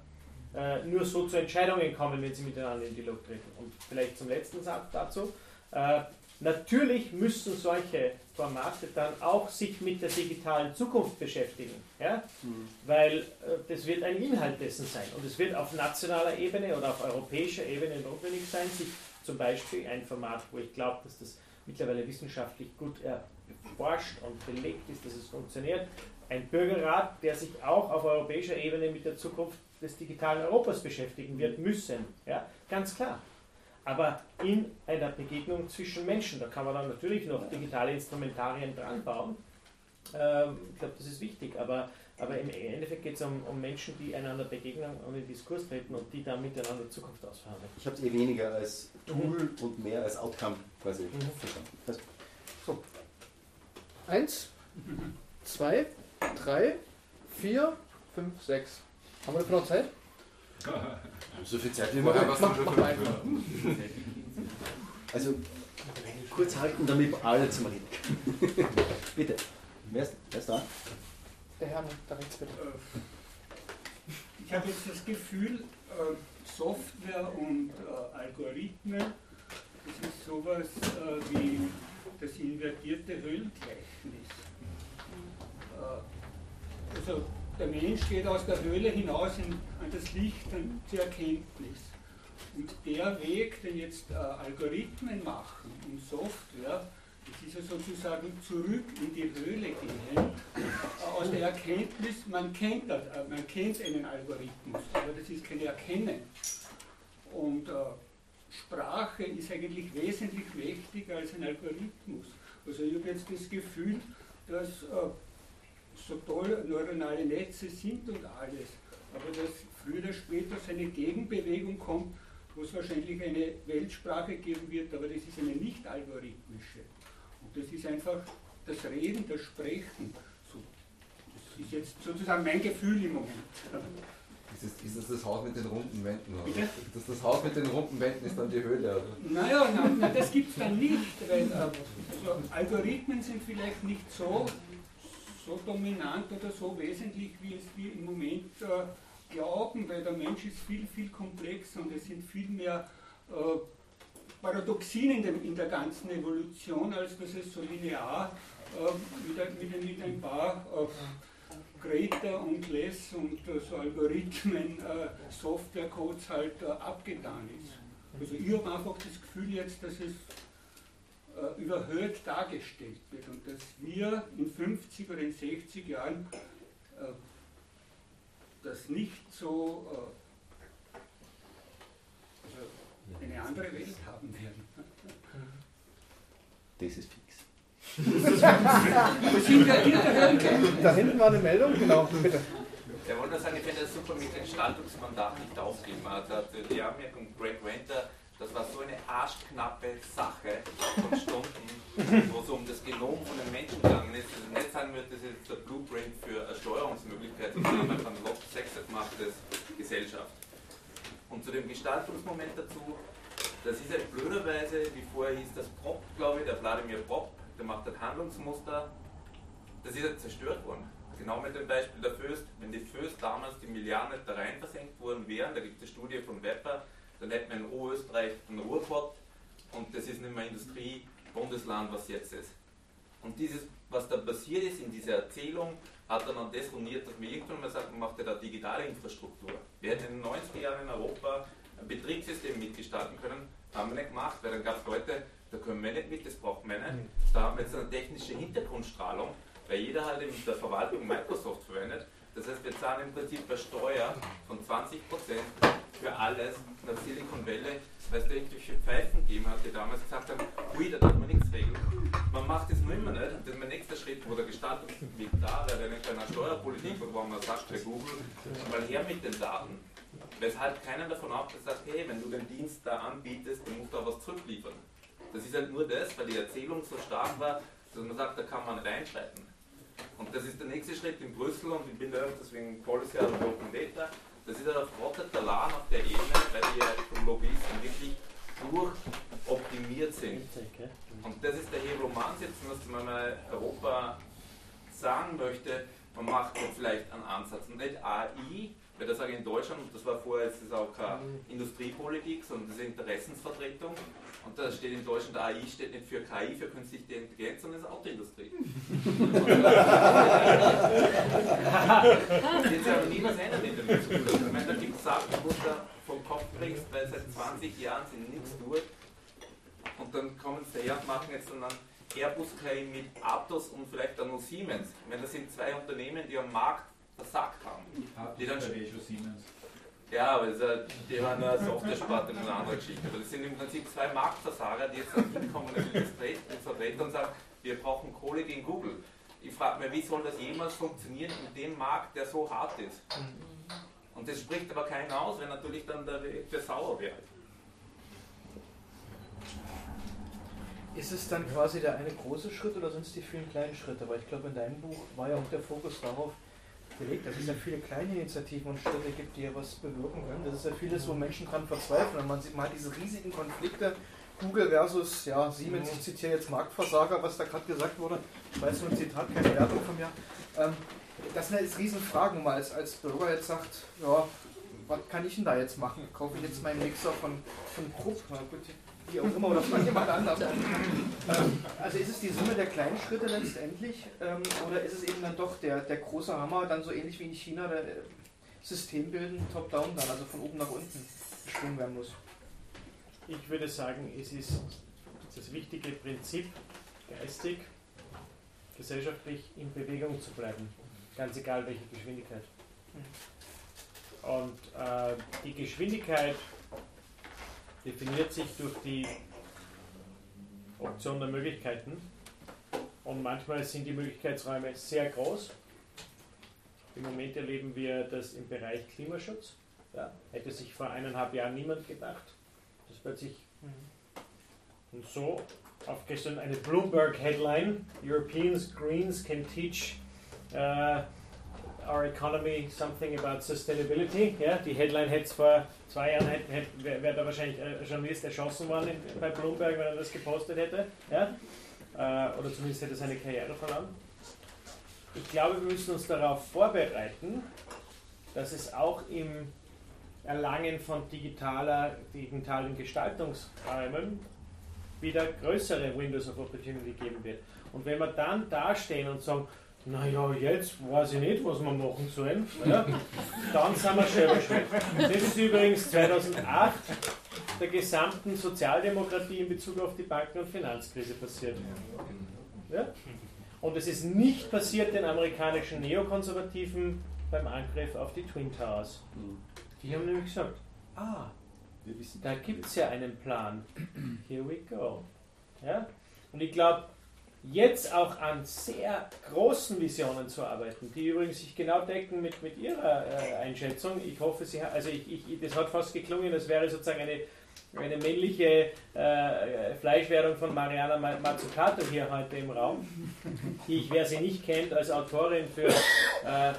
äh, nur so zu Entscheidungen kommen, wenn sie miteinander in Dialog treten. Und vielleicht zum letzten Satz dazu. Äh, natürlich müssen solche Formate dann auch sich mit der digitalen Zukunft beschäftigen. Ja? Mhm. Weil äh, das wird ein Inhalt dessen sein. Und es wird auf nationaler Ebene oder auf europäischer Ebene notwendig sein, sich zum Beispiel ein Format, wo ich glaube, dass das mittlerweile wissenschaftlich gut erforscht und belegt ist, dass es funktioniert, ein Bürgerrat, der sich auch auf europäischer Ebene mit der Zukunft des digitalen Europas beschäftigen wird müssen. Ja? Ganz klar. Aber in einer Begegnung zwischen Menschen, da kann man dann natürlich noch digitale Instrumentarien dran bauen. Ähm, ich glaube, das ist wichtig, aber, aber im Endeffekt geht es um, um Menschen, die einander begegnen und in Diskurs treten und die dann miteinander Zukunft ausverhandeln. Ich habe es eh weniger als Tool mhm. und mehr als Outcome quasi mhm. verstanden. Also, so. Eins, zwei, drei, vier, fünf, sechs. Haben wir noch Zeit? So viel Zeit wie wir haben. Mach, mach mal Also kurz halten, damit alle zum Reden. bitte. Wer ist, wer ist da? Der Herr da rechts bitte. Ich habe jetzt das Gefühl, äh, Software und äh, Algorithmen, das ist sowas äh, wie das invertierte Höhlengleichnis. Also der Mensch geht aus der Höhle hinaus in, an das Licht und zur Erkenntnis. Und der Weg, den jetzt äh, Algorithmen machen und Software, das ist ja sozusagen zurück in die Höhle gehen, äh, aus der Erkenntnis, man kennt, das, äh, man kennt einen Algorithmus, aber das ist kein Erkennen. Und äh, Sprache ist eigentlich wesentlich mächtiger als ein Algorithmus. Also ich habe jetzt das Gefühl, dass äh, so toll neuronale Netze sind und alles, aber dass früher oder später so eine Gegenbewegung kommt, wo es wahrscheinlich eine Weltsprache geben wird, aber das ist eine nicht algorithmische. Und das ist einfach das Reden, das Sprechen. So, das ist jetzt sozusagen mein Gefühl im Moment. Ist das, ist das, das Haus mit den runden Wänden? Oder? Das, das Haus mit den runden Wänden ist dann die Höhle, oder? Naja, na, na, das gibt es dann nicht, weil äh, also Algorithmen sind vielleicht nicht so so dominant oder so wesentlich, wie es wir im Moment äh, glauben, weil der Mensch ist viel, viel komplexer und es sind viel mehr äh, Paradoxien in, dem, in, der ganzen Evolution, als dass es so linear äh, mit, mit, mit, ein paar äh, Greater und Less und äh, so Algorithmen, äh, Softwarecodes halt abgetan ist. Also ich habe einfach das Gefühl jetzt, dass es äh, überhöht dargestellt wird und dass wir in 50 oder in 60 Jahren äh, das nicht so äh, also eine andere Welt haben werden. Das ist fix. da hinten war eine Meldung, genau, bitte. Ja, wollte nur sagen, ich finde das super mit dem Gestaltungsmandat nicht aufgeben. Also die Anmerkung Greg Renter das war so eine arschknappe Sache von Stunden, wo es um das Genom von den Menschen gegangen ist. Also nicht sagen wird, das ist jetzt der Blueprint für eine Steuerungsmöglichkeit, sondern einfach ein Lost gemachtes Gesellschaft. Und zu dem Gestaltungsmoment dazu, das ist halt blöderweise, wie vorher hieß das Prop, glaube ich, der Wladimir Prop, der macht ein Handlungsmuster, das ist jetzt zerstört worden. Genau mit dem Beispiel der Föst, wenn die Föst damals die Milliarden da rein versenkt worden wären, da gibt es eine Studie von Wepper, dann hätten wir in Oberösterreich einen Ruhrpott und das ist nicht mehr Industriebundesland, was jetzt ist. Und dieses, was da passiert ist in dieser Erzählung, hat dann an das rundiert, dass man irgendwann mal sagt, man macht ja da digitale Infrastruktur. Wir hätten in den 90er Jahren in Europa ein Betriebssystem mitgestalten können, haben wir nicht gemacht, weil dann gab es Leute, da können wir nicht mit, das braucht man nicht. Da haben wir jetzt eine technische Hintergrundstrahlung, weil jeder halt in der Verwaltung Microsoft verwendet. Das heißt, wir zahlen im Prinzip eine Steuer von 20% für alles nach Silicon Valley, weil es da irgendwelche Pfeifen gegeben hat, die damals gesagt haben, ui, da darf man nichts regeln. Man macht das nur immer nicht. Das ist mein nächster Schritt, wo der Gestaltungsweg da wäre, bei einer Steuerpolitik, wo man sagt, bei Google, mal her mit den Daten. Weshalb keiner davon ab, der sagt, hey, wenn du den Dienst da anbietest, dann musst du auch was zurückliefern. Das ist halt nur das, weil die Erzählung so stark war, dass man sagt, da kann man nicht einschreiten. Und das ist der nächste Schritt in Brüssel und ich bin da deswegen Policy und Open Data. Das ist halt ein frotteter Laden auf der Ebene, weil die vom Lobbyisten wirklich durchoptimiert sind. Und das ist der Hebel, wo man ansetzen muss, wenn man mal Europa sagen möchte, man macht jetzt vielleicht einen Ansatz. Und nicht AI, weil das sage ich in Deutschland, und das war vorher, es ist auch keine Industriepolitik, sondern das ist Interessensvertretung. Und da steht in Deutschland, der AI steht nicht für KI, für künstliche Intelligenz, sondern ist Autoindustrie. Jetzt aber nie was ändern in der Musik. Ich meine, da gibt es Sachen, wo du vom Kopf kriegst, weil seit 20 Jahren sind nichts tut. Und dann kommen sie daher und machen jetzt dann einen Airbus KI mit Atos und vielleicht dann noch Siemens. Ich meine, das sind zwei Unternehmen, die am Markt versagt haben. Die dann schon Siemens. Ja, aber das ist ja, die waren eine Software-Sparte und eine andere Geschichte. Aber das sind im Prinzip zwei Marktversager, die jetzt dann hinkommen und Vertreter und sagen, wir brauchen Kohle gegen Google. Ich frage mich, wie soll das jemals funktionieren in dem Markt, der so hart ist? Und das spricht aber keiner aus, wenn natürlich dann der für sauer wird. Ist es dann quasi der eine große Schritt oder sind es die vielen kleinen Schritte? Weil ich glaube, in deinem Buch war ja auch der Fokus darauf gelegt, dass es ja viele kleine Initiativen und Schritte gibt, die ja was bewirken können. Das ist ja vieles, wo Menschen dran verzweifeln. Und man sieht mal diese riesigen Konflikte, Google versus ja, Siemens, ich zitiere jetzt Marktversager, was da gerade gesagt wurde. Ich weiß nur ein Zitat, keine Werbung von mir. Ähm, das sind jetzt Riesenfragen, wo man als, als Bürger jetzt sagt, ja, was kann ich denn da jetzt machen? Kaufe ich jetzt meinen Mixer von, von Krupp? Na gut, wie auch immer, oder von jemand anders. Ähm, also ist es die Summe der kleinen Schritte letztendlich ähm, oder ist es eben dann doch der, der große Hammer, dann so ähnlich wie in China, der äh, Systembilden top-down dann, also von oben nach unten geschwungen werden muss? Ich würde sagen, es ist das wichtige Prinzip, geistig, gesellschaftlich in Bewegung zu bleiben, ganz egal welche Geschwindigkeit. Und äh, die Geschwindigkeit definiert sich durch die Option der Möglichkeiten. Und manchmal sind die Möglichkeitsräume sehr groß. Im Moment erleben wir das im Bereich Klimaschutz. Ja, hätte sich vor eineinhalb Jahren niemand gedacht, dass plötzlich und so auf gestern eine Bloomberg-Headline: Europeans Greens can teach uh, our economy something about sustainability. Ja, die Headline hätte es vor zwei Jahren, wäre wär da wahrscheinlich ein Journalist erschossen worden in, bei Bloomberg, wenn er das gepostet hätte. Ja? Äh, oder zumindest hätte seine Karriere verloren. Ich glaube, wir müssen uns darauf vorbereiten, dass es auch im Erlangen von digitaler, digitalen Gestaltungsräumen wieder größere Windows of Opportunity geben wird. Und wenn wir dann dastehen und sagen, naja, jetzt weiß ich nicht, was wir machen sollen, ja, dann sind wir schon überschwemmt. Das ist übrigens 2008 der gesamten Sozialdemokratie in Bezug auf die Banken- und Finanzkrise passiert. Ja? Und es ist nicht passiert den amerikanischen Neokonservativen beim Angriff auf die Twin Towers. Die haben nämlich gesagt, ah, da gibt es ja einen Plan. Here we go. Ja? Und ich glaube, jetzt auch an sehr großen Visionen zu arbeiten, die übrigens sich genau decken mit, mit Ihrer äh, Einschätzung. Ich hoffe, Sie also ich, ich, das hat fast geklungen, das wäre sozusagen eine, eine männliche äh, Fleischwerdung von Mariana Mazzucato hier heute im Raum, die ich, wer sie nicht kennt, als Autorin für äh, eine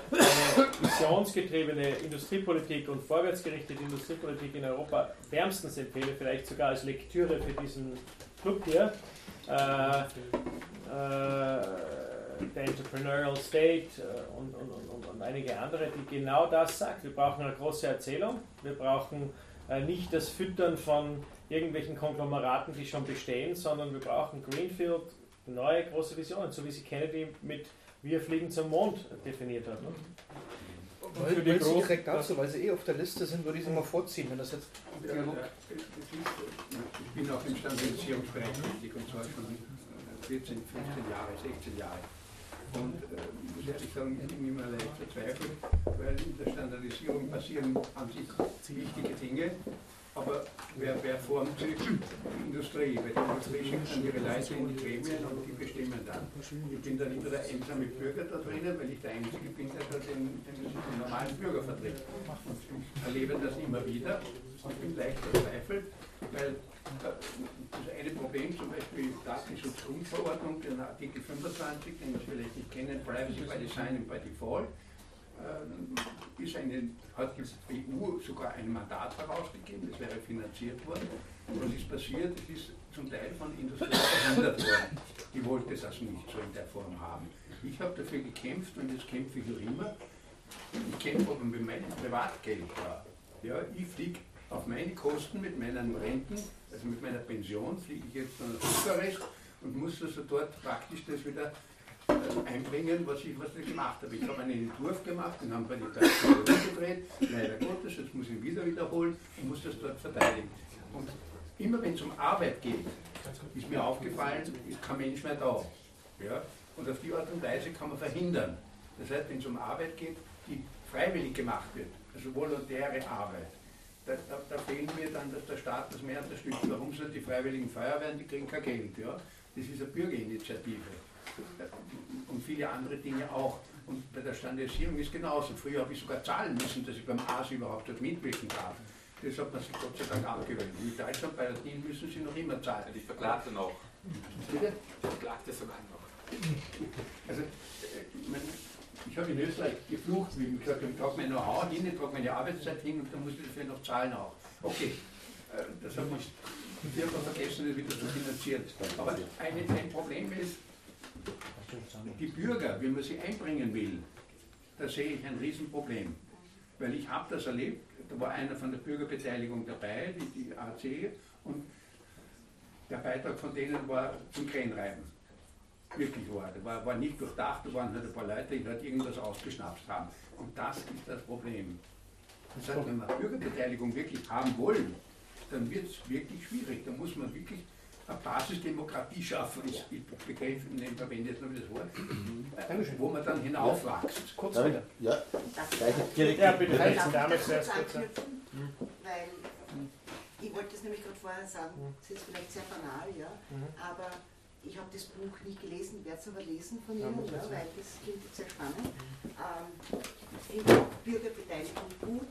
visionsgetriebene Industriepolitik und vorwärtsgerichtete Industriepolitik in Europa wärmstens empfehle, vielleicht sogar als Lektüre für diesen Club hier. Äh, äh, der Entrepreneurial State äh, und, und, und, und, einige andere, die genau das sagt. Wir brauchen eine große Erzählung, wir brauchen nicht das Füttern von irgendwelchen Konglomeraten, die schon bestehen, sondern wir brauchen Greenfield, neue große Visionen, so wie sie Kennedy mit Wir fliegen zum Mond definiert hat. Ne? Weil, für die sie direkt dazu, weil sie eh auf der Liste sind, würde ich sie mal vorziehen, wenn das jetzt Dialog. Ich bin auch im Stabilisierungsbereich tätig und zwar schon 14, 15 Jahre, 16 Jahre. Und äh, ich muss ehrlich sagen, ich bin immer leicht verzweifelt, weil in der Standardisierung passieren an sich wichtige Dinge, aber wer, wer formt die Industrie? Weil die Industrie schickt dann ihre Leute in die Gremien und die bestimmen dann. Ich bin dann immer der einsame Bürger da drinnen, weil ich der Einzige bin, der den, den, den normalen Bürger vertritt. Ich erlebe das immer wieder und bin leicht verzweifelt, weil äh, das eine Problem, zum Beispiel Datenschutzgrundverordnung, den Artikel 25, den Sie vielleicht nicht kennen, Privacy by Design and by Default, ist eine, hat die EU sogar ein Mandat herausgegeben, das wäre finanziert worden. Was ist passiert? Es ist zum Teil von Industrie verhindert worden. Die wollte das nicht so in der Form haben. Ich habe dafür gekämpft und jetzt kämpfe ich noch immer. Ich kämpfe aber mit meinem Privatgeld da. Ja, ich fliege auf meine Kosten mit meinen Renten, also mit meiner Pension, fliege ich jetzt nach Bukarest und muss also dort praktisch das wieder äh, einbringen, was ich, was ich gemacht habe. Ich habe einen Entwurf gemacht, den haben wir die Person gedreht, leider Gottes, jetzt muss ich ihn wieder wiederholen und muss das dort verteidigen. Und immer wenn es um Arbeit geht, ist mir aufgefallen, ist kein Mensch mehr da. Ja? Und auf die Art und Weise kann man verhindern. Das heißt, wenn es um Arbeit geht, die freiwillig gemacht wird, also volontäre Arbeit, da, da, da fehlen mir dann, dass der Staat das mehr unterstützt. Warum sind die freiwilligen Feuerwehren, die kriegen kein Geld. Ja? Das ist eine Bürgerinitiative und viele andere Dinge auch. Und bei der Standardisierung ist genauso. Früher habe ich sogar zahlen müssen, dass ich beim ASI überhaupt dort mitwirken darf. Das hat man sich Gott sei Dank abgewöhnt. In Deutschland bei der DIN müssen sie noch immer zahlen. Ich verklagte noch. Bitte? Ich verklagte sogar noch. Also, ich, meine, ich habe in Österreich geflucht, wie ich gesagt habe, ich trage mein Know-how hin, ich trage meine Arbeitszeit hin und dann muss ich dafür noch zahlen auch. Okay, äh, das hat man die Firma vergessen, das wieder zu finanzieren. Aber ein, ein Problem ist, die Bürger, wie man sie einbringen will, da sehe ich ein Riesenproblem. Weil ich habe das erlebt, da war einer von der Bürgerbeteiligung dabei, die, die AC, und der Beitrag von denen war zum Krähenreiben. Wirklich war. Der war, war nicht durchdacht, da waren halt ein paar Leute, die halt irgendwas ausgeschnapst haben. Und das ist das Problem. Das heißt, wenn wir Bürgerbeteiligung wirklich haben wollen, dann wird es wirklich schwierig. Da muss man wirklich eine Basisdemokratie schaffen. Ich, ich begreife, verwende jetzt nur das Wort, äh, wo man dann hinaufwächst. Kurz Darf bitte. Ja, direkt. Ja, bitte. Darf ich Dame da kurz zuerst, anknüpfen? Weil ich wollte das nämlich gerade vorher sagen, es ist vielleicht sehr banal, ja, aber ich habe das Buch nicht gelesen, werde es aber lesen von Ihnen, ja, weil das klingt sehr spannend. Ähm, ich finde Bürgerbeteiligung gut,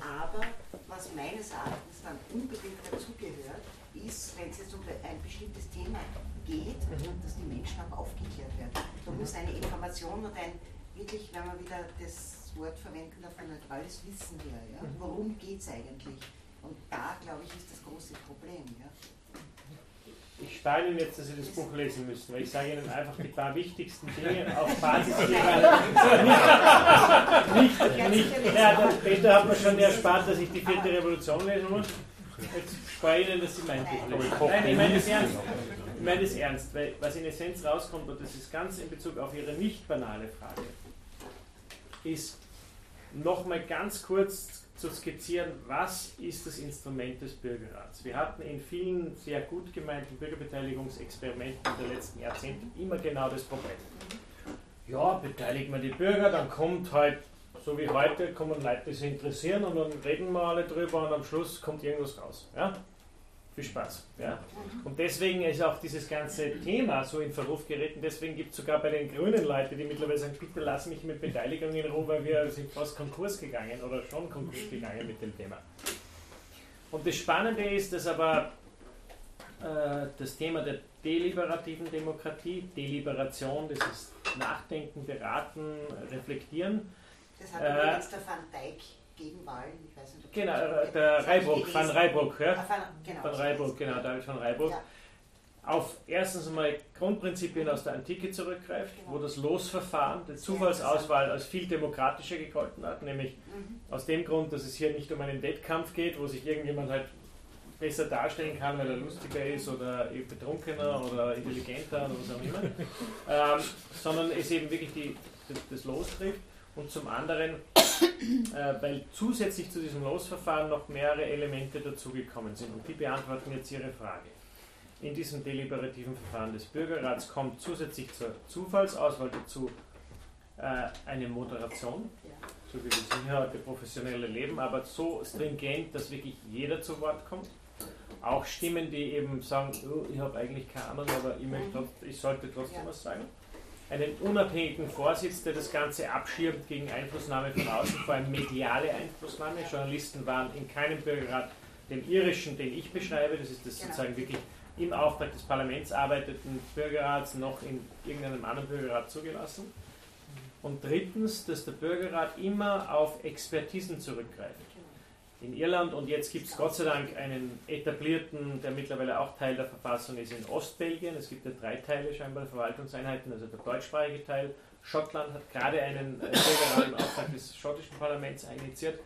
aber was meines Erachtens dann unbedingt dazugehört, ist, wenn es jetzt um ein bestimmtes Thema geht, dass die Menschen auch aufgeklärt werden. Da muss eine Information und ein, wirklich, wenn man wieder das Wort verwenden darf, ein neutrales Wissen her. Ja? Worum geht es eigentlich? Und da, glaube ich, ist das große Problem. Ja? Ich spare Ihnen jetzt, dass Sie das Buch lesen müssen, weil ich sage Ihnen einfach die paar wichtigsten Dinge auf Basis Ihrer. nicht, nicht, nicht, ja, der Peter hat mir schon erspart, dass ich die vierte Revolution lesen muss. Jetzt spare ich Ihnen, dass Sie mein lesen. Nein, ich meine das ernst. Ich meine das ernst, weil was in Essenz rauskommt, und das ist ganz in Bezug auf Ihre nicht banale Frage, ist nochmal ganz kurz zu skizzieren, was ist das Instrument des Bürgerrats. Wir hatten in vielen sehr gut gemeinten Bürgerbeteiligungsexperimenten der letzten Jahrzehnte immer genau das Problem. Ja, beteiligen wir die Bürger, dann kommt halt, so wie heute, kommen Leute, die sich interessieren und dann reden wir alle drüber und am Schluss kommt irgendwas raus. Ja? Viel Spaß. Ja? Und deswegen ist auch dieses ganze Thema so in Verruf geraten. Deswegen gibt es sogar bei den grünen Leute, die mittlerweile sagen, bitte lass mich mit Beteiligung in Ruhe, weil wir sind fast Konkurs gegangen oder schon Konkurs gegangen mit dem Thema. Und das Spannende ist, dass aber äh, das Thema der deliberativen Demokratie, Deliberation, das ist Nachdenken, Beraten, Reflektieren. Das hat Äh, übrigens der Van Dijk gegen Wahlen, ich weiß nicht, ob Genau, äh, der ich Reibruck, Van. Reibruck, ja? Ah, Van, genau, Van es. genau, David van Reibruck. Ja. Auf erstens einmal Grundprinzipien aus der Antike zurückgreift, Genau. wo das Losverfahren, die Zufallsauswahl als viel demokratischer gegolten hat, nämlich Mhm. aus dem Grund, dass es hier nicht um einen Wettkampf geht, wo sich irgendjemand halt besser darstellen kann, weil er lustiger ist oder betrunkener oder intelligenter oder was auch immer, ähm, sondern es eben wirklich die, das Los trifft und zum anderen, äh, weil zusätzlich zu diesem Losverfahren noch mehrere Elemente dazugekommen sind und die beantworten jetzt Ihre Frage. in diesem deliberativen Verfahren des Bürgerrats kommt zusätzlich zur Zufallsauswahl dazu äh, eine Moderation, so wie wir hier heute professionelle leben, aber so stringent, dass wirklich jeder zu Wort kommt. Auch Stimmen, die eben sagen, oh, ich habe eigentlich keine Ahnung, aber ich, möchte, trotz- ich sollte trotzdem was sagen. Einen unabhängigen Vorsitz, der das Ganze abschirmt gegen Einflussnahme von außen, vor allem mediale Einflussnahme. Journalisten waren in keinem Bürgerrat, dem irischen, den ich beschreibe, das ist das sozusagen wirklich im Auftrag des Parlaments arbeiteten Bürgerrats, noch in irgendeinem anderen Bürgerrat zugelassen. Und drittens, dass der Bürgerrat immer auf Expertisen zurückgreift. In Irland und jetzt gibt es Gott sei Dank einen etablierten, der mittlerweile auch Teil der Verfassung ist, in Ostbelgien. Es gibt ja drei Teile scheinbar der Verwaltungseinheiten, also der deutschsprachige Teil. Schottland hat gerade einen äh, im Auftrag des schottischen Parlaments initiiert.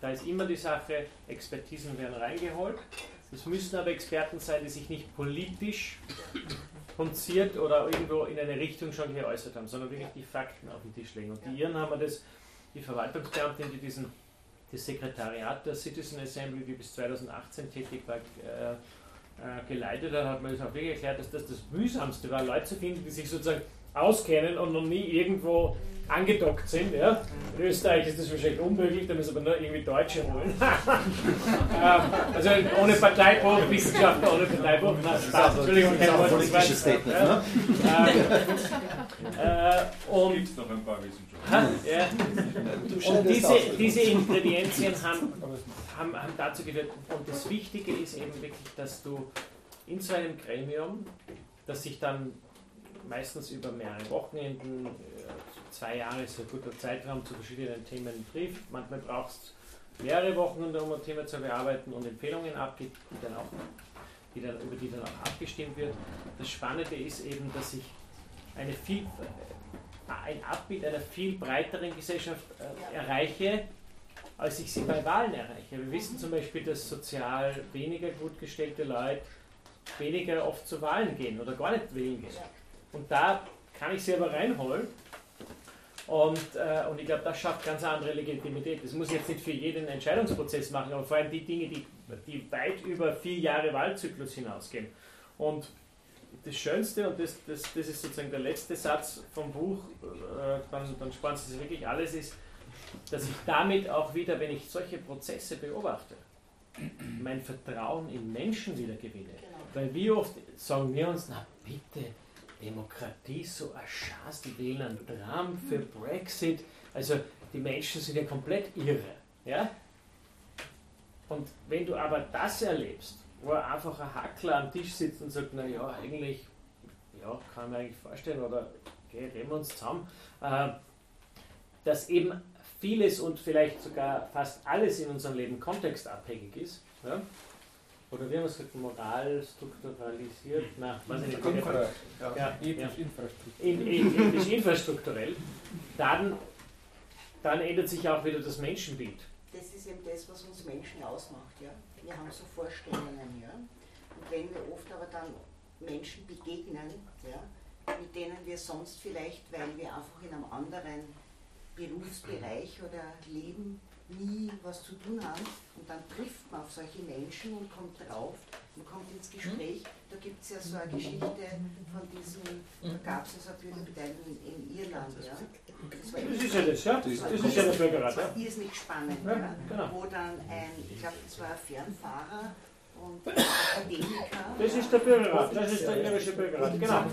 Da ist immer die Sache, Expertisen werden reingeholt. Es müssen aber Experten sein, die sich nicht politisch punziert oder irgendwo in eine Richtung schon geäußert haben, sondern wirklich die Fakten auf den Tisch legen. Und die Iren haben das, die Verwaltungsbeamtin, die diesen, das Sekretariat der Citizen Assembly, die bis 2018 tätig war, äh, äh, geleitet hat, hat man das auch wirklich erklärt, dass das das Mühsamste war, Leute zu finden, die sich sozusagen auskennen und noch nie irgendwo angedockt sind. Ja? In Österreich ist das wahrscheinlich unmöglich, da müssen wir nur irgendwie Deutsche holen. Ähm, also ohne Parteibuch, Wissenschaftler ohne Parteibuch. Na, Das ist auch- Entschuldigung, das ist auch kein ein Wort, politisches. Statement, Ähm, äh, und Gibt es noch ein paar Wissenschaftler? Ja. Und diese, diese Ingredienzien haben, haben, haben dazu geführt. Und das Wichtige ist eben wirklich, dass du in so einem Gremium, das sich dann meistens über mehrere Wochenenden, äh, zwei Jahre ist ein guter Zeitraum zu verschiedenen Themen trifft. Manchmal brauchst du mehrere Wochen, um ein Thema zu bearbeiten und Empfehlungen abgibt, die dann auch, die dann, über die dann auch abgestimmt wird. Das Spannende ist eben, dass ich eine viel, ein Abbild einer viel breiteren Gesellschaft äh, erreiche, als ich sie bei Wahlen erreiche. Wir wissen zum Beispiel, dass sozial weniger gut gestellte Leute weniger oft zu Wahlen gehen oder gar nicht wählen gehen. Und da kann ich sie aber reinholen. Und, äh, und ich glaube, das schafft ganz andere Legitimität. Das muss ich jetzt nicht für jeden Entscheidungsprozess machen, aber vor allem die Dinge, die, die weit über vier Jahre Wahlzyklus hinausgehen. Und das Schönste, und das, das, das ist sozusagen der letzte Satz vom Buch, äh, dann, dann sparen Sie sich wirklich alles, ist, dass ich damit auch wieder, wenn ich solche Prozesse beobachte, mein Vertrauen in Menschen wieder gewinne. Weil wie oft sagen wir uns, na bitte, Demokratie so ein Schatz, die wählen einen Trump für Brexit. Also die Menschen sind ja komplett irre. Ja? Und wenn du aber das erlebst, wo einfach ein Hackler am Tisch sitzt und sagt, naja, eigentlich, ja, kann mir eigentlich vorstellen, oder okay, reden wir uns zusammen, äh, dass eben vieles und vielleicht sogar fast alles in unserem Leben kontextabhängig ist. Ja? Oder wie haben wir es gesagt, Moral strukturalisiert? Na, weiß ich nicht. Infra- ja, ja, ja, ethisch infrastrukturell. In, in, ethisch infrastrukturell. Dann, dann ändert sich auch wieder das Menschenbild. Das ist eben das, was uns Menschen ausmacht. Ja? Wir haben so Vorstellungen. Ja? Und wenn wir oft aber dann Menschen begegnen, ja, mit denen wir sonst vielleicht, weil wir einfach in einem anderen Berufsbereich oder Leben nie was zu tun haben und dann trifft man auf solche Menschen und kommt drauf, man kommt ins Gespräch. Da gibt es ja so eine Geschichte von diesem, da gab es also eine Bürgerbeteiligung in, in Irland. Ja. war Das ist ja das, ja. Das war ist ja der Bürgerrat, Das war ja. irrsinnig spannend, Ja, ja, genau. wo dann ein, ich glaube, das war ein Fernfahrer und Akademiker. Das ist der Bürgerrat, das ist der irische Bürgerrat, Und genau.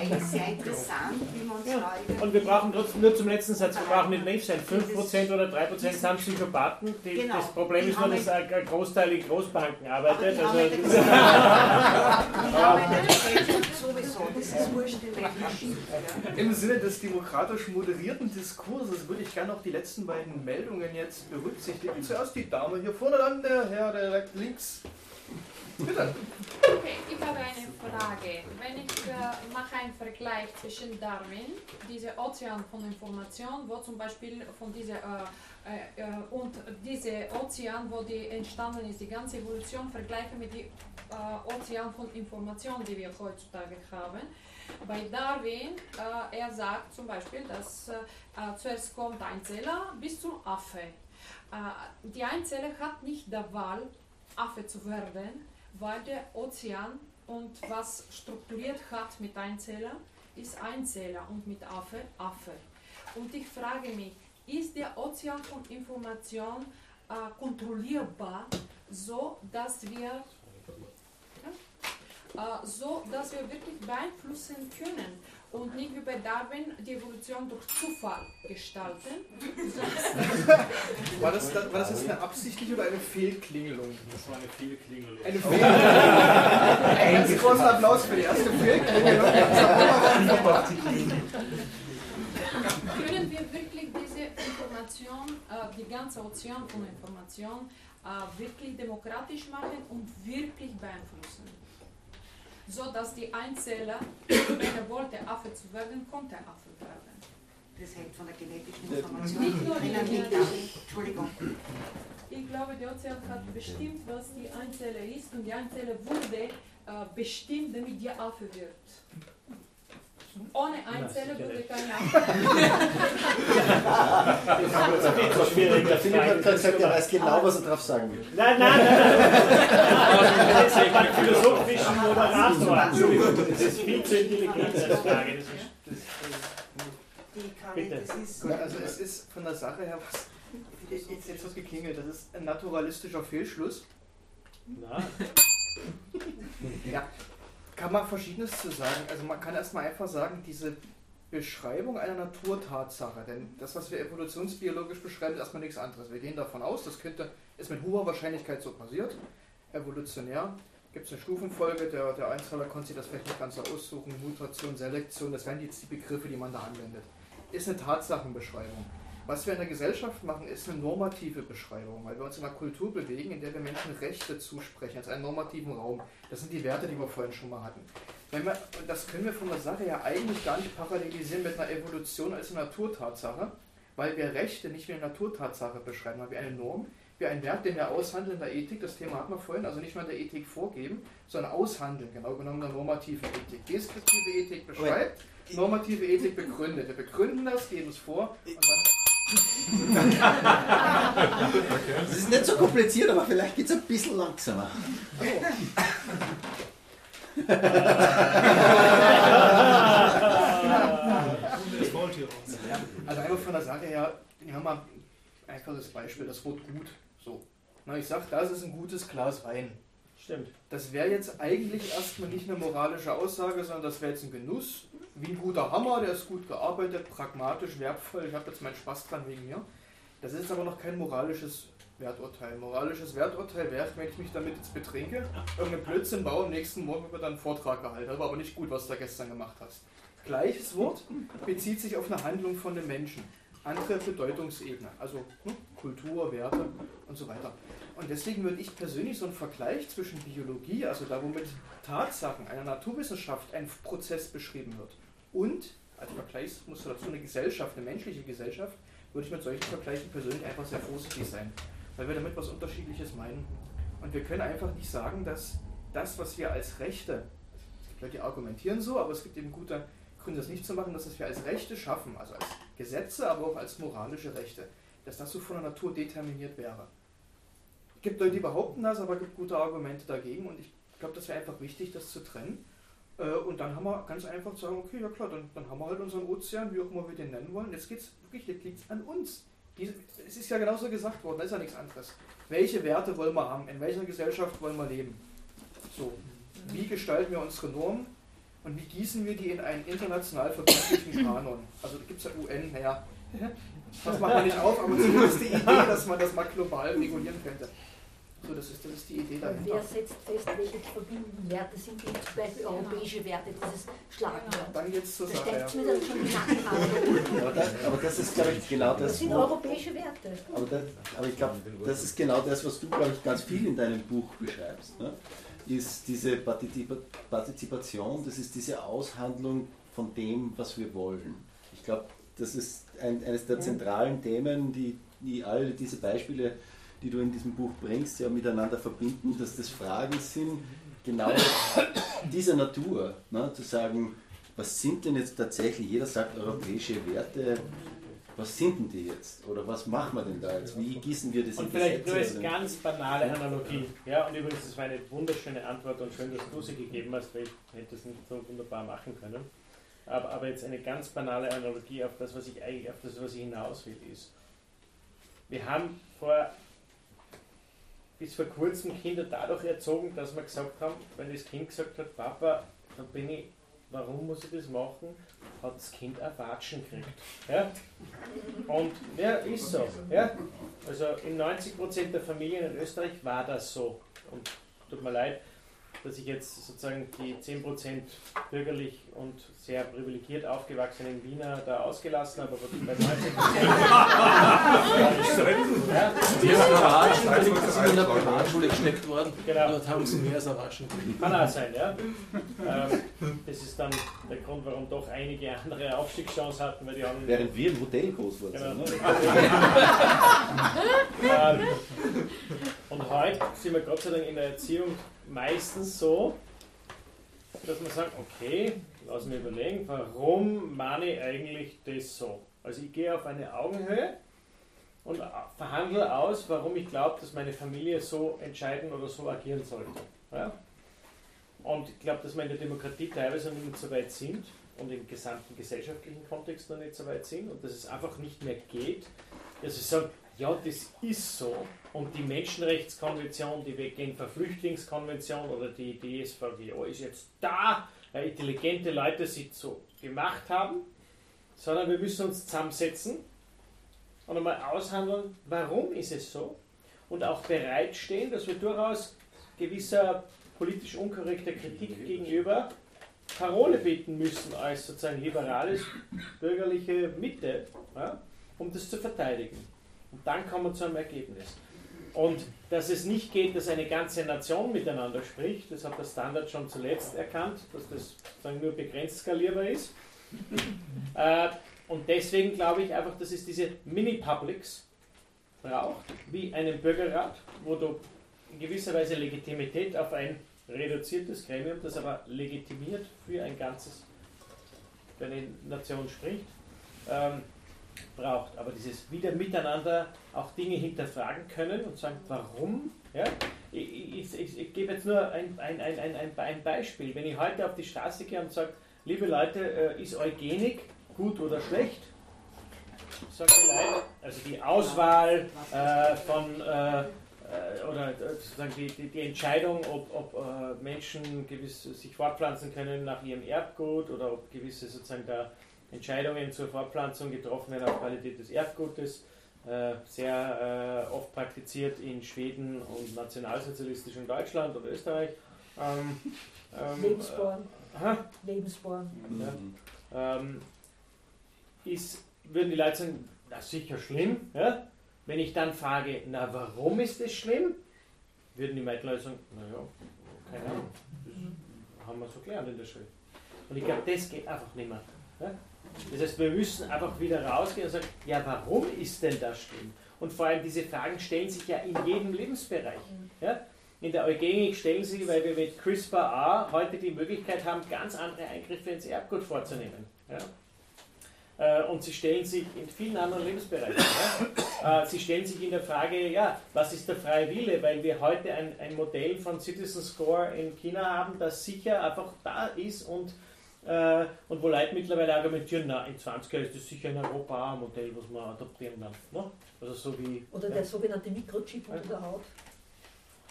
eigentlich sehr interessant, wie man uns Ja. da Und wir brauchen trotzdem, nur zum letzten Satz, wir brauchen nicht naiv sein. 5% oder 3% sind Psychopathen. Die, Genau. Das Problem Die ist nur, dass ein Großteil in Großbanken arbeitet. die haben Also, Die haben in der Gesellschaft sowieso, das ist wurscht, in welcher Schicht. Ja. Im Sinne des demokratisch moderierten Diskurses würde ich gerne noch die letzten beiden Meldungen jetzt berücksichtigen. Zuerst die Dame hier vorne, dann der Herr direkt links. Bitte. Okay, ich habe eine Frage. Wenn ich äh, mache einen Vergleich zwischen Darwin, dieser Ozean von Information, wo zum Beispiel von dieser äh, äh, und diese Ozean, wo die entstanden ist, die ganze Evolution vergleiche mit dem äh, Ozean von Information, die wir heutzutage haben. Bei Darwin, äh, er sagt zum Beispiel, dass äh, äh, zuerst kommt ein Zeller bis zum Affe. Äh, die Einzeller hat nicht der Wahl, Affe zu werden, weil der Ozean und was strukturiert hat mit Einzähler, ist Einzähler und mit Affe, Affe. Und ich frage mich, ist der Ozean von Information äh, kontrollierbar, so dass wir äh, so dass wir wirklich beeinflussen können und nicht wie bei Darwin die Evolution durch Zufall gestalten. War das, war das jetzt eine absichtliche oder eine Fehlklingelung? Das war eine Fehlklingelung. Eine Fehlklingelung. Einen großen Applaus für die erste Fehlklingelung. Können wir wirklich diese Information, äh, die ganze Ozean von Information, äh, wirklich demokratisch machen und wirklich beeinflussen? So dass die Einzeller, wenn er wollte, Affe zu werden, konnte Affe werden. Das hängt von der genetischen Information Nicht nur die drinnen liegt. genetische. Entschuldigung. Ich glaube, der Ozean hat bestimmt, was die Einzelle ist und die Einzelle wurde äh, bestimmt, damit die Affe wird. Ohne Einzelle würde keine Affe. Der Philipp hat gesagt, er weiß genau, was er darauf sagen will. Nein, nein, nein. Das ist ein philosophischen Moderator. Das ist viel zu intelligent, diese Frage. Das ist, das Bitte. das ist. Ja, also es ist von der Sache her was. Jetzt, jetzt hat es geklingelt, das ist ein naturalistischer Fehlschluss. Na? Ja, kann man verschiedenes zu sagen. Also man kann erstmal einfach sagen, diese Beschreibung einer Naturtatsache, denn das, was wir evolutionsbiologisch beschreiben, ist erstmal nichts anderes. Wir gehen davon aus, das könnte, ist mit hoher Wahrscheinlichkeit so passiert. Evolutionär gibt es eine Stufenfolge, der, der Einzahler konnte sich das vielleicht nicht ganz so aussuchen, Mutation, Selektion, das wären jetzt die Begriffe, die man da anwendet. Ist eine Tatsachenbeschreibung. Was wir in der Gesellschaft machen, ist eine normative Beschreibung, weil wir uns in einer Kultur bewegen, in der wir Menschen Rechte zusprechen, als einen normativen Raum. Das sind die Werte, die wir vorhin schon mal hatten. Wenn wir, das können wir von der Sache ja eigentlich gar nicht parallelisieren mit einer Evolution als eine Naturtatsache, weil wir Rechte nicht wie eine Naturtatsache beschreiben, weil wir eine Norm, wie einen Wert, den wir aushandeln in der Ethik, das Thema hatten wir vorhin, also nicht nur in der Ethik vorgeben, sondern aushandeln, genau genommen in der normativen Ethik. Deskriptive Ethik beschreibt, normative Ethik begründet. Wir begründen das, geben es vor und dann Das ist nicht so kompliziert, aber vielleicht geht es ein bisschen langsamer. Also einfach von der Sache her, wir haben mal ein einfaches Beispiel, das Wort gut. So. Na, ich sage, das ist ein gutes Glas Wein. Stimmt. Das wäre jetzt eigentlich erstmal nicht eine moralische Aussage, sondern das wäre jetzt ein Genuss. Wie ein guter Hammer, der ist gut gearbeitet, pragmatisch, wertvoll. Ich habe jetzt meinen Spaß dran wegen mir. Das ist aber noch kein moralisches Werturteil. Moralisches Werturteil wäre, wenn ich mich damit jetzt betrinke, irgendeinen Blödsinn baue, am nächsten Morgen wird dann einen Vortrag gehalten. Das war aber nicht gut, was du da gestern gemacht hast. Gleiches Wort bezieht sich auf eine Handlung von einem Menschen. Andere Bedeutungsebene, also hm, Kultur, Werte und so weiter. Und deswegen würde ich persönlich so einen Vergleich zwischen Biologie, also da, wo mit Tatsachen einer Naturwissenschaft ein Prozess beschrieben wird, und als Vergleichsmuster dazu eine Gesellschaft, eine menschliche Gesellschaft, würde ich mit solchen Vergleichen persönlich einfach sehr vorsichtig sein, weil wir damit was Unterschiedliches meinen. Und wir können einfach nicht sagen, dass das, was wir als Rechte, es gibt Leute, die argumentieren so, aber es gibt eben gute Gründe, das nicht zu machen, dass das wir als Rechte schaffen, also als Gesetze, aber auch als moralische Rechte, dass das so von der Natur determiniert wäre. Es gibt Leute, die behaupten das, aber es gibt gute Argumente dagegen und ich glaube, das wäre einfach wichtig, das zu trennen. Äh, Und dann haben wir ganz einfach zu sagen, okay, ja klar, dann, dann haben wir halt unseren Ozean, wie auch immer wir den nennen wollen. Jetzt geht es wirklich, jetzt liegt es an uns. Diese, es ist ja genauso gesagt worden, da ist ja nichts anderes. Welche Werte wollen wir haben? In welcher Gesellschaft wollen wir leben? So, wie gestalten wir unsere Normen? Und wie gießen wir die in einen international verbindlichen Kanon? Also da gibt es ja UN, naja, das macht man nicht auf, aber zumindest die Idee, dass man das mal global regulieren könnte. So, das ist, das ist die Idee dahinter. Wer setzt fest, welche verbindenden Werte sind die, zum Beispiel europäische Werte, dieses Schlagwort? Dann geht's zur da Sache, ja. mir dann schon die. Aber das, aber das ist, glaube ich, genau das. Das sind wo- europäische Werte. Aber, das, aber ich glaube, das ist genau das, was du, glaube ich, ganz viel in deinem Buch beschreibst. Ne? Ist diese Partizipa Partizipation, das ist diese Aushandlung von dem, was wir wollen. Ich glaube, das ist ein, eines der zentralen Themen, die, die all diese Beispiele, die du in diesem Buch bringst, ja miteinander verbinden, dass das Fragen sind, genau dieser Natur, ne? zu sagen, was sind denn jetzt tatsächlich, jeder sagt europäische Werte, was sind denn die jetzt? Oder was machen wir denn da jetzt? Wie gießen wir das Und in vielleicht Gesetze nur als ganz banale Analogie. Ja, und übrigens, das war eine wunderschöne Antwort und schön, dass du sie gegeben hast, weil ich hätte es nicht so wunderbar machen können. Aber, aber jetzt eine ganz banale Analogie auf das, was ich eigentlich, auf das, was ich hinaus will, ist. Wir haben vor bis vor kurzem Kinder dadurch erzogen, dass wir gesagt haben, wenn das Kind gesagt hat, Papa, da bin ich, warum muss ich das machen, hat das Kind ein Watschen gekriegt. Ja? Und ja, ist so. Ja? Also in 90% der Familien in Österreich war das so. Und tut mir leid, dass ich jetzt sozusagen die 10% bürgerlich und sehr privilegiert aufgewachsenen Wiener da ausgelassen habe, aber bei 90% Ja, die sind in der Privatschule gesteckt worden. Genau. Dort haben sie mehr als erwaschen. Kann auch sein, ja. Ähm, das ist dann der Grund, warum doch einige andere Aufstiegschancen hatten, weil die anderen. Während wir im Hotel groß wurden. Genau. Und heute sind wir Gott sei Dank in der Erziehung meistens so, dass man sagt, okay, lass mich überlegen, warum meine ich eigentlich das so? Also ich gehe auf eine Augenhöhe und verhandle aus, warum ich glaube, dass meine Familie so entscheiden oder so agieren sollte. Ja? Und ich glaube, dass wir in der Demokratie teilweise noch nicht so weit sind und im gesamten gesellschaftlichen Kontext noch nicht so weit sind und dass es einfach nicht mehr geht, dass wir sagen, ja, das ist so. Und die Menschenrechtskonvention, die Genfer Flüchtlingskonvention oder die DSVGO ist jetzt da, weil intelligente Leute sie so gemacht haben, sondern wir müssen uns zusammensetzen und einmal aushandeln, warum ist es so und auch bereitstehen, dass wir durchaus gewisser politisch unkorrekter Kritik gegenüber Parole bieten müssen als sozusagen liberales, bürgerliche Mitte, ja, um das zu verteidigen. Und dann kommen wir zu einem Ergebnis. Und dass es nicht geht, dass eine ganze Nation miteinander spricht, das hat der Standard schon zuletzt erkannt, dass das sozusagen nur begrenzt skalierbar ist. Äh, und deswegen glaube ich einfach, dass es diese Mini-Publics braucht, wie einen Bürgerrat, wo du in gewisser Weise Legitimität auf ein reduziertes Gremium, das aber legitimiert für ein ganzes, für eine Nation spricht, ähm, braucht. Aber dieses wieder miteinander auch Dinge hinterfragen können und sagen, warum? Ja? Ich, ich, ich, ich gebe jetzt nur ein, ein, ein, ein, Beispiel. Wenn ich heute auf die Straße gehe und sage, liebe Leute, äh, ist Eugenik gut oder schlecht? Sagen die Leute, also die Auswahl äh, von äh, äh, oder äh, sozusagen die, die, die Entscheidung, ob, ob äh, Menschen gewiss sich fortpflanzen können nach ihrem Erbgut oder ob gewisse sozusagen da Entscheidungen zur Fortpflanzung getroffen werden auf Qualität des Erbgutes, äh, sehr äh, oft praktiziert in Schweden und nationalsozialistischem Deutschland oder Österreich. Ähm, ähm, Lebensborn. Äh. Lebensborn. Ja. Ähm, ist, würden die Leute sagen, das ist sicher schlimm. Ja? Wenn ich dann frage, na warum ist das schlimm, würden die meisten Leute sagen, naja, keine Ahnung, das haben wir so gelernt in der Schule. Und ich glaube, das geht einfach nicht mehr. Ja? Das heißt, wir müssen einfach wieder rausgehen und sagen, ja, warum ist denn das schlimm? Und vor allem diese Fragen stellen sich ja in jedem Lebensbereich. Ja? In der Eugenik stellen sie, weil wir mit CRISPR-A heute die Möglichkeit haben, ganz andere Eingriffe ins Erbgut vorzunehmen. Ja? Äh, Und sie stellen sich in vielen anderen Lebensbereichen. Ja? Äh, Sie stellen sich in der Frage, ja, was ist der freie Wille? Weil wir heute ein, ein Modell von Citizen Score in China haben, das sicher einfach da ist und, äh, und wo Leute mittlerweile argumentieren, na, in 20 Jahren ist das sicher in Europa auch ein Modell, was man adoptieren kann. Ne? Also so wie, Oder ja. der sogenannte Mikrochip unter der Haut.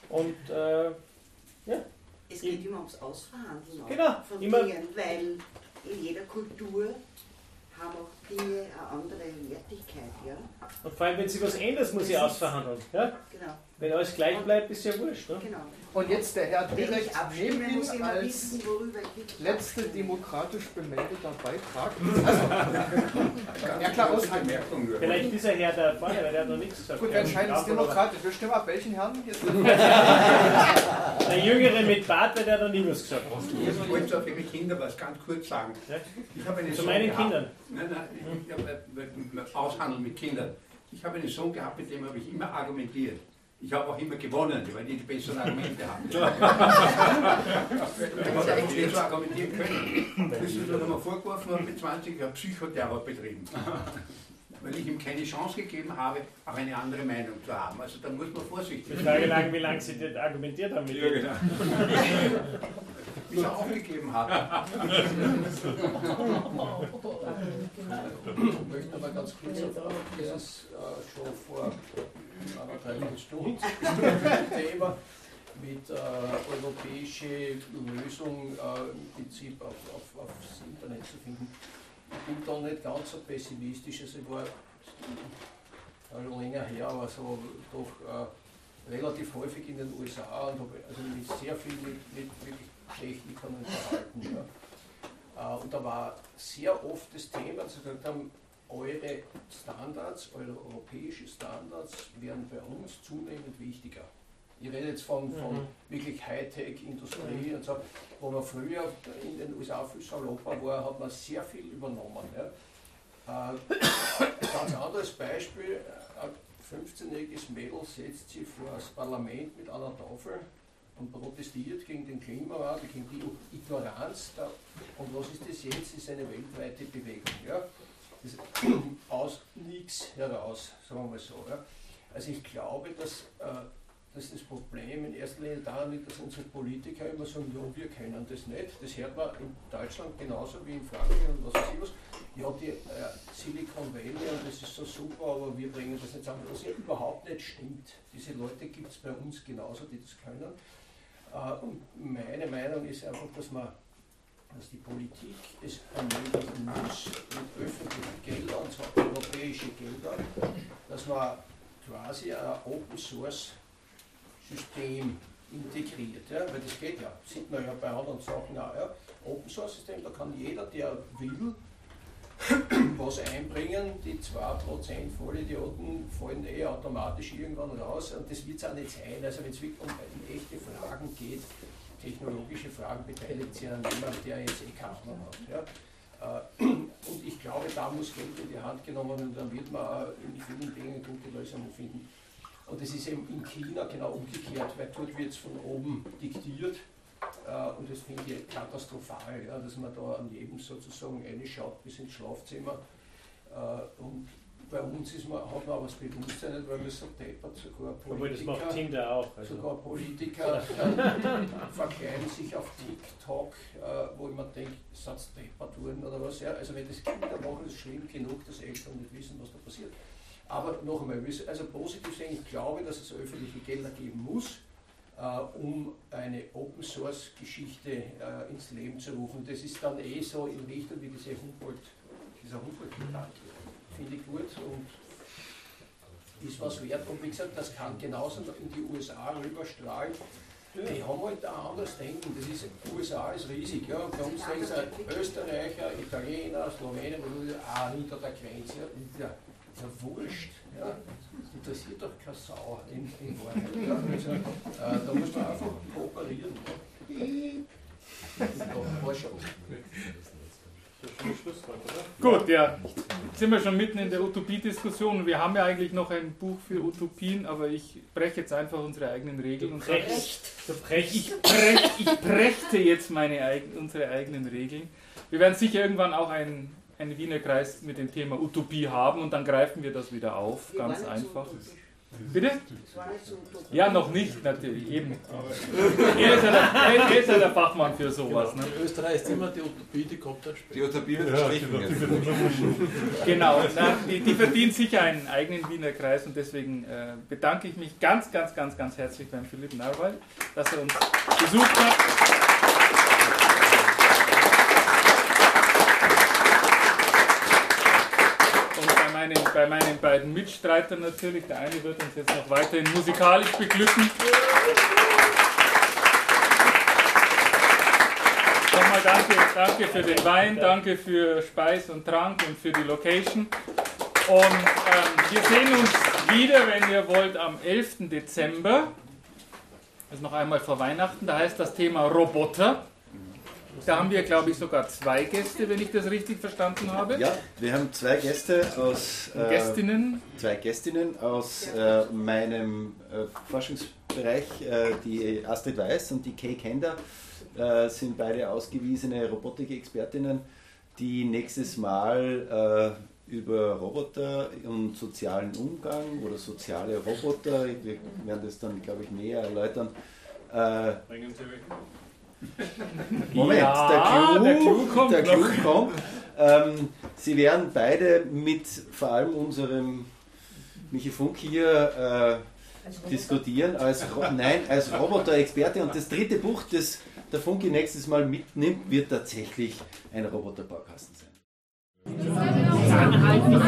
Und äh, ja. Es geht immer ums Ausverhandeln Genau, von immer- Dingen, weil in jeder Kultur haben auch Dinge eine andere Wertigkeit. Ja? Und vor allem, wenn sie was ändert, muss sie ist- ausverhandeln. Ja? Genau. Wenn alles gleich bleibt, ist ja wurscht. Ne? Genau. Und jetzt der Herr ich direkt neben muss ihm ich immer als wissen, ich letzte demokratisch bemeldeter Beitrag. Also, ja klar, aushalten. Vielleicht dieser Herr da vorne, weil der hat noch nichts gesagt. Gut, wir entscheiden es demokratisch. Wir stimmen ab, welchen Herrn jetzt. Der Jüngere mit Bart, der hat noch nie was gesagt. Ich wollte für mich Kinder was ganz kurz sagen. Ich habe Zu Sohn meinen gehabt. Kindern. Nein, nein, ich habe äh, aushandeln mit Kindern. Ich habe einen Sohn gehabt, mit dem habe ich immer argumentiert. Ich habe auch immer gewonnen, weil die die besseren Argumente. Weil ich eigentlich nicht so argumentieren können. Bis ich mir einmal vorgeworfen habe, mit 20 Jahren Psychotherapie betrieben. Weil ich ihm keine Chance gegeben habe, auch eine andere Meinung zu haben. Also da muss man vorsichtig Die Frage lag, wie lange Sie das argumentiert haben mit Ja, genau. Bis er aufgegeben hat. Ich möchte aber ganz kurz auf dieses äh, schon vor einer Dreiviertelstunde Thema mit äh, europäische Lösung äh, im Prinzip auf, auf, aufs Internet zu finden. Ich bin da nicht ganz so pessimistisch, also ich war schon länger her, aber so doch äh, relativ häufig in den USA und habe also mich sehr viel mit, mit wirklich Technikern unterhalten. Ja. Äh, Und da war sehr oft das Thema, dass sie gesagt haben, eure Standards, eure europäischen Standards werden bei uns zunehmend wichtiger. Ich rede jetzt von, von Mhm. wirklich Hightech-Industrie und so, wo man früher in den USA viel saloper war, hat man sehr viel übernommen. Ja. Äh, ein ganz anderes Beispiel, ein 15-jähriges Mädel setzt sich vor das Parlament mit einer Tafel und protestiert gegen den Klimawandel, gegen die Ignoranz. Da. Und was ist das jetzt? Das ist eine weltweite Bewegung. Ja? Das ist aus nichts heraus, sagen wir mal so. Ja? Also ich glaube, dass, äh, dass das Problem in erster Linie daran liegt, dass unsere Politiker immer sagen, ja, wir kennen das nicht. Das hört man in Deutschland genauso wie in Frankreich und was weiß ich was. Ja, die äh, Silicon Valley und das ist so super, aber wir bringen das nicht zusammen. Was ja überhaupt nicht stimmt. Diese Leute gibt es bei uns genauso, die das können. Äh, und meine Meinung ist einfach, dass man dass die Politik es ermöglichen muss, mit öffentlichen Geldern, und zwar europäische Gelder, dass man quasi ein Open Source System integriert. Ja? Weil das geht ja, sieht man ja bei anderen Sachen auch. Ja? Open Source System, da kann jeder, der will, was einbringen, die 2% Vollidioten fallen eh automatisch irgendwann raus und das wird es auch nicht sein. Also wenn es wirklich um echte Fragen geht, technologische Fragen, beteiligt sich an jemand, der jetzt eh keine Ahnung hat. Ja. Äh, Und ich glaube, da muss Geld in die Hand genommen und dann wird man in vielen Dingen gute Lösungen finden. Und das ist eben in China genau umgekehrt, weil dort wird es von oben diktiert äh, und das finde ich katastrophal, ja, dass man da an jedem sozusagen reinschaut bis ins Schlafzimmer. Äh, Und bei uns ist man, hat man aber das Bewusstsein nicht, weil wir so deppert, sogar Obwohl, das Politiker, macht Tinder auch, also. sogar Politiker äh, verkleiden sich auf TikTok, äh, wo sind sie deppert worden oder was. Ja, also wenn das Kinder machen, ist es schlimm genug, dass Eltern nicht wissen, was da passiert. Aber noch einmal, also positiv sehen, ich glaube, dass es öffentliche Gelder geben muss, äh, um eine Open Source Geschichte äh, ins Leben zu rufen. Das ist dann eh so in Richtung wie diese Humboldt, dieser Humboldt-Gedanke. Finde ich gut und ist was wert. Und wie gesagt, das kann genauso in die USA rüberstrahlen. Die haben halt ein anderes Denken. Das ist, USA ist riesig. Ja. Bei uns denken sie Österreicher, Italiener, Slowenen, ah, hinter der Grenze. Ja, ja wurscht. Ja. Interessiert doch keine Sau in, in Wahrheit. Ja. Also, äh, da muss man einfach kooperieren. Ja. Gut, ja. Jetzt sind wir schon mitten in der Utopie-Diskussion und wir haben ja eigentlich noch ein Buch für Utopien, aber ich breche jetzt einfach unsere eigenen Regeln und sage, brechst. Du ich, brech, ich brächte jetzt meine, unsere eigenen Regeln. Wir werden sicher irgendwann auch einen, einen Wiener Kreis mit dem Thema Utopie haben und dann greifen wir das wieder auf, Wir ganz einfach. Bitte? So. Ja, noch nicht, natürlich, eben. Er ist ja der, er ist ja der Fachmann für sowas. Ne? In Österreich ist immer die Utopie, die kommt dann später. Die Utopie wird Ja, gestrichen jetzt. wird- Genau, na, die, die verdient sicher einen eigenen Wiener Kreis und deswegen äh, bedanke ich mich ganz, ganz, ganz, ganz herzlich beim Philipp Narwald, dass er uns besucht hat. Und bei meinen, bei meinen beiden Mitstreitern natürlich, der eine wird uns jetzt noch weiterhin musikalisch beglücken. Nochmal danke, danke für den Wein, danke für Speis und Trank und für die Location. Und ähm, wir sehen uns wieder, wenn ihr wollt, am 11. Dezember. Das ist noch einmal vor Weihnachten. Da heißt das Thema Roboter. Da haben wir, glaube ich, sogar zwei Gäste, wenn ich das richtig verstanden habe. Ja, wir haben zwei Gäste aus. Und Gästinnen? Zwei Gästinnen aus äh, meinem äh, Forschungsbereich. Äh, die Astrid Weiß und die Kay Kender äh, sind beide ausgewiesene Robotikexpertinnen, die nächstes Mal über Roboter und sozialen Umgang oder soziale Roboter. Wir werden das dann, glaube ich, näher erläutern. Äh, Bringen Sie welche? Moment, Ja, der Clou, der Clou kommt der Clou noch. kommt. Ähm, Sie werden beide mit vor allem unserem Michi Funk hier äh, diskutieren als, nein, als Roboter-Experte. Und das dritte Buch, das der Funki nächstes Mal mitnimmt, wird tatsächlich ein Roboterbaukasten sein. Dann halten wir